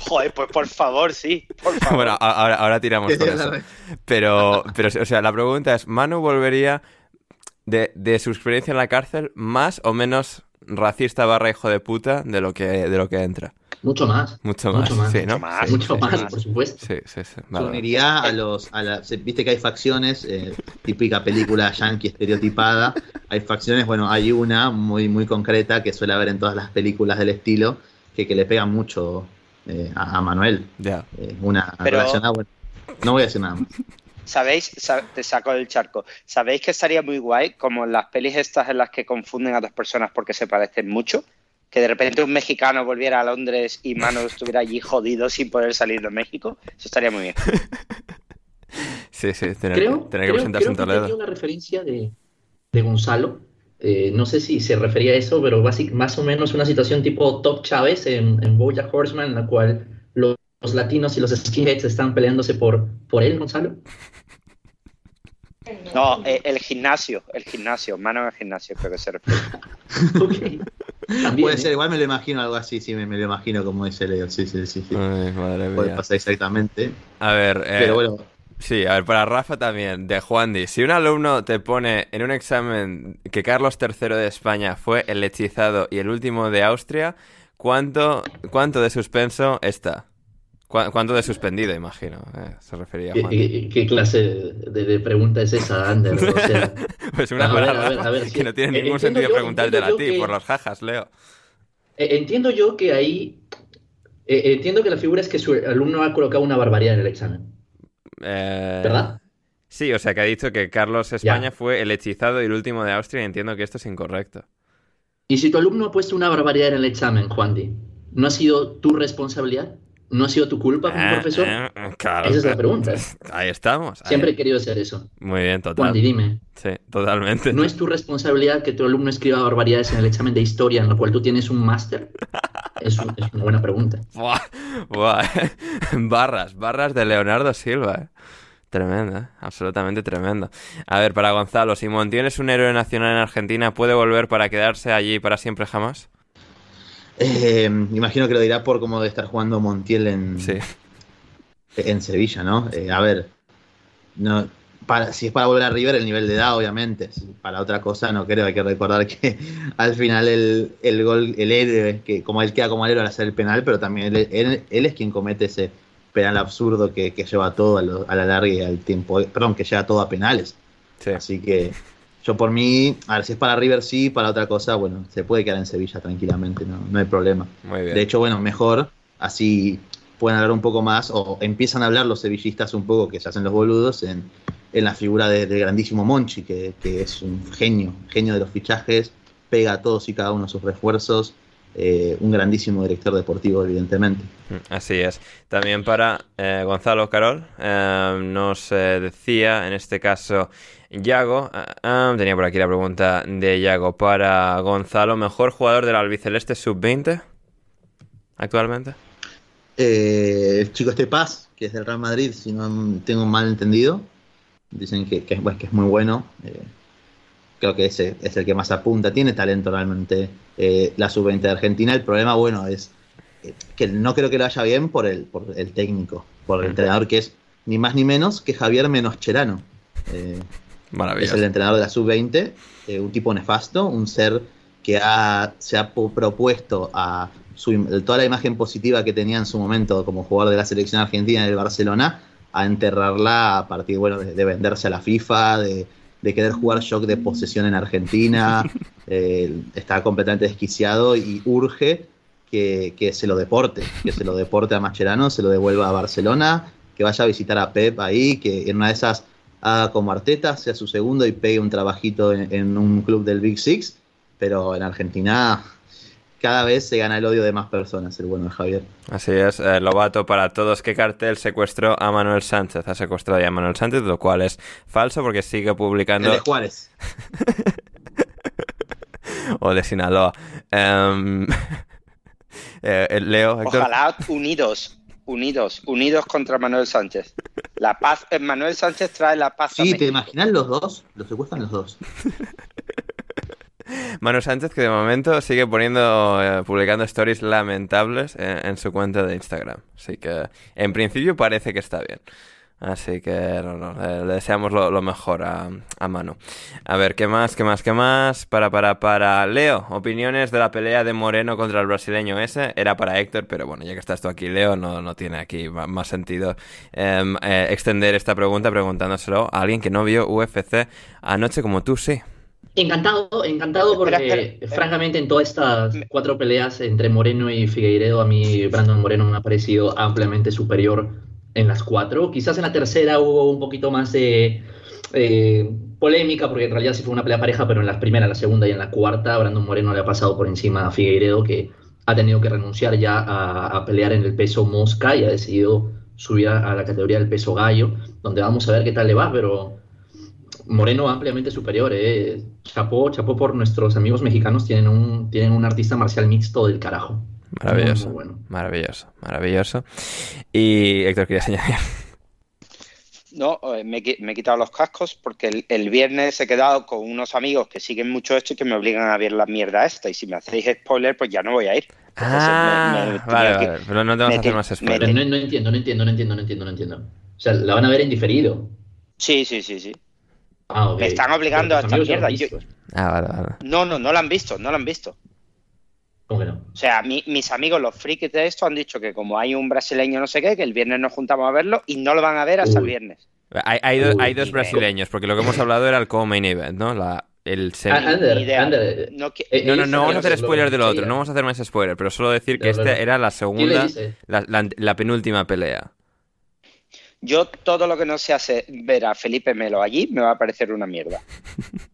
Joder, pues por favor, sí, por favor. Bueno, ahora, ahora tiramos con eso. Pero, pero, o sea, la pregunta es, ¿Manu volvería de, de su experiencia en la cárcel más o menos racista barra hijo de puta de lo que, de lo que entra? Mucho más. Mucho más, Mucho más. sí, ¿no? Mucho más. Mucho sí, más, sí. por supuesto. Sí, sí, sí. Se vale. uniría a los, a la, viste que hay facciones, eh, típica película yankee estereotipada, hay facciones, bueno, hay una muy, muy concreta que suele haber en todas las películas del estilo, que, que le pega mucho eh, a, a Manuel. Ya. Eh, una Pero- relacionada, bueno, no voy a decir nada más. ¿Sabéis? Sa- te saco del charco. ¿Sabéis que estaría muy guay como en las pelis estas en las que confunden a dos personas porque se parecen mucho? Que de repente un mexicano volviera a Londres y Manu estuviera allí jodido sin poder salir de México. Eso estaría muy bien. Sí, sí, tener, Creo, tener que creo, presentarse creo en que tenía una referencia de, de Gonzalo. Eh, no sé si se refería a eso, pero básic- más o menos una situación tipo Top Chávez en, en Bojack Horseman, en la cual lo los latinos y los skinheads están peleándose por, por él, Gonzalo? No, eh, el gimnasio, el gimnasio, mano en el gimnasio, creo que se refiere. Ok. También, Puede ¿eh? ser, igual me lo imagino algo así, sí, me, me lo imagino como dice Leo, sí, sí, sí. sí. Ay, madre Puede mía. pasar exactamente. A ver, eh, Pero bueno, Sí, a ver, para Rafa también, de Juan Di. Si un alumno te pone en un examen que Carlos III de España fue el hechizado y el último de Austria, ¿cuánto, cuánto de suspenso está? ¿Cu- ¿Cuánto de suspendido, imagino? eh, se refería a ¿Qué, qué- qué clase de, de pregunta es esa, Ander? O sea, Pues una a para ver, a ver, Rafa, a ver, que no tiene ningún sentido yo- preguntártela a ti por los jajas, Leo. eh, entiendo yo que ahí. eh, entiendo que la figura es que su alumno ha colocado una barbaridad en el examen. Eh, ¿Verdad? Sí, o sea que ha dicho que Carlos España fue el hechizado y el último de Austria y entiendo que esto es incorrecto. Y si tu alumno ha puesto una barbaridad en el examen, Juan Di, ¿no ha sido tu responsabilidad? ¿No ha sido tu culpa como Eh, profesor? eh, claro, Esa es la pregunta. Ahí estamos. ahí. Siempre he querido hacer eso. Muy bien, total. Juan Di, dime, Sí, totalmente. ¿no es tu responsabilidad que tu alumno escriba barbaridades en el examen de historia en lo cual tú tienes un máster? Es, un- es una buena pregunta. Buah, buah. Barras, barras de Leonardo Silva. eh. Tremendo, eh, absolutamente tremendo. A ver, para Gonzalo, si Montiel es un héroe nacional en Argentina, ¿puede volver para quedarse allí para siempre jamás? eh, imagino que lo dirá por cómo debe estar jugando Montiel en, Sí. en Sevilla, ¿no? Eh, a ver, no, para, si es para volver a River, el nivel de edad, obviamente. Para otra cosa, no creo. Hay que recordar que al final el, el gol, el héroe, que como él queda como héroe al hacer el penal, pero también él, él- él es quien comete ese penal absurdo que, que lleva todo a, lo- a la larga y al tiempo. Perdón, que lleva todo a penales. Sí. Así que yo por mí, a ver, si es para River sí, para otra cosa, bueno, se puede quedar en Sevilla tranquilamente, no, no hay problema. Muy bien. De hecho, bueno, mejor, así pueden hablar un poco más, o empiezan a hablar los sevillistas un poco, que se hacen los boludos, en, en la figura de- del grandísimo Monchi, que, que es un genio, genio de los fichajes, pega a todos y cada uno de sus refuerzos, eh, un grandísimo director deportivo, evidentemente. Mm, Así es. También para eh, Gonzalo Carol, eh, nos decía, en este caso, Yago, tenía por aquí la pregunta de Yago para Gonzalo, ¿mejor jugador del albiceleste sub-20 actualmente? El chico este Paz, que es del Real Madrid, si no tengo mal entendido, dicen que, que es, bueno, que es muy bueno. eh, creo que ese es el que más apunta. Tiene talento realmente eh, la sub-20 de Argentina. El problema, bueno, es eh, que no creo que lo vaya bien por el, por el técnico, por el entrenador que es ni más ni menos que Javier Menoscherano. Eh, es el entrenador de la sub-20, eh, un tipo nefasto, un ser que ha- se ha propuesto a su toda la imagen positiva que tenía en su momento como jugador de la selección argentina del Barcelona, a enterrarla a partir bueno, de, de venderse a la FIFA, de, de querer jugar shock de posesión en Argentina. Eh, está completamente desquiciado y urge que, que se lo deporte, que se lo deporte a Mascherano, se lo devuelva a Barcelona, que vaya a visitar a Pep ahí, que en una de esas haga como Arteta, sea su segundo y pegue un trabajito en, en un club del Big Six, pero en Argentina cada vez se gana el odio de más personas, el bueno de Javier. Así es, eh, Lobato para todos. ¿Qué cartel secuestró a Manuel Sánchez? Ha secuestrado ya a Manuel Sánchez, lo cual es falso porque sigue El publicando. de Juárez. o de Sinaloa. Eh, Leo, Héctor. Ojalá unidos, unidos, unidos contra Manuel Sánchez. La paz, Manuel Sánchez trae la paz a Sí, ¿te imaginas los dos? Los secuestran los dos. Manuel Sánchez que de momento sigue poniendo, eh, publicando stories lamentables en, en su cuenta de Instagram. Así que en principio parece que está bien. Así que no, no, eh, le deseamos lo, mejor a, a Manu. A ver, ¿qué más? ¿Qué más? ¿Qué más? Para, para, para Leo, opiniones de la pelea de Moreno contra el brasileño ese. Era para Héctor, pero bueno, ya que estás tú aquí, Leo, no, no tiene aquí más sentido em, eh, extender esta pregunta preguntándoselo a alguien que no vio UFC anoche como tú, sí. Encantado, encantado porque Espera, espera, francamente en todas estas cuatro peleas entre Moreno y Figueiredo, a mí Brandon Moreno me ha parecido ampliamente superior en las cuatro. Quizás en la tercera hubo un poquito más de eh, polémica porque en realidad sí fue una pelea pareja, pero en la primera, la segunda y en la cuarta Brandon Moreno le ha pasado por encima a Figueiredo que ha tenido que renunciar ya a, a pelear en el peso mosca y ha decidido subir a, a la categoría del peso gallo, donde vamos a ver qué tal le va, pero Moreno ampliamente superior, eh. Chapó, chapó por nuestros amigos mexicanos, tienen un, tienen un artista marcial mixto del carajo. Maravilloso. Muy bueno. Maravilloso, maravilloso. Y Héctor, ¿querías añadir? No, eh, me, he qui- me he quitado los cascos porque el, el viernes he quedado con unos amigos que siguen mucho esto y que me obligan a ver la mierda esta. Y si me hacéis spoiler, pues ya no voy a ir. Ah, me- me vale, tenía que- vale, pero no te vamos a hacer más. Pero no, no entiendo, no entiendo, no entiendo, no entiendo, no entiendo. O sea, la van a ver en diferido. Sí, sí, sí, sí. Ah. Me están obligando a esta mierda, visto. Ah, vale, vale. No, no, no lo han visto, no lo han visto. ¿Cómo que no? O sea, mi- mis amigos, los frikis de esto, han dicho que como hay un brasileño no sé qué, que el viernes nos juntamos a verlo y no lo van a ver hasta el viernes. Hay, hay do- Uy, hay dos brasileños, porque lo que hemos hablado era el co-main event, ¿no? La, el semi- Ah, Ander, Ni idea. Ander, No eh, No, no, ellos no vamos a hacer lo- spoiler del lo- otro, no vamos a hacer más spoiler, pero solo decir que esta era la ¿Quién le segunda, dice? la, la- la penúltima pelea. Yo todo lo que no se hace ver a Felipe Melo allí me va a parecer una mierda.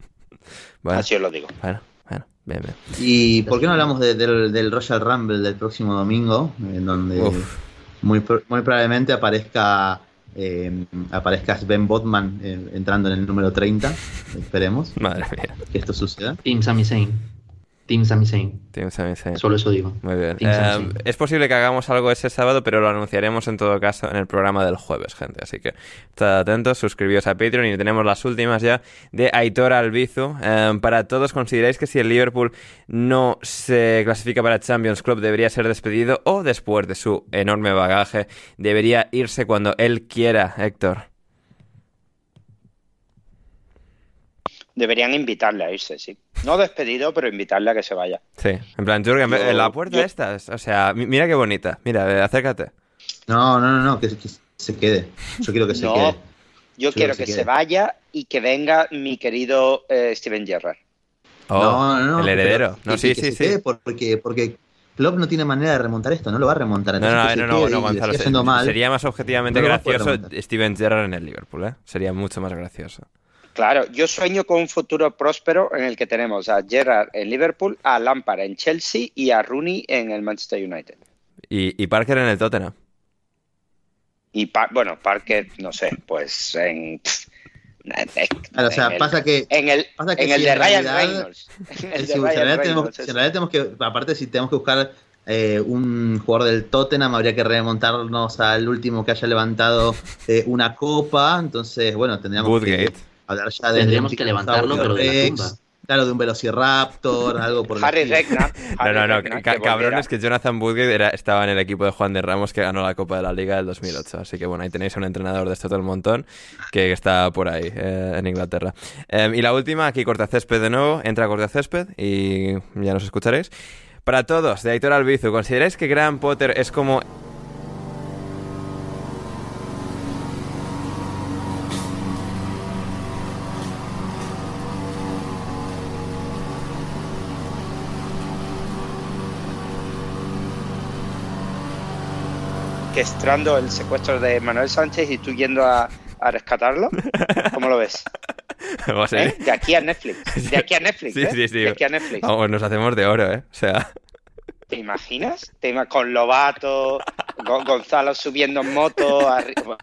Bueno, Así os lo digo. bueno, bueno, bien, bien. ¿Y por qué no hablamos de- del, del Royal Rumble del próximo domingo? En donde Uf. muy, pro- muy probablemente aparezca eh, aparezca Ben Botman eh, entrando en el número 30. Esperemos Madre mía. que esto suceda. Team Sami Zayn. Team Sami Zayn. Team Sami Zayn. Solo eso digo. Muy bien. Eh, es posible que hagamos algo ese sábado, pero lo anunciaremos en todo caso en el programa del jueves, gente. Así que estad atentos, suscribíos a Patreon y tenemos las últimas ya de Aitor Albizu. Eh, para todos, ¿consideráis que si el Liverpool no se clasifica para Champions Club debería ser despedido o después de su enorme bagaje debería irse cuando él quiera, Héctor? Deberían invitarle a irse, sí. No despedido, pero invitarle a que se vaya. Sí, en plan, Jürgen, Yo- en la puerta yo- esta, o sea, mi- mira qué bonita. Mira, eh, acércate. No, no, no, no, que, que se quede. Yo quiero que se No, quede. yo Sí, quiero que quiere. se vaya y que venga mi querido eh, Steven Gerrard. Oh, no, no, no, el pero heredero. que- No, sí, que sí, se sí. Porque, porque Klopp no tiene manera de remontar esto, no lo va a remontar. No, entonces no, que se no, no, no, Gonzalo. se-. Sería más objetivamente gracioso. Steven Gerrard en el Liverpool, ¿eh? Sería mucho más gracioso. Claro, yo sueño con un futuro próspero en el que tenemos a Gerrard en Liverpool, a Lampard en Chelsea y a Rooney en el Manchester United. Y, y Parker en el Tottenham. Y Pa- bueno, Parker, no sé, pues en. Claro, o sea, el- pasa que En el, pasa que en el si de en Ryan realidad- Reynolds. En el si de en Ryan realidad, tenemos, Reynolds, si en eso. realidad tenemos que, aparte si tenemos que buscar eh, un jugador del Tottenham, habría que remontarnos al último que haya levantado eh, una copa, entonces bueno, tendríamos Woodgate. que hablar ya de Tendríamos que levantarlo, pero de la Rex, tumba. Claro, de un Velociraptor, algo por el Harry. No, no, no, ca- que cabrón volviera. es que Jonathan Woodgate era, estaba en el equipo de Juan de Ramos que ganó la Copa de la Liga del 2008. Así que bueno, ahí tenéis a un entrenador de esto todo el montón que está por ahí, eh, en Inglaterra. Eh, y la última, aquí Cortacésped de nuevo, entra Cortacésped y ya nos escucharéis. Para todos, de Aitor Albizu, ¿consideráis que Graham Potter es como orquestando el secuestro de Manuel Sánchez y tú yendo a, a rescatarlo? ¿Cómo lo ves? Vamos a ¿Eh? De aquí a Netflix. De aquí a Netflix. Sí, ¿eh? sí, sí. De aquí a Netflix. Vamos, nos hacemos de oro, ¿eh? O sea, ¿Te imaginas? Te ima- con Lobato, Go- Gonzalo subiendo en moto.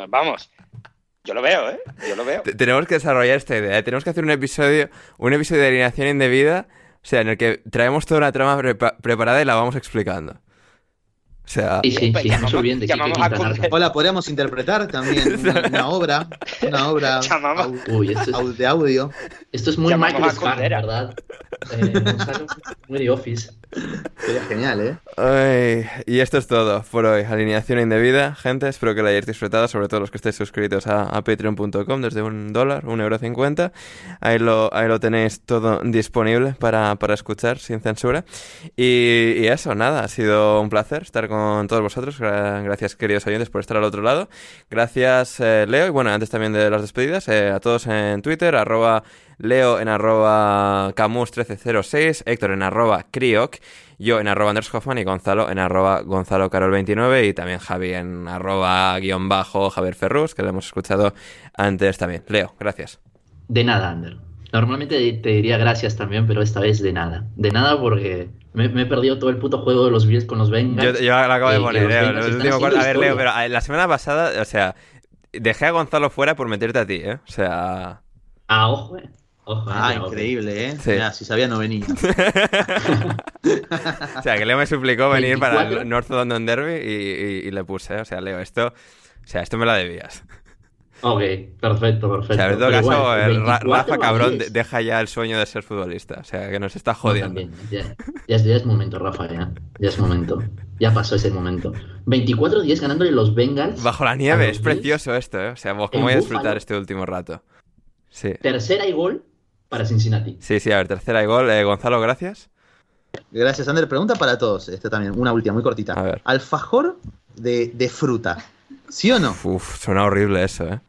Vamos. Yo lo veo, ¿eh? Yo lo veo. te- tenemos que desarrollar esta idea. ¿eh? Tenemos que hacer un episodio, un episodio de alineación indebida, o sea, en el que traemos toda una trama prepa- preparada y la vamos explicando. O sea, Sí, sí, sí, llamamos- bien de llamamos a. Cunde. Hola, podríamos interpretar también una, una obra, una obra au- Uy, esto es, au- de audio. esto es muy Llamamos Michael Cundera. ¿verdad? Eh, muy de Office. Sería genial, ¿eh? Y esto es todo por hoy. Alineación indebida, gente. Espero que la hayáis disfrutado, sobre todo los que estéis suscritos a, patreon.com desde un dólar, un euro cincuenta. Ahí lo, ahí lo tenéis todo disponible para, para escuchar sin censura. Y, eso, nada, ha sido un placer estar con todos vosotros. Gra- Gracias, queridos oyentes, por estar al otro lado. Gracias, eh, Leo. Y bueno, antes también de las despedidas, eh, a todos en Twitter, arroba Leo en arroba Camus1306, Héctor en arroba Crioc, yo en arroba Anders Hoffman y Gonzalo en arroba Gonzalo Carol29 y también Javi en arroba guion bajo Javier Ferrus, que lo hemos escuchado antes también. Leo, gracias. De nada, Ander. Normalmente te diría gracias también, pero esta vez de nada. De nada porque me, me he perdido todo el puto juego de los Bills con los Bengals. Yo, yo lo acabo de poner, Leo, cuarto. A ver, Leo, pero la semana pasada, o sea, dejé a Gonzalo fuera por meterte a ti, ¿eh? O sea... Ah, ojo, eh. Ah, increíble, ¿eh? Sí. Mirá, si sabía no venía. O sea, que Leo me suplicó venir para 24. el North London Derby y, y- y le puse, o sea, Leo, esto, o sea, esto me lo debías. Ok, perfecto, perfecto. O sea, en todo Pero caso, igual, el Ra- 24 Rafa cabrón 10. de- deja ya el sueño de ser futbolista, o sea, que nos está jodiendo. también, Ya, ya es, ya es momento, Rafa, ya. Ya es momento. Ya pasó ese momento. 24-10 ganándole los Bengals. Bajo la nieve, es precioso esto, ¿eh? O sea, vos, ¿cómo voy a disfrutar Buffalo. este último rato? Sí. Tercera y gol para Cincinnati. Sí, sí, a ver, tercera y gol. Eh, Gonzalo, gracias. Gracias, Ander. Pregunta para todos. Esta también, una última, muy cortita. A ver. Alfajor de, de fruta. ¿Sí o no? Uf, suena horrible eso, ¿eh?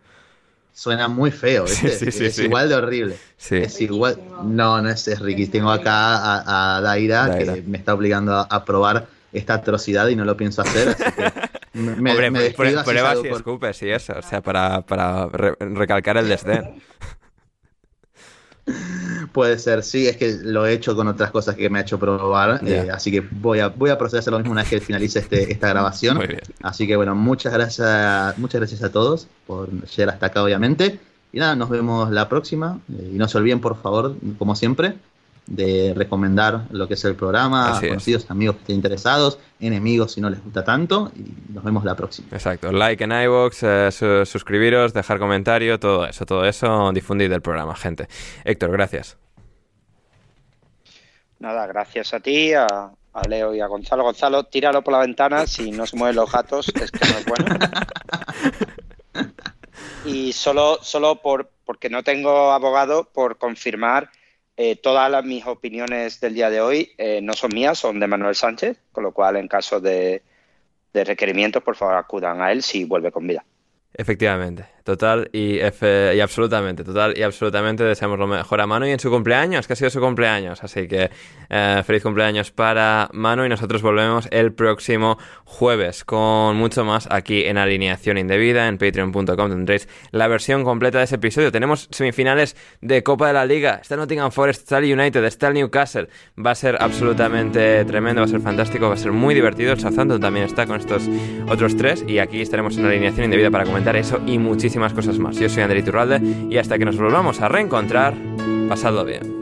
Suena muy feo, Sí, ¿viste? sí, sí, es sí. igual de horrible. Sí. Es igual. No, no es, es Ricky. Tengo acá a, a Daira, Daira. que me está obligando a, a probar esta atrocidad y no lo pienso hacer. Así que me, Hombre, me pr- despido, así pruebas y con- escupes y eso, o sea, para, para re- recalcar el desdén. Puede ser, sí, es que lo he hecho con otras cosas que me ha hecho probar, eh, así que voy a, voy a proceder a hacer lo mismo una vez que finalice este, esta grabación. Muy bien. Así que bueno, muchas gracias, muchas gracias a todos por llegar hasta acá, obviamente. Y nada, nos vemos la próxima. eh, y no se olviden, por favor, como siempre, de recomendar lo que es el programa Así a es. conocidos, amigos que estén interesados, enemigos si no les gusta tanto. Y nos vemos la próxima. Exacto. Like en iVoox, eh, su- suscribiros, dejar comentario, todo eso, todo eso, difundir el programa, gente. Héctor, gracias. Nada, gracias a ti, a, a Leo y a Gonzalo. Gonzalo, tíralo por la ventana, si no se mueven los gatos es que no es bueno. Y solo, solo por, porque no tengo abogado, por confirmar, eh, todas las, mis opiniones del día de hoy eh, no son mías, son de Manuel Sánchez, con lo cual en caso de, de requerimientos, por favor acudan a él si vuelve con vida. Efectivamente, total y, efe- y absolutamente, total y absolutamente deseamos lo mejor a Manu y en su cumpleaños, que ha sido su cumpleaños, así que eh, feliz cumpleaños para Manu y nosotros volvemos el próximo jueves con mucho más aquí en Alineación Indebida, en patreon.com tendréis la versión completa de ese episodio. Tenemos semifinales de Copa de la Liga, está Nottingham Forest, está el United, está el Newcastle, va a ser absolutamente tremendo, va a ser fantástico, va a ser muy divertido, el Southampton también está con estos otros tres y aquí estaremos en Alineación Indebida para comentar eso y muchísimas cosas más. Yo soy Ander Iturralde y hasta que nos volvamos a reencontrar, pasadlo bien.